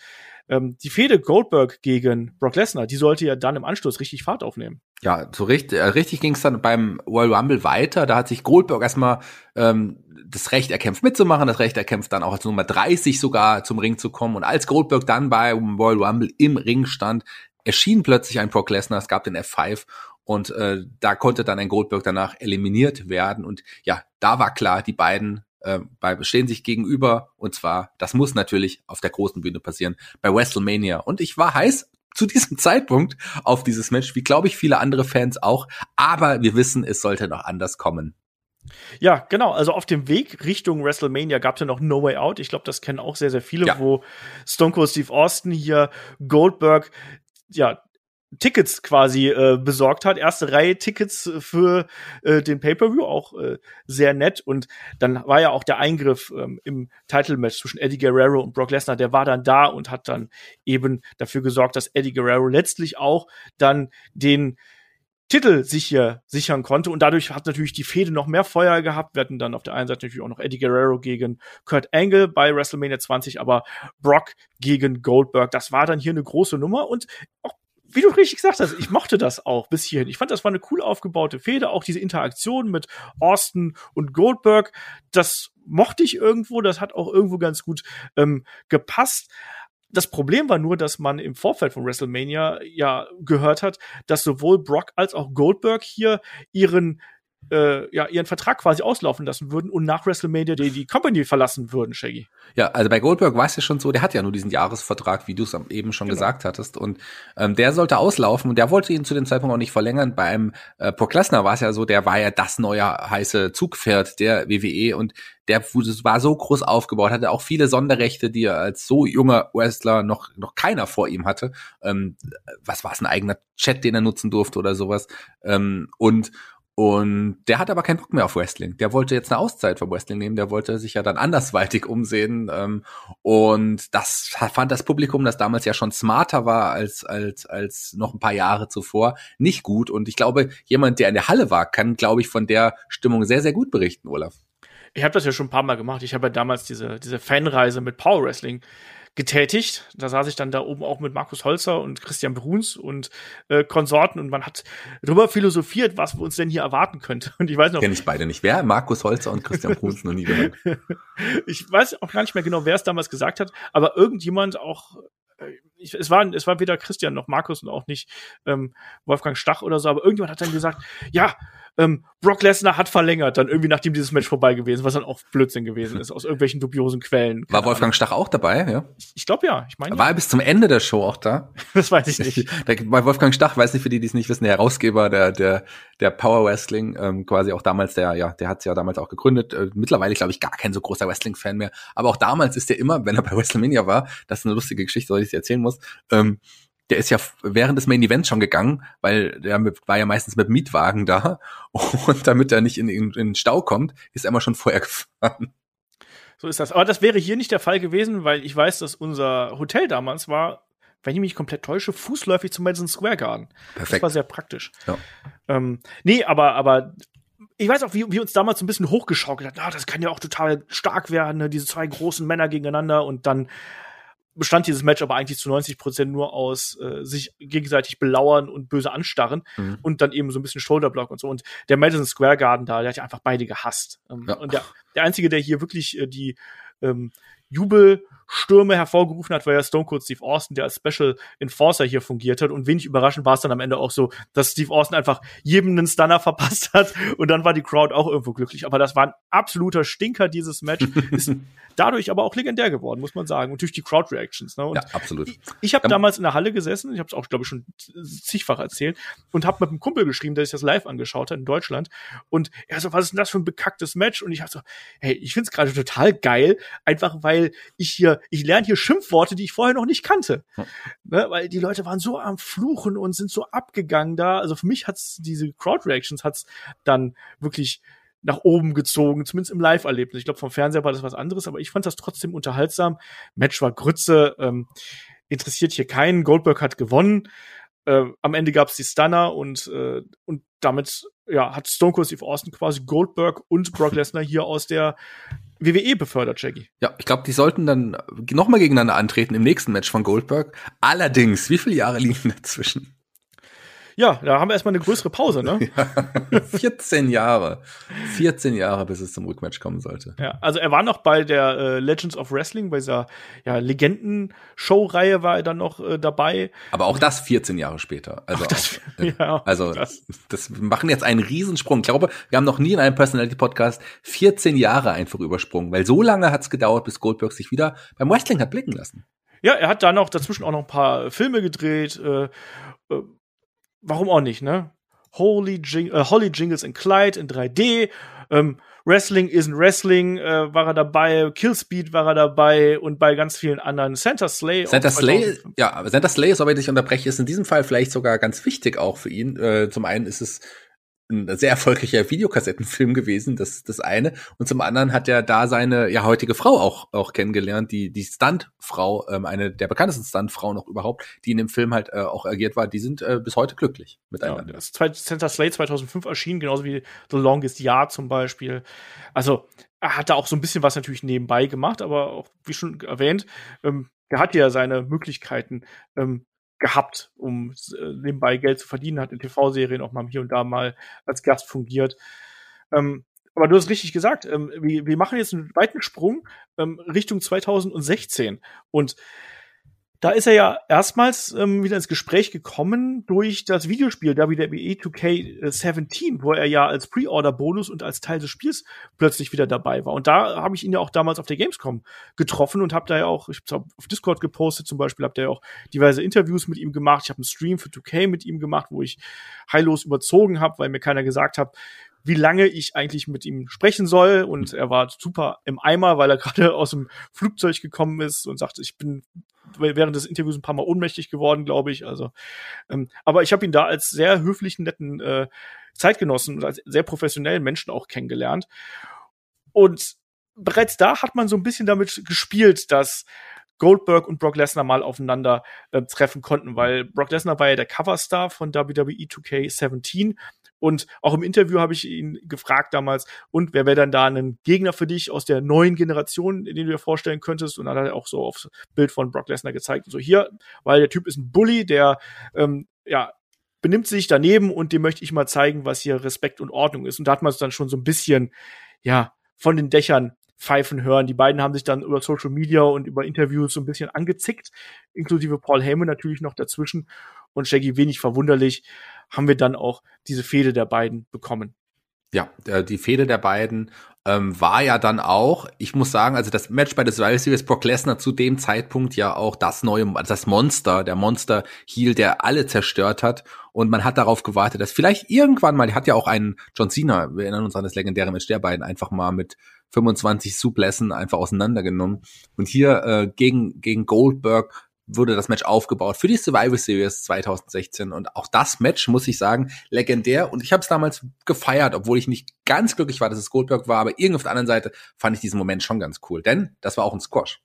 ähm, die Fehde Goldberg gegen Brock Lesnar, die sollte ja dann im Anschluss richtig Fahrt aufnehmen. Ja, so richtig, äh, richtig ging es dann beim Royal Rumble weiter. Da hat sich Goldberg erstmal ähm, das Recht erkämpft mitzumachen, das Recht erkämpft dann auch als Nummer 30 sogar zum Ring zu kommen. Und als Goldberg dann bei Royal Rumble im Ring stand, erschien plötzlich ein Brock Lesnar, es gab den F5 und äh, da konnte dann ein Goldberg danach eliminiert werden. Und ja, da war klar, die beiden äh, bei, stehen sich gegenüber und zwar, das muss natürlich auf der großen Bühne passieren, bei WrestleMania. Und ich war heiß zu diesem Zeitpunkt auf dieses Match, wie glaube ich viele andere Fans auch, aber wir wissen, es sollte noch anders kommen. Ja, genau. Also auf dem Weg Richtung WrestleMania gab es ja noch No Way Out. Ich glaube, das kennen auch sehr, sehr viele, ja. wo Stone Cold Steve Austin hier Goldberg ja Tickets quasi äh, besorgt hat. Erste Reihe Tickets für äh, den Pay-per-View, auch äh, sehr nett. Und dann war ja auch der Eingriff ähm, im Title-Match zwischen Eddie Guerrero und Brock Lesnar. Der war dann da und hat dann eben dafür gesorgt, dass Eddie Guerrero letztlich auch dann den Titel sich hier sichern konnte. Und dadurch hat natürlich die Fehde noch mehr Feuer gehabt. Wir hatten dann auf der einen Seite natürlich auch noch Eddie Guerrero gegen Kurt Angle bei WrestleMania 20, aber Brock gegen Goldberg. Das war dann hier eine große Nummer und auch wie du richtig gesagt hast, ich mochte das auch bis hierhin. Ich fand, das war eine cool aufgebaute Fehde, auch diese Interaktion mit Austin und Goldberg, das mochte ich irgendwo, das hat auch irgendwo ganz gut ähm, gepasst. Das Problem war nur, dass man im Vorfeld von WrestleMania ja gehört hat, dass sowohl Brock als auch Goldberg hier ihren äh, ja, ihren Vertrag quasi auslaufen lassen würden und nach WrestleMania die, die Company verlassen würden, Shaggy. Ja, also bei Goldberg war es ja schon so, der hat ja nur diesen Jahresvertrag, wie du es eben schon genau. gesagt hattest. Und ähm, der sollte auslaufen und der wollte ihn zu dem Zeitpunkt auch nicht verlängern. Beim äh, Brock Lesnar war es ja so, der war ja das neue heiße Zugpferd der WWE und der war so groß aufgebaut, hatte auch viele Sonderrechte, die er als so junger Wrestler noch, noch keiner vor ihm hatte. Ähm, was war es, ein eigener Chat, den er nutzen durfte oder sowas. Ähm, und und der hat aber keinen Bock mehr auf Wrestling. Der wollte jetzt eine Auszeit vom Wrestling nehmen. Der wollte sich ja dann andersweitig umsehen. Ähm, und das fand das Publikum, das damals ja schon smarter war als, als, als noch ein paar Jahre zuvor, nicht gut. Und ich glaube, jemand, der in der Halle war, kann, glaube ich, von der Stimmung sehr, sehr gut berichten, Olaf. Ich habe das ja schon ein paar Mal gemacht. Ich habe ja damals diese, diese Fanreise mit Power Wrestling getätigt. Da saß ich dann da oben auch mit Markus Holzer und Christian Bruns und äh, Konsorten und man hat darüber philosophiert, was wir uns denn hier erwarten könnte. Und ich weiß noch. Kenn ich beide nicht. Wer? Markus Holzer und Christian Bruns noch nie gehört. ich weiß auch gar nicht mehr genau, wer es damals gesagt hat, aber irgendjemand auch äh, ich, es war es war weder Christian noch Markus und auch nicht ähm, Wolfgang Stach oder so, aber irgendjemand hat dann gesagt, ja, ähm, Brock Lesnar hat verlängert, dann irgendwie nachdem dieses Match vorbei gewesen, was dann auch Blödsinn gewesen ist, aus irgendwelchen dubiosen Quellen. War Wolfgang Ahnung. Stach auch dabei, ja? Ich, ich glaube ja, ich meine. War er bis zum Ende der Show auch da? das weiß ich nicht. Der, bei Wolfgang Stach, weiß nicht, für die, die es nicht wissen, der Herausgeber der, der, der Power Wrestling, ähm, quasi auch damals, der, ja, der hat ja damals auch gegründet. Äh, mittlerweile, glaube ich, gar kein so großer Wrestling-Fan mehr. Aber auch damals ist der immer, wenn er bei WrestleMania war, das ist eine lustige Geschichte, soll ich dir erzählen muss, ähm, der ist ja während des Main Events schon gegangen, weil der war ja meistens mit Mietwagen da und damit er nicht in, in, in den Stau kommt, ist er immer schon vorher gefahren. So ist das. Aber das wäre hier nicht der Fall gewesen, weil ich weiß, dass unser Hotel damals war, wenn ich mich komplett täusche, fußläufig zum Madison Square Garden. Perfekt. Das war sehr praktisch. Ja. Ähm, nee, aber, aber ich weiß auch, wie wir uns damals so ein bisschen hochgeschaukelt hat. Ah, das kann ja auch total stark werden, ne? diese zwei großen Männer gegeneinander und dann bestand dieses Match aber eigentlich zu 90 Prozent nur aus äh, sich gegenseitig belauern und böse anstarren mhm. und dann eben so ein bisschen Shoulderblock und so. Und der Madison Square Garden da, der hat ja einfach beide gehasst. Ähm, ja. Und der, der Einzige, der hier wirklich äh, die ähm, Jubelstürme hervorgerufen hat, war ja Stone Cold Steve Austin, der als Special Enforcer hier fungiert hat. Und wenig überraschend war es dann am Ende auch so, dass Steve Austin einfach jedem einen Stunner verpasst hat und dann war die Crowd auch irgendwo glücklich. Aber das war ein absoluter Stinker, dieses Match. Ist dadurch aber auch legendär geworden, muss man sagen. Und durch die Crowd Reactions. Ne? Ja, absolut. Ich, ich habe damals in der Halle gesessen, ich habe es auch, glaube ich, schon zigfach erzählt, und habe mit einem Kumpel geschrieben, der sich das live angeschaut hat in Deutschland. Und er so, was ist denn das für ein bekacktes Match? Und ich habe so, hey, ich find's gerade total geil, einfach weil ich hier, ich lerne hier Schimpfworte, die ich vorher noch nicht kannte. Hm. Ne? Weil die Leute waren so am Fluchen und sind so abgegangen da. Also für mich hat's diese Crowd Reactions hat's dann wirklich nach oben gezogen, zumindest im Live-Erlebnis. Ich glaube, vom Fernseher war das was anderes, aber ich fand das trotzdem unterhaltsam. Match war Grütze, ähm, interessiert hier keinen. Goldberg hat gewonnen. Äh, am Ende gab es die Stunner und, äh, und damit ja, hat Stone Cold Steve Austin quasi Goldberg und Brock Lesnar hier aus der WWE befördert, Jackie. Ja, ich glaube, die sollten dann nochmal gegeneinander antreten im nächsten Match von Goldberg. Allerdings, wie viele Jahre liegen dazwischen? Ja, da haben wir erstmal eine größere Pause, ne? Ja, 14 Jahre. 14 Jahre, bis es zum Rückmatch kommen sollte. Ja, also er war noch bei der äh, Legends of Wrestling, bei dieser ja, Legenden-Show-Reihe war er dann noch äh, dabei. Aber auch das 14 Jahre später. Also, Auch das- auch, äh, ja, also das- das. machen jetzt einen Riesensprung. Ich glaube, wir haben noch nie in einem Personality-Podcast 14 Jahre einfach übersprungen, weil so lange hat es gedauert, bis Goldberg sich wieder beim Wrestling hat blicken lassen. Ja, er hat dann noch dazwischen auch noch ein paar Filme gedreht. Äh, äh, warum auch nicht, ne? Holy Jing äh, Holly Jingles in Clyde in 3D. Ähm, Wrestling isn't Wrestling äh, war er dabei. Killspeed war er dabei und bei ganz vielen anderen. Santa Slay. Santa Slay, 2005. ja, aber Santa Slay, soweit ich unterbreche, ist in diesem Fall vielleicht sogar ganz wichtig auch für ihn. Äh, zum einen ist es ein sehr erfolgreicher Videokassettenfilm gewesen, das das eine. Und zum anderen hat er da seine ja heutige Frau auch auch kennengelernt, die die Stuntfrau, ähm, eine der bekanntesten Stuntfrauen noch überhaupt, die in dem Film halt äh, auch agiert war. Die sind äh, bis heute glücklich Ja, miteinander. das zwei- Santa Slay 2005 erschienen, genauso wie The Longest Yard zum Beispiel. Also, er hat da auch so ein bisschen was natürlich nebenbei gemacht, aber auch, wie schon erwähnt, ähm, er hat ja seine Möglichkeiten ähm, gehabt, um äh, nebenbei Geld zu verdienen, hat in TV-Serien auch mal hier und da mal als Gast fungiert. Ähm, aber du hast richtig gesagt, ähm, wir, wir machen jetzt einen weiten Sprung ähm, Richtung 2016 und da ist er ja erstmals ähm, wieder ins Gespräch gekommen durch das Videospiel WWE 2K17, wo er ja als Pre-Order-Bonus und als Teil des Spiels plötzlich wieder dabei war. Und da habe ich ihn ja auch damals auf der Gamescom getroffen und habe da ja auch, ich habe auf Discord gepostet zum Beispiel, habe da ja auch diverse Interviews mit ihm gemacht. Ich habe einen Stream für 2K mit ihm gemacht, wo ich heillos überzogen habe, weil mir keiner gesagt hat, wie lange ich eigentlich mit ihm sprechen soll. Und er war super im Eimer, weil er gerade aus dem Flugzeug gekommen ist und sagte, ich bin während des Interviews ein paar Mal ohnmächtig geworden, glaube ich. Also, ähm, aber ich habe ihn da als sehr höflichen, netten äh, Zeitgenossen und als sehr professionellen Menschen auch kennengelernt. Und bereits da hat man so ein bisschen damit gespielt, dass Goldberg und Brock Lesnar mal aufeinander äh, treffen konnten, weil Brock Lesnar war ja der Coverstar von WWE 2K17 und auch im Interview habe ich ihn gefragt damals, und wer wäre dann da ein Gegner für dich aus der neuen Generation, den du dir vorstellen könntest? Und dann hat er auch so aufs Bild von Brock Lesnar gezeigt. Und so hier, weil der Typ ist ein Bully, der ähm, ja benimmt sich daneben und dem möchte ich mal zeigen, was hier Respekt und Ordnung ist. Und da hat man es dann schon so ein bisschen, ja, von den Dächern pfeifen hören. Die beiden haben sich dann über Social Media und über Interviews so ein bisschen angezickt, inklusive Paul Heyman natürlich noch dazwischen. Und Shaggy, wenig verwunderlich, haben wir dann auch diese Fehde der beiden bekommen. Ja, äh, die Fehde der beiden ähm, war ja dann auch, ich muss sagen, also das Match bei der Survivor Series Brock Lesnar zu dem Zeitpunkt ja auch das neue, das Monster, der Monster Heel, der alle zerstört hat. Und man hat darauf gewartet, dass vielleicht irgendwann mal, hat ja auch einen John Cena, wir erinnern uns an das legendäre Match der beiden, einfach mal mit 25 Suplessen einfach auseinandergenommen. Und hier äh, gegen, gegen Goldberg wurde das Match aufgebaut für die Survivor Series 2016 und auch das Match muss ich sagen legendär. Und ich habe es damals gefeiert, obwohl ich nicht ganz glücklich war, dass es Goldberg war, aber irgendwie auf der anderen Seite fand ich diesen Moment schon ganz cool, denn das war auch ein Squash.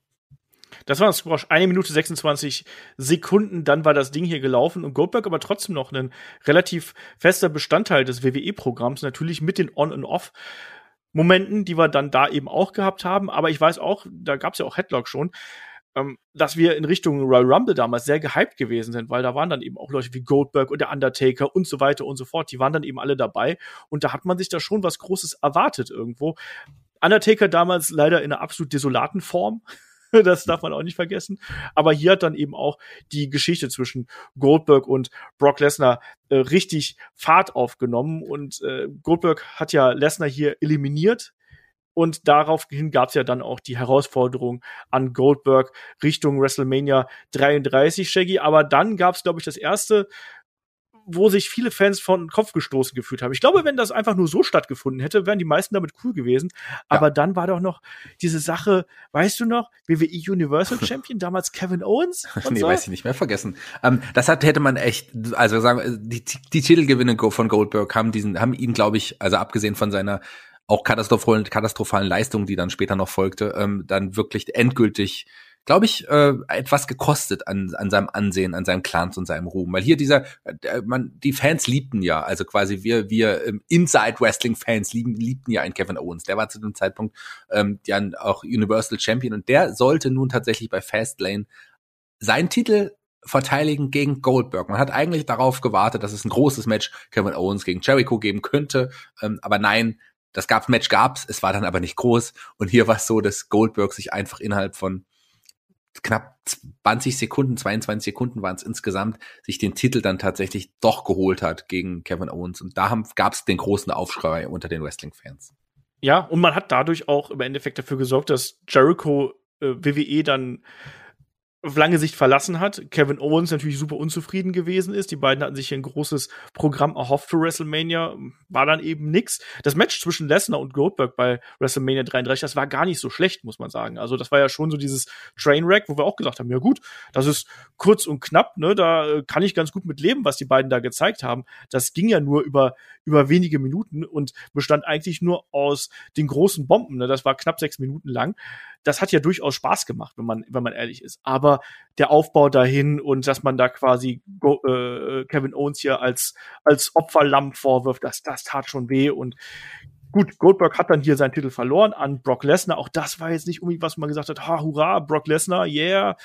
Das war ein Squash, eine Minute 26 Sekunden, dann war das Ding hier gelaufen. Und Goldberg aber trotzdem noch ein relativ fester Bestandteil des WWE-Programms, natürlich mit den On- und Off-Momenten, die wir dann da eben auch gehabt haben. Aber ich weiß auch, da gab es ja auch Headlock schon, ähm, dass wir in Richtung Royal Rumble damals sehr gehypt gewesen sind, weil da waren dann eben auch Leute wie Goldberg und der Undertaker und so weiter und so fort. Die waren dann eben alle dabei und da hat man sich da schon was Großes erwartet irgendwo. Undertaker damals leider in einer absolut desolaten Form. Das darf man auch nicht vergessen. Aber hier hat dann eben auch die Geschichte zwischen Goldberg und Brock Lesnar äh, richtig Fahrt aufgenommen. Und äh, Goldberg hat ja Lesnar hier eliminiert. Und daraufhin gab es ja dann auch die Herausforderung an Goldberg Richtung WrestleMania 33, Shaggy. Aber dann gab es, glaube ich, das erste wo sich viele Fans von Kopf gestoßen gefühlt haben. Ich glaube, wenn das einfach nur so stattgefunden hätte, wären die meisten damit cool gewesen. Aber dann war doch noch diese Sache, weißt du noch, WWE Universal Champion, damals Kevin Owens? Nee, so? weiß ich nicht mehr vergessen. Ähm, das hat, hätte man echt, also sagen wir, die, die Titelgewinne von Goldberg haben diesen, haben ihn, glaube ich, also abgesehen von seiner auch katastrophalen, katastrophalen Leistung, die dann später noch folgte, ähm, dann wirklich endgültig glaube ich, äh, etwas gekostet an, an seinem Ansehen, an seinem Clans und seinem Ruhm. Weil hier dieser, äh, man, die Fans liebten ja, also quasi wir, wir ähm, Inside Wrestling Fans lieben, liebten ja einen Kevin Owens. Der war zu dem Zeitpunkt ähm, ja auch Universal Champion und der sollte nun tatsächlich bei Fastlane seinen Titel verteidigen gegen Goldberg. Man hat eigentlich darauf gewartet, dass es ein großes Match Kevin Owens gegen Jericho geben könnte, ähm, aber nein, das gab Match gab's, es war dann aber nicht groß und hier war es so, dass Goldberg sich einfach innerhalb von knapp 20 Sekunden, 22 Sekunden waren es insgesamt, sich den Titel dann tatsächlich doch geholt hat gegen Kevin Owens und da gab es den großen Aufschrei unter den Wrestling-Fans. Ja, und man hat dadurch auch im Endeffekt dafür gesorgt, dass Jericho äh, WWE dann auf lange Sicht verlassen hat. Kevin Owens natürlich super unzufrieden gewesen ist. Die beiden hatten sich hier ein großes Programm erhofft für WrestleMania. War dann eben nix. Das Match zwischen Lesnar und Goldberg bei WrestleMania 33, das war gar nicht so schlecht, muss man sagen. Also das war ja schon so dieses Trainwreck, wo wir auch gesagt haben, ja gut, das ist kurz und knapp, ne, da äh, kann ich ganz gut mit leben, was die beiden da gezeigt haben. Das ging ja nur über, über wenige Minuten und bestand eigentlich nur aus den großen Bomben, ne. Das war knapp sechs Minuten lang das hat ja durchaus Spaß gemacht, wenn man, wenn man ehrlich ist. Aber der Aufbau dahin und dass man da quasi äh, Kevin Owens hier als, als Opferlamm vorwirft, das, das tat schon weh und Gut, Goldberg hat dann hier seinen Titel verloren an Brock Lesnar. Auch das war jetzt nicht unbedingt, was man gesagt hat, ha, hurra, Brock Lesnar, yeah.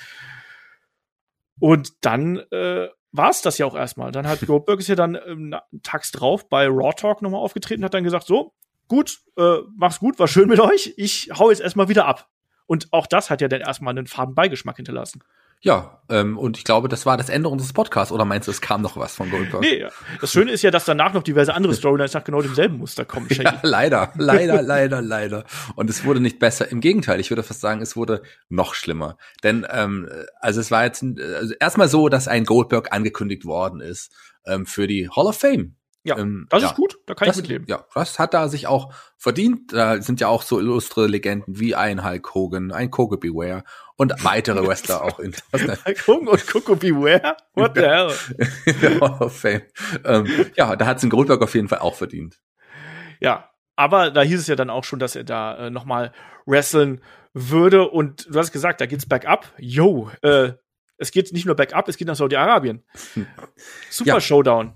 Und dann äh, war es das ja auch erstmal. Dann hat Goldberg ist ja dann ähm, tags drauf bei Raw Talk nochmal aufgetreten, hat dann gesagt, so, gut, äh, mach's gut, war schön mit euch, ich hau jetzt erstmal wieder ab. Und auch das hat ja dann erstmal einen faden Beigeschmack hinterlassen. Ja, ähm, und ich glaube, das war das Ende unseres Podcasts. Oder meinst du, es kam noch was von Goldberg? Nee, ja. das Schöne ist ja, dass danach noch diverse andere Storylines nach genau demselben Muster kommen. Ja, leider, leider, leider, leider. Und es wurde nicht besser. Im Gegenteil, ich würde fast sagen, es wurde noch schlimmer. Denn ähm, also es war jetzt also erstmal so, dass ein Goldberg angekündigt worden ist ähm, für die Hall of Fame. Ja, ähm, das ja, ist gut, da kann das, ich mitleben. Ja, das hat er sich auch verdient. Da sind ja auch so illustre Legenden wie ein Hulk Hogan, ein Coco Beware und weitere Wrestler auch in Hulk Hogan und Coco Beware? What the hell? Hall of Fame. Ähm, ja, da hat es ein Goldberg auf jeden Fall auch verdient. Ja, aber da hieß es ja dann auch schon, dass er da äh, nochmal wresteln würde. Und du hast gesagt, da geht's bergab. Yo, äh, es geht nicht nur bergab, es geht nach Saudi-Arabien. Super ja, Showdown.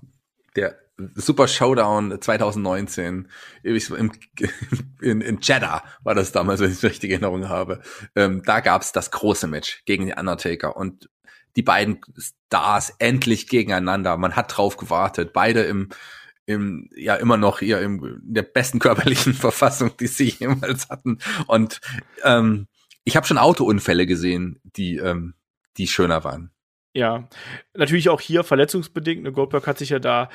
Der Super Showdown 2019 im, in, in Jeddah war das damals, wenn ich es richtig in Erinnerung habe. Ähm, da gab's das große Match gegen den Undertaker und die beiden Stars endlich gegeneinander. Man hat drauf gewartet. Beide im, im ja immer noch hier im, in der besten körperlichen Verfassung, die sie jemals hatten. Und ähm, ich habe schon Autounfälle gesehen, die ähm, die schöner waren. Ja, natürlich auch hier verletzungsbedingt. Ne, Goldberg hat sich ja da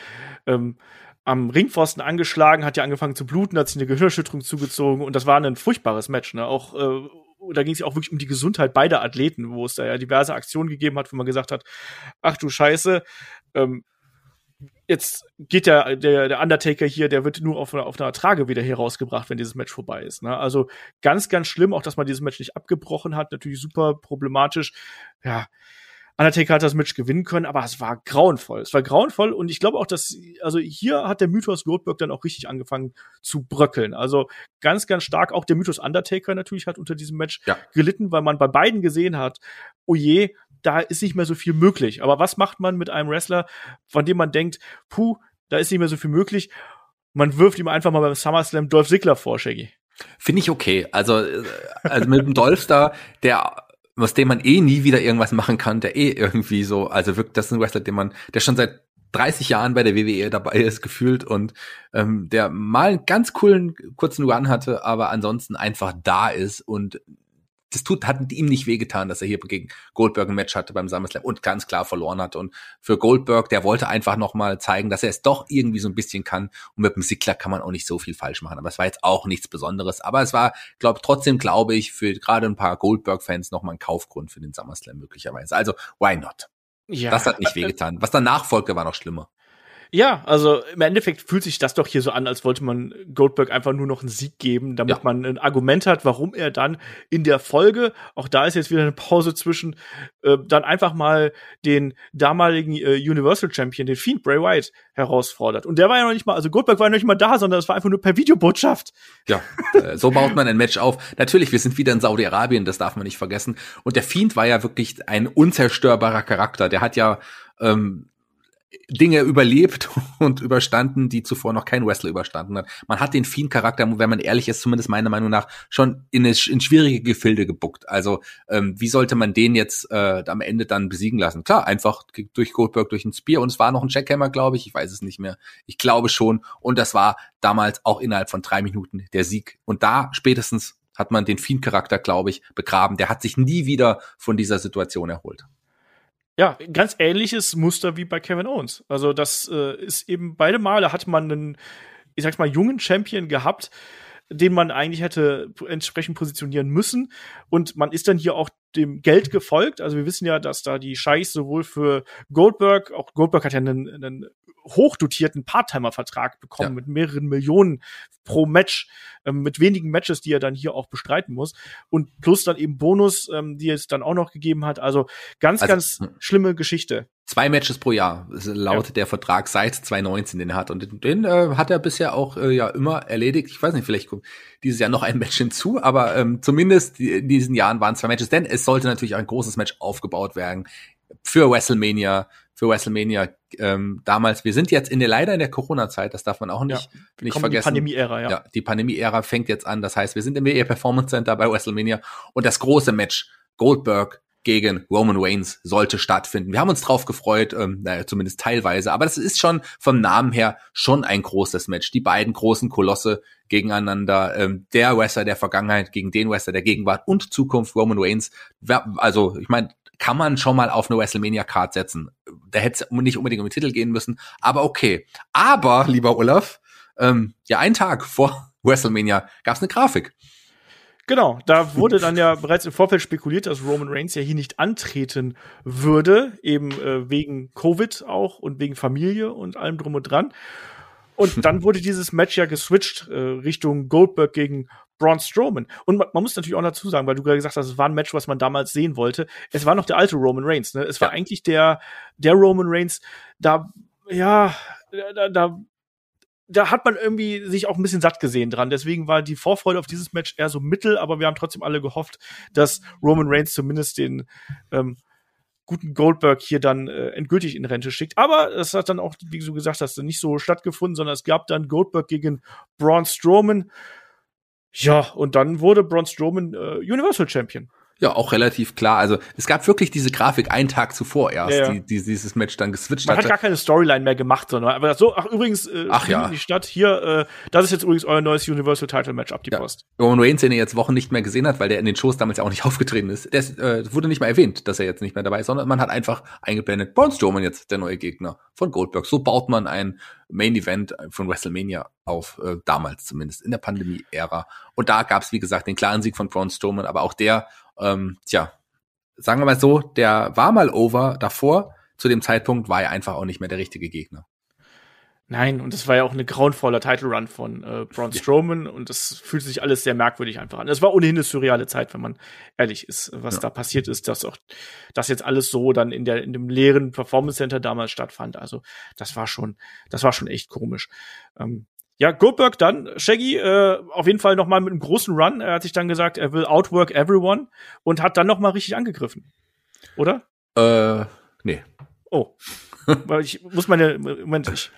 ähm, am Ringpfosten angeschlagen, hat ja angefangen zu bluten, hat sich eine Gehirnerschütterung zugezogen und das war ein furchtbares Match. Ne? Auch äh, da ging es ja auch wirklich um die Gesundheit beider Athleten, wo es da ja diverse Aktionen gegeben hat, wo man gesagt hat, ach du Scheiße, ähm, jetzt geht der, der, der Undertaker hier, der wird nur auf, einer, auf einer Trage wieder hier rausgebracht, wenn dieses Match vorbei ist. Ne? Also ganz, ganz schlimm, auch dass man dieses Match nicht abgebrochen hat, natürlich super problematisch. Ja, Undertaker hat das Match gewinnen können, aber es war grauenvoll. Es war grauenvoll und ich glaube auch, dass, also hier hat der Mythos Goldberg dann auch richtig angefangen zu bröckeln. Also ganz, ganz stark auch der Mythos Undertaker natürlich hat unter diesem Match ja. gelitten, weil man bei beiden gesehen hat, oh je, da ist nicht mehr so viel möglich. Aber was macht man mit einem Wrestler, von dem man denkt, puh, da ist nicht mehr so viel möglich? Man wirft ihm einfach mal beim SummerSlam Dolph Ziggler vor, Shaggy. Finde ich okay. Also, äh, also mit dem Dolph da, der aus dem man eh nie wieder irgendwas machen kann, der eh irgendwie so, also wirklich, das ist ein Wrestler, den man, der schon seit 30 Jahren bei der WWE dabei ist, gefühlt und ähm, der mal einen ganz coolen kurzen Run hatte, aber ansonsten einfach da ist und das tut, hat ihm nicht wehgetan, dass er hier gegen Goldberg ein Match hatte beim SummerSlam und ganz klar verloren hat. Und für Goldberg, der wollte einfach nochmal zeigen, dass er es doch irgendwie so ein bisschen kann. Und mit dem Sickler kann man auch nicht so viel falsch machen. Aber es war jetzt auch nichts Besonderes. Aber es war, glaube trotzdem glaube ich, für gerade ein paar Goldberg-Fans nochmal ein Kaufgrund für den SummerSlam möglicherweise. Also, why not? Ja. Das hat nicht wehgetan. Was danach folgte, war noch schlimmer. Ja, also im Endeffekt fühlt sich das doch hier so an, als wollte man Goldberg einfach nur noch einen Sieg geben, damit ja. man ein Argument hat, warum er dann in der Folge, auch da ist jetzt wieder eine Pause zwischen, äh, dann einfach mal den damaligen äh, Universal Champion, den Fiend Bray Wyatt, herausfordert. Und der war ja noch nicht mal, also Goldberg war ja noch nicht mal da, sondern es war einfach nur per Videobotschaft. Ja, äh, so baut man ein Match auf. Natürlich, wir sind wieder in Saudi-Arabien, das darf man nicht vergessen. Und der Fiend war ja wirklich ein unzerstörbarer Charakter. Der hat ja ähm, Dinge überlebt und überstanden, die zuvor noch kein Wrestler überstanden hat. Man hat den Fiend-Charakter, wenn man ehrlich ist, zumindest meiner Meinung nach, schon in, eine, in schwierige Gefilde gebuckt. Also ähm, wie sollte man den jetzt äh, am Ende dann besiegen lassen? Klar, einfach durch Goldberg, durch ein Spear und es war noch ein Jackhammer, glaube ich. Ich weiß es nicht mehr. Ich glaube schon. Und das war damals auch innerhalb von drei Minuten der Sieg. Und da spätestens hat man den Fiend-Charakter, glaube ich, begraben. Der hat sich nie wieder von dieser Situation erholt. Ja, ganz ähnliches Muster wie bei Kevin Owens. Also das äh, ist eben beide Male hat man einen, ich sag's mal, jungen Champion gehabt, den man eigentlich hätte entsprechend positionieren müssen. Und man ist dann hier auch dem Geld gefolgt. Also wir wissen ja, dass da die Scheiß sowohl für Goldberg, auch Goldberg hat ja einen, einen hochdotierten Part-Timer-Vertrag bekommen ja. mit mehreren Millionen pro Match, ähm, mit wenigen Matches, die er dann hier auch bestreiten muss. Und plus dann eben Bonus, ähm, die es dann auch noch gegeben hat. Also ganz, also, ganz hm. schlimme Geschichte. Zwei Matches pro Jahr lautet ja. der Vertrag seit 2019, den er hat. Und den, den äh, hat er bisher auch äh, ja immer erledigt. Ich weiß nicht, vielleicht kommt dieses Jahr noch ein Match hinzu, aber ähm, zumindest in diesen Jahren waren zwei Matches, denn es sollte natürlich ein großes Match aufgebaut werden für WrestleMania, für WrestleMania ähm, damals. Wir sind jetzt in der leider in der Corona-Zeit, das darf man auch nicht, ja, nicht vergessen. Die Pandemie-Ära, ja. ja. Die Pandemie-Ära fängt jetzt an. Das heißt, wir sind im WE Performance Center bei WrestleMania und das große Match Goldberg gegen Roman Reigns sollte stattfinden. Wir haben uns drauf gefreut, ähm, naja, zumindest teilweise, aber das ist schon vom Namen her schon ein großes Match. Die beiden großen Kolosse gegeneinander, ähm, der Wrestler der Vergangenheit gegen den Wrestler der Gegenwart und Zukunft, Roman Reigns. Also, ich meine, kann man schon mal auf eine WrestleMania-Card setzen. Da hätte es nicht unbedingt um den Titel gehen müssen, aber okay. Aber, lieber Olaf, ähm, ja, einen Tag vor WrestleMania gab es eine Grafik. Genau, da wurde dann ja bereits im Vorfeld spekuliert, dass Roman Reigns ja hier nicht antreten würde, eben äh, wegen Covid auch und wegen Familie und allem drum und dran. Und dann wurde dieses Match ja geswitcht äh, Richtung Goldberg gegen Braun Strowman. Und man, man, muss natürlich auch dazu sagen, weil du gerade gesagt hast, es war ein Match, was man damals sehen wollte. Es war noch der alte Roman Reigns. Ne? Es war ja. eigentlich der, der Roman Reigns, da, ja, da, da, da hat man irgendwie sich auch ein bisschen satt gesehen dran. Deswegen war die Vorfreude auf dieses Match eher so mittel, aber wir haben trotzdem alle gehofft, dass Roman Reigns zumindest den ähm, guten Goldberg hier dann äh, endgültig in Rente schickt. Aber es hat dann auch, wie du gesagt hast, nicht so stattgefunden, sondern es gab dann Goldberg gegen Braun Strowman. Ja, und dann wurde Braun Strowman äh, Universal Champion. Ja, auch relativ klar. Also es gab wirklich diese Grafik einen Tag zuvor erst, ja, ja. Die, die dieses Match dann geswitcht Man hatte. Man hat gar keine Storyline mehr gemacht, sondern aber so, ach übrigens, äh, ach ja. in die Stadt, hier, äh, das ist jetzt übrigens euer neues Universal Title Match, ab die ja. Post. Roman Reigns, den ihr jetzt Wochen nicht mehr gesehen hat, weil der in den Shows damals ja auch nicht aufgetreten ist, der äh, wurde nicht mal erwähnt, dass er jetzt nicht mehr dabei ist, sondern man hat einfach eingeblendet, Braun Strowman jetzt der neue Gegner von Goldberg. So baut man ein Main Event von WrestleMania auf, äh, damals zumindest, in der Pandemie-Ära. Und da gab es, wie gesagt, den klaren Sieg von Braun Strowman, aber auch der, ähm, tja, sagen wir mal so, der war mal over davor. Zu dem Zeitpunkt war er einfach auch nicht mehr der richtige Gegner. Nein, und das war ja auch eine grauenvoller Title Run von äh, Braun Strowman ja. und das fühlt sich alles sehr merkwürdig einfach an. Es war ohnehin eine surreale Zeit, wenn man ehrlich ist, was ja. da passiert ist, dass auch das jetzt alles so dann in der in dem leeren Performance Center damals stattfand. Also das war schon, das war schon echt komisch. Ähm, ja, Goldberg dann, Shaggy, äh, auf jeden Fall noch mal mit einem großen Run. Er hat sich dann gesagt, er will outwork everyone und hat dann noch mal richtig angegriffen. Oder? Äh, nee. Oh. Ich muss meine, Moment, ich.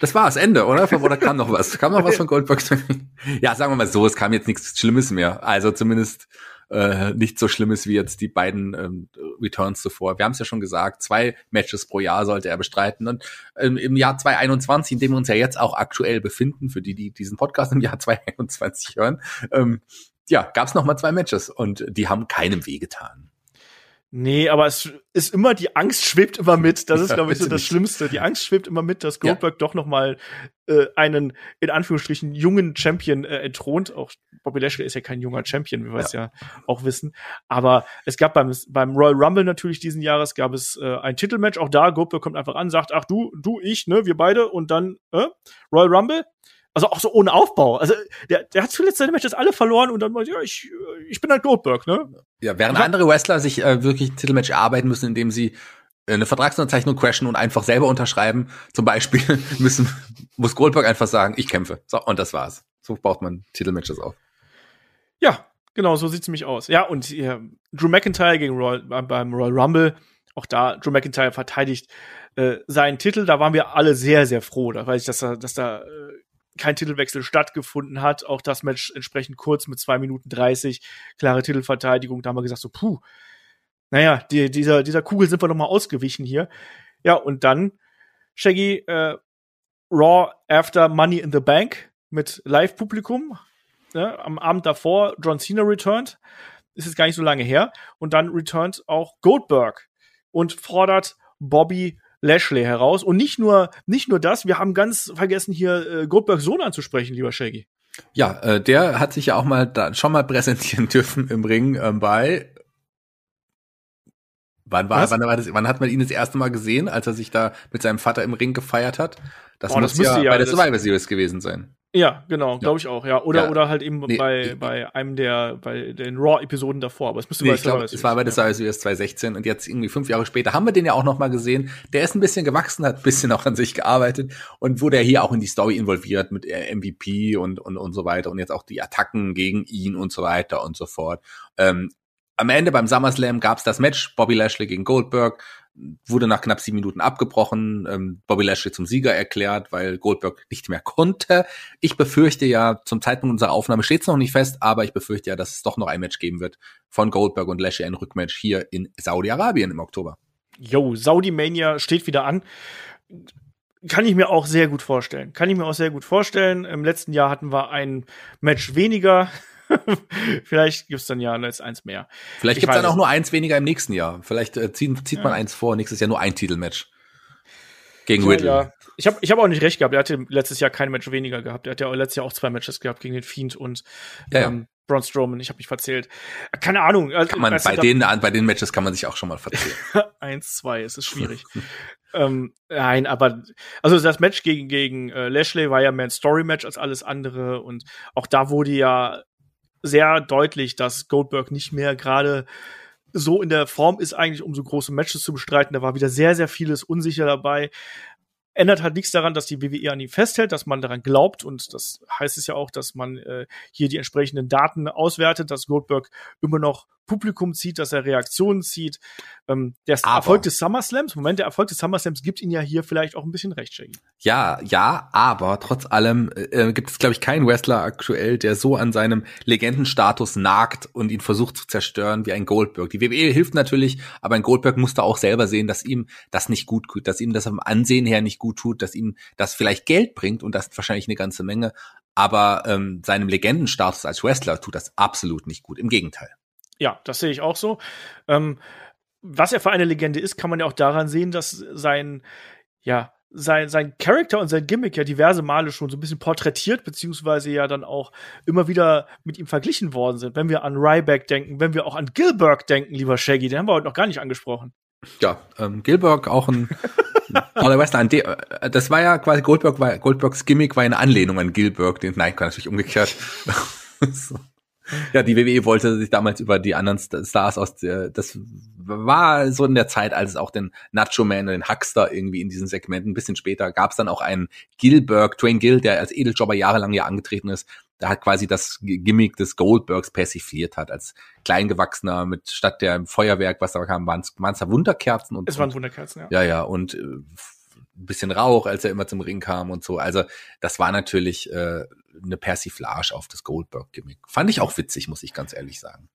Das war das Ende, oder? Oder kam noch was? Kam noch was von Goldberg? ja, sagen wir mal so, es kam jetzt nichts Schlimmes mehr. Also zumindest äh, nicht so schlimm ist wie jetzt die beiden ähm, Returns zuvor. Wir haben es ja schon gesagt, zwei Matches pro Jahr sollte er bestreiten. Und ähm, im Jahr 2021, in dem wir uns ja jetzt auch aktuell befinden, für die, die diesen Podcast im Jahr 2021 hören, ähm, ja, gab es nochmal zwei Matches und die haben keinem wehgetan. Nee, aber es ist immer, die Angst schwebt immer mit. Das ist, ja, glaube ich, so das Schlimmste. Die Angst schwebt immer mit, dass Goldberg ja. doch noch mal äh, einen, in Anführungsstrichen, jungen Champion äh, entthront. Auch Bobby Lashley ist ja kein junger Champion, wie wir es ja. ja auch wissen. Aber es gab beim, beim Royal Rumble natürlich diesen Jahres, gab es äh, ein Titelmatch. Auch da, Goldberg kommt einfach an, sagt, ach du, du, ich, ne, wir beide. Und dann äh, Royal Rumble. Also auch so ohne Aufbau. Also der, der hat zuletzt seine Matches alle verloren und dann meinte, ja, ich, ich bin halt Goldberg, ne? Ja, während also, andere Wrestler sich äh, wirklich ein Titelmatch erarbeiten müssen, indem sie äh, eine Vertragsunterzeichnung crashen und einfach selber unterschreiben. Zum Beispiel müssen, muss Goldberg einfach sagen, ich kämpfe. So, und das war's. So baut man Titelmatches auf. Ja, genau, so sieht's nämlich aus. Ja, und äh, Drew McIntyre gegen Royal, beim Royal Rumble, auch da, Drew McIntyre verteidigt äh, seinen Titel. Da waren wir alle sehr, sehr froh. Da weiß ich, dass da, dass da äh, kein Titelwechsel stattgefunden hat. Auch das Match entsprechend kurz mit zwei Minuten dreißig klare Titelverteidigung. Da haben wir gesagt, so, puh, naja, die, dieser, dieser Kugel sind wir noch mal ausgewichen hier. Ja, und dann, Shaggy, äh, Raw after Money in the Bank mit Live-Publikum. Ne, am Abend davor John Cena returned. Ist jetzt gar nicht so lange her. Und dann returned auch Goldberg und fordert Bobby Lashley heraus. Und nicht nur, nicht nur das, wir haben ganz vergessen, hier äh, Goldbergs Sohn anzusprechen, lieber Shaggy. Ja, äh, der hat sich ja auch mal da schon mal präsentieren dürfen im Ring ähm, bei Wann war, wann war das, wann hat man ihn das erste Mal gesehen, als er sich da mit seinem Vater im Ring gefeiert hat? Das Boah, muss das ja, ja bei der Survivor Series gewesen sein. Ja, genau, glaube ich auch, ja. Oder, Ja. oder halt eben Nee, bei, ich- bei einem der, bei den Raw-Episoden davor. Aber es müsste Nee, bei ich glaube, Survivor es war bei der Survivor Series 2016 und jetzt irgendwie fünf Jahre später haben wir den ja auch noch mal gesehen. Der ist ein bisschen gewachsen, hat ein bisschen auch an sich gearbeitet und wurde ja hier auch in die Story involviert mit äh, MVP und, und, und so weiter und jetzt auch die Attacken gegen ihn und so weiter und so fort. Ähm, am Ende beim SummerSlam gab es das Match Bobby Lashley gegen Goldberg, wurde nach knapp sieben Minuten abgebrochen, ähm, Bobby Lashley zum Sieger erklärt, weil Goldberg nicht mehr konnte. Ich befürchte ja, zum Zeitpunkt unserer Aufnahme steht es noch nicht fest, aber ich befürchte ja, dass es doch noch ein Match geben wird von Goldberg und Lashley, ein Rückmatch hier in Saudi-Arabien im Oktober. Yo, Saudi Mania steht wieder an. Kann ich mir auch sehr gut vorstellen. Kann ich mir auch sehr gut vorstellen. Im letzten Jahr hatten wir ein Match weniger. Vielleicht gibt's dann ja jetzt eins mehr. Vielleicht Ich gibt es dann auch es nur eins weniger im nächsten Jahr. Vielleicht äh, zieht, zieht man Ja. eins vor, nächstes Jahr nur ein Titelmatch. Gegen Riddle. ja. Ich habe ich hab auch nicht recht gehabt. Er hatte letztes Jahr kein Match weniger gehabt. Er hat ja letztes Jahr auch zwei Matches gehabt gegen den Fiend und Ja, ähm, Braun Strowman. Ich habe mich verzählt. Keine Ahnung. Also, Kann man, bei, denen, bei den Matches kann man sich auch schon mal verzählen. Eins, zwei, es ist schwierig. ähm, nein, aber also das Match gegen gegen äh, Lashley war ja mehr ein Story-Match als alles andere und auch da wurde ja sehr deutlich, dass Goldberg nicht mehr gerade so in der Form ist, eigentlich um so große Matches zu bestreiten. Da war wieder sehr, sehr vieles unsicher dabei. Ändert halt nichts daran, dass die WWE an ihm festhält, dass man daran glaubt und das heißt es ja auch, dass man äh, hier die entsprechenden Daten auswertet, dass Goldberg immer noch Publikum zieht, dass er Reaktionen zieht. Ähm, der Aber- Erfolg des SummerSlams, Moment, der Erfolg des SummerSlams gibt ihn ja hier vielleicht auch ein bisschen recht, Shaggy. Ja, ja, aber trotz allem äh, gibt es, glaube ich, keinen Wrestler aktuell, der so an seinem Legendenstatus nagt und ihn versucht zu zerstören wie ein Goldberg. Die WWE hilft natürlich, aber ein Goldberg musste auch selber sehen, dass ihm das nicht gut tut, dass ihm das am Ansehen her nicht gut tut, dass ihm das vielleicht Geld bringt und das wahrscheinlich eine ganze Menge, aber ähm, seinem Legendenstatus als Wrestler tut das absolut nicht gut. Im Gegenteil. Ja, das sehe ich auch so. Ähm, was er für eine Legende ist, kann man ja auch daran sehen, dass sein, ja, sein, sein Charakter und sein Gimmick ja diverse Male schon so ein bisschen porträtiert, beziehungsweise ja dann auch immer wieder mit ihm verglichen worden sind. Wenn wir an Ryback denken, wenn wir auch an Gilbert denken, lieber Shaggy, den haben wir heute noch gar nicht angesprochen. Ja, ähm, Gilbert auch ein. An de, äh, das war ja quasi Goldberg, war, Goldbergs Gimmick war eine Anlehnung an Gilbert. Den, nein, natürlich umgekehrt. so. Ja, die WWE wollte sich damals über die anderen St- Stars aus der, das war so in der Zeit, als es auch den Nacho Man und den Huckster irgendwie in diesen Segmenten, ein bisschen später gab es dann auch einen Gilbert, Dwayne Gill, der als Edeljobber jahrelang ja angetreten ist, der hat quasi das Gimmick des Goldbergs persifliert hat, als Kleingewachsener mit statt der Feuerwerk, was da kam, waren es da Wunderkerzen und Es waren Wunderkerzen, ja. ja, ja, und äh, ein bisschen Rauch, als er immer zum Ring kam und so. Also das war natürlich äh, eine Persiflage auf das Goldberg-Gimmick. Fand ich auch witzig, muss ich ganz ehrlich sagen.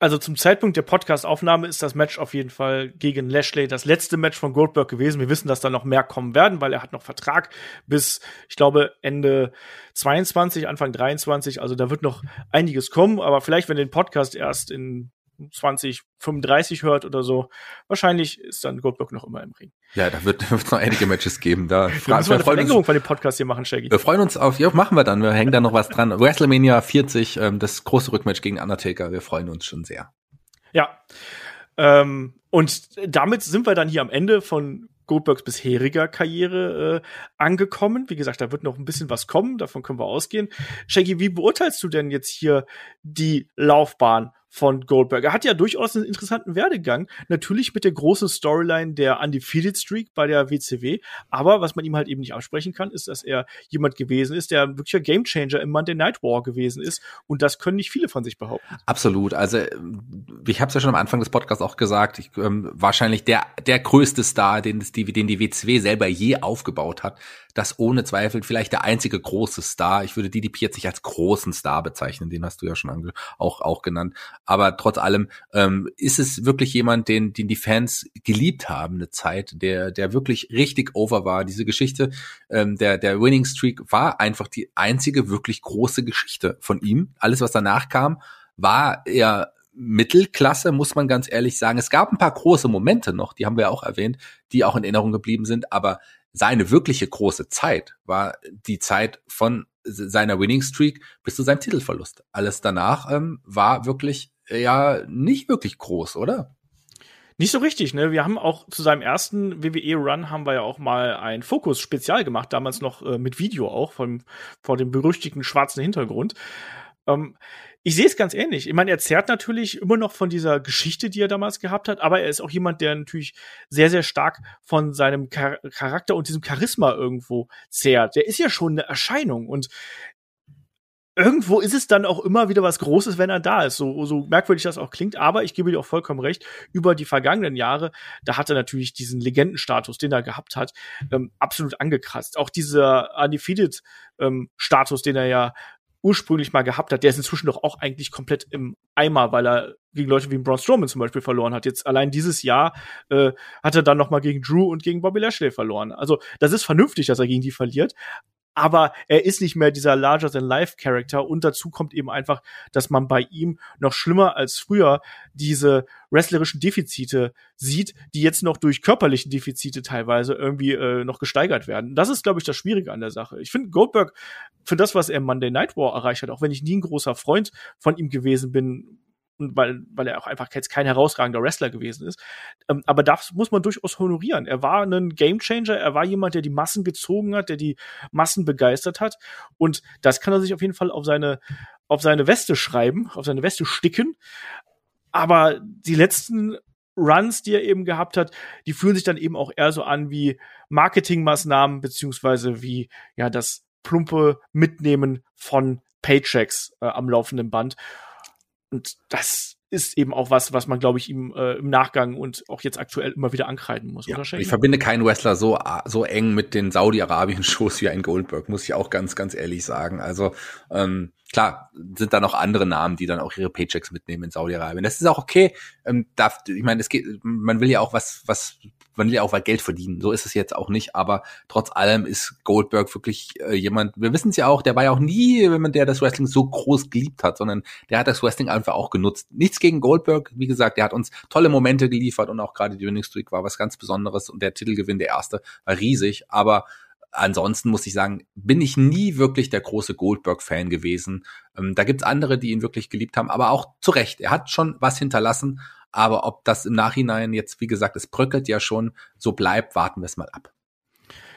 Also zum Zeitpunkt der Podcast-Aufnahme ist das Match auf jeden Fall gegen Lashley das letzte Match von Goldberg gewesen. Wir wissen, dass da noch mehr kommen werden, weil er hat noch Vertrag bis, ich glaube, Ende 22, Anfang 23. Also da wird noch einiges kommen. Aber vielleicht, wenn den Podcast erst in 2035 hört oder so, wahrscheinlich ist dann Goldberg noch immer im Ring. Ja, da wird es noch einige Matches geben. Da Wir fra- müssen wir, eine freuen Verlängerung uns, von dem Podcast hier machen, Shaggy. wir freuen uns auf, ja, machen wir dann. Wir hängen da noch was dran. WrestleMania 40, ähm, das große Rückmatch gegen Undertaker. Wir freuen uns schon sehr. Ja. Ähm, und damit sind wir dann hier am Ende von Goldbergs bisheriger Karriere äh, angekommen. Wie gesagt, da wird noch ein bisschen was kommen, davon können wir ausgehen. Shaggy, wie beurteilst du denn jetzt hier die Laufbahn von Goldberg. Er hat ja durchaus einen interessanten Werdegang. Natürlich mit der großen Storyline der Undefeated Streak bei der WCW. Aber was man ihm halt eben nicht absprechen kann, ist, dass er jemand gewesen ist, der wirklich ein Gamechanger im Monday Night War gewesen ist. Und das können nicht viele von sich behaupten. Absolut. Also ich habe es ja schon am Anfang des Podcasts auch gesagt. Ich, ähm, wahrscheinlich der der größte Star, den, den die WCW selber je aufgebaut hat. Das ohne Zweifel vielleicht der einzige große Star. Ich würde DDP jetzt nicht als großen Star bezeichnen. Den hast du ja schon auch auch genannt aber trotz allem ähm, ist es wirklich jemand, den, den die Fans geliebt haben, eine Zeit, der, der wirklich richtig over war. Diese Geschichte, ähm, der, der Winning Streak war einfach die einzige wirklich große Geschichte von ihm. Alles, was danach kam, war eher Mittelklasse, muss man ganz ehrlich sagen. Es gab ein paar große Momente noch, die haben wir auch erwähnt, die auch in Erinnerung geblieben sind, aber seine wirkliche große Zeit war die Zeit von seiner Winning Streak bis zu seinem Titelverlust. Alles danach ähm, war wirklich ja nicht wirklich groß, oder? Nicht so richtig, ne? Wir haben auch zu seinem ersten WWE-Run haben wir ja auch mal ein Fokus-Spezial gemacht, damals noch äh, mit Video auch, von, vor dem berüchtigten schwarzen Hintergrund. Ähm, ich sehe es ganz ähnlich. Ich meine, er zerrt natürlich immer noch von dieser Geschichte, die er damals gehabt hat, aber er ist auch jemand, der natürlich sehr, sehr stark von seinem Char Charakter und diesem Charisma irgendwo zehrt. Der ist ja schon eine Erscheinung und irgendwo ist es dann auch immer wieder was Großes, wenn er da ist. So, so merkwürdig das auch klingt, aber ich gebe dir auch vollkommen recht, über die vergangenen Jahre, da hat er natürlich diesen Legendenstatus, den er gehabt hat, ähm, absolut angekratzt. Auch dieser Undefeated ähm, den er ja ursprünglich mal gehabt hat, der ist inzwischen doch auch eigentlich komplett im Eimer, weil er gegen Leute wie Braun Strowman zum Beispiel verloren hat. Jetzt allein dieses Jahr äh, hat er dann noch mal gegen Drew und gegen Bobby Lashley verloren. Also das ist vernünftig, dass er gegen die verliert aber er ist nicht mehr dieser larger-than-life-Character und dazu kommt eben einfach, dass man bei ihm noch schlimmer als früher diese wrestlerischen Defizite sieht, die jetzt noch durch körperliche Defizite teilweise irgendwie äh, noch gesteigert werden. Das ist, glaube ich, das Schwierige an der Sache. Ich finde Goldberg für das, was er Monday Night War erreicht hat, auch wenn ich nie ein großer Freund von ihm gewesen bin, und weil, weil er auch einfach jetzt kein herausragender Wrestler gewesen ist. Ähm, aber das muss man durchaus honorieren. Er war ein Gamechanger, er war jemand, der die Massen gezogen hat, der die Massen begeistert hat. Und das kann er sich auf jeden Fall auf seine, auf seine Weste schreiben, auf seine Weste sticken. Aber die letzten Runs, die er eben gehabt hat, die fühlen sich dann eben auch eher so an wie Marketingmaßnahmen, beziehungsweise wie, ja, das plumpe Mitnehmen von Paychecks äh, am laufenden Band. Und das ist eben auch was, was man, glaube ich, ihm äh, im Nachgang und auch jetzt aktuell immer wieder ankreiden muss. Ja, ich verbinde keinen Wrestler so, so eng mit den Saudi-Arabien-Shows wie ein Goldberg, muss ich auch ganz, ganz ehrlich sagen. Also ähm, klar, sind da noch andere Namen, die dann auch ihre Paychecks mitnehmen in Saudi-Arabien. Das ist auch okay. Ähm, darf, ich meine, es geht, man will ja auch was, was man auch Geld verdienen. So ist es jetzt auch nicht. Aber trotz allem ist Goldberg wirklich äh, jemand, wir wissen es ja auch, der war ja auch nie, wenn man der das Wrestling so groß geliebt hat, sondern der hat das Wrestling einfach auch genutzt. Nichts gegen Goldberg, wie gesagt, der hat uns tolle Momente geliefert und auch gerade die Winning Streak war was ganz Besonderes und der Titelgewinn, der erste, war riesig. Aber ansonsten muss ich sagen, bin ich nie wirklich der große Goldberg-Fan gewesen. Ähm, da gibt's andere, die ihn wirklich geliebt haben, aber auch zu Recht. Er hat schon was hinterlassen aber ob das im Nachhinein jetzt, wie gesagt, es bröckelt ja schon, so bleibt, warten wir es mal ab.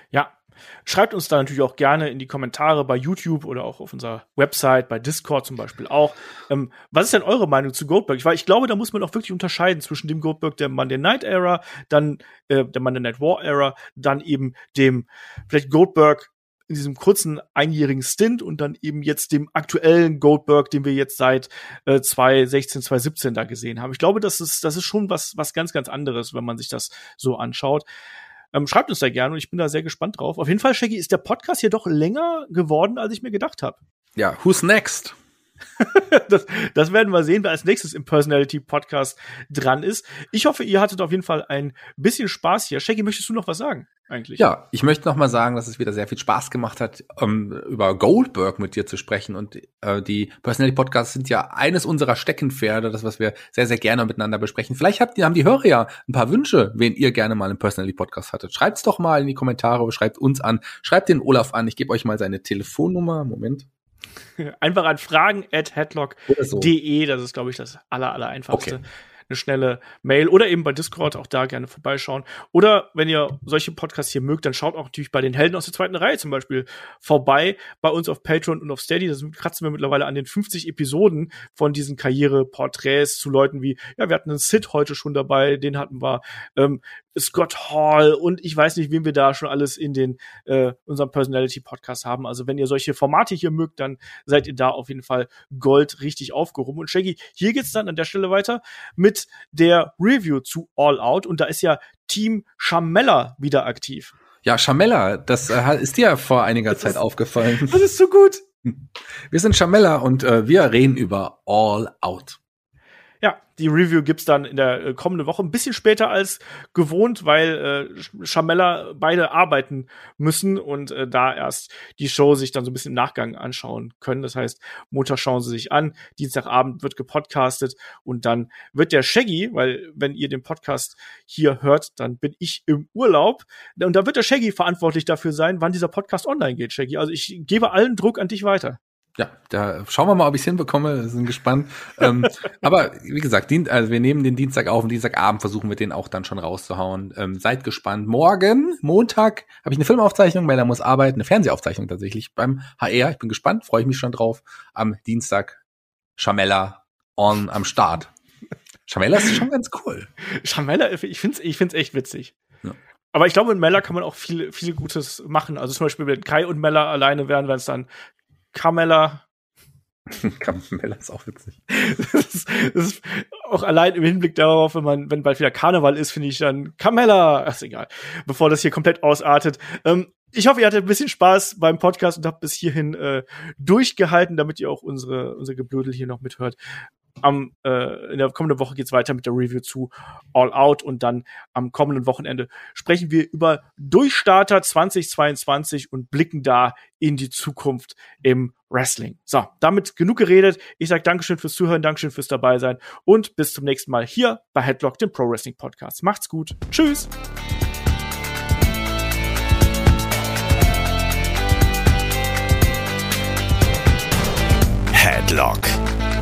Ja, Schreibt uns da natürlich auch gerne in die Kommentare bei YouTube oder auch auf unserer Website, bei Discord zum Beispiel auch. Ähm, was ist denn eure Meinung zu Goldberg? Weil ich glaube, da muss man auch wirklich unterscheiden zwischen dem Goldberg der Monday Night Era, dann äh, der Monday Night War Era, dann eben dem vielleicht Goldberg in diesem kurzen einjährigen Stint und dann eben jetzt dem aktuellen Goldberg, den wir jetzt seit äh, 2016, 2017 da gesehen haben. Ich glaube, das ist, das ist schon was, was ganz, ganz anderes, wenn man sich das so anschaut. Ähm, schreibt uns da gerne und ich bin da sehr gespannt drauf. Auf jeden Fall, Shaggy, ist der Podcast hier doch länger geworden, als ich mir gedacht habe. Ja, who's next? das, das werden wir sehen, wer als nächstes im Personality Podcast dran ist. Ich hoffe, ihr hattet auf jeden Fall ein bisschen Spaß hier. Shaggy, möchtest du noch was sagen? Eigentlich. Ja, ich möchte noch mal sagen, dass es wieder sehr viel Spaß gemacht hat, um, über Goldberg mit dir zu sprechen. Und äh, die Personality Podcasts sind ja eines unserer Steckenpferde, das was wir sehr, sehr gerne miteinander besprechen. Vielleicht habt ihr, haben die Hörer ja ein paar Wünsche, wen ihr gerne mal im Personality Podcast hattet. Schreibt's doch mal in die Kommentare, schreibt uns an, schreibt den Olaf an. Ich gebe euch mal seine Telefonnummer. Moment. Einfach an fragen at headlock.de, das ist, glaube ich, das aller, aller einfachste. Okay. eine schnelle Mail oder eben bei Discord auch da gerne vorbeischauen. Oder wenn ihr solche Podcasts hier mögt, dann schaut auch natürlich bei den Helden aus der zweiten Reihe zum Beispiel vorbei bei uns auf Patreon und auf Steady. Da kratzen wir mittlerweile an den 50 Episoden von diesen Karriereporträts zu Leuten wie, ja, wir hatten einen Sid heute schon dabei, den hatten wir, ähm, Scott Hall und ich weiß nicht, wen wir da schon alles in den äh, unserem Personality Podcast haben. Also wenn ihr solche Formate hier mögt, dann seid ihr da auf jeden Fall Gold richtig aufgehoben. Und Shaggy, hier geht's dann an der Stelle weiter mit der Review zu All Out und da ist ja Team Chamella wieder aktiv. Ja, Chamella, das äh, ist dir vor einiger das Zeit ist, aufgefallen. Das ist so gut. Wir sind Chamella und äh, wir reden über All Out. Ja, die Review gibt's dann in der äh, kommenden Woche ein bisschen später als gewohnt, weil äh, Schamella beide arbeiten müssen und äh, da erst die Show sich dann so ein bisschen im Nachgang anschauen können. Das heißt, Montag schauen sie sich an, Dienstagabend wird gepodcastet und dann wird der Shaggy, weil wenn ihr den Podcast hier hört, dann bin ich im Urlaub und da wird der Shaggy verantwortlich dafür sein, wann dieser Podcast online geht, Shaggy. Also ich gebe allen Druck an dich weiter. Ja, da schauen wir mal, ob ich es hinbekomme. Sind gespannt. ähm, aber wie gesagt, also wir nehmen den Dienstag auf und Dienstagabend versuchen wir den auch dann schon rauszuhauen. Ähm, seid gespannt. Morgen, Montag, habe ich eine Filmaufzeichnung, weil er muss arbeiten, eine Fernsehaufzeichnung tatsächlich beim HR. Ich bin gespannt, freue ich mich schon drauf. Am Dienstag Chamella on am Start. Chamella ist schon ganz cool. Chamella, ich find's, ich find's echt witzig. Ja. Aber ich glaube, mit Mella kann man auch viel, viel Gutes machen. Also zum Beispiel, wenn Kai und Mella alleine wären, wären es dann Kamella. Kamella ist auch witzig. das, ist, das ist auch allein im Hinblick darauf, wenn man, wenn bald wieder Karneval ist, finde ich dann Kamella. Ach, ist egal. Bevor das hier komplett ausartet. Ähm, ich hoffe, ihr hattet ein bisschen Spaß beim Podcast und habt bis hierhin äh, durchgehalten, damit ihr auch unsere, unsere Geblödel hier noch mithört am äh, in der kommenden Woche geht's weiter mit der Review zu All Out und dann am kommenden Wochenende sprechen wir über Durchstarter 2022 und blicken da in die Zukunft im Wrestling. So, damit genug geredet. Ich sage Dankeschön fürs Zuhören, Dankeschön fürs dabei sein und bis zum nächsten Mal hier bei Headlock, dem Pro Wrestling Podcast. Macht's gut. Tschüss. Headlock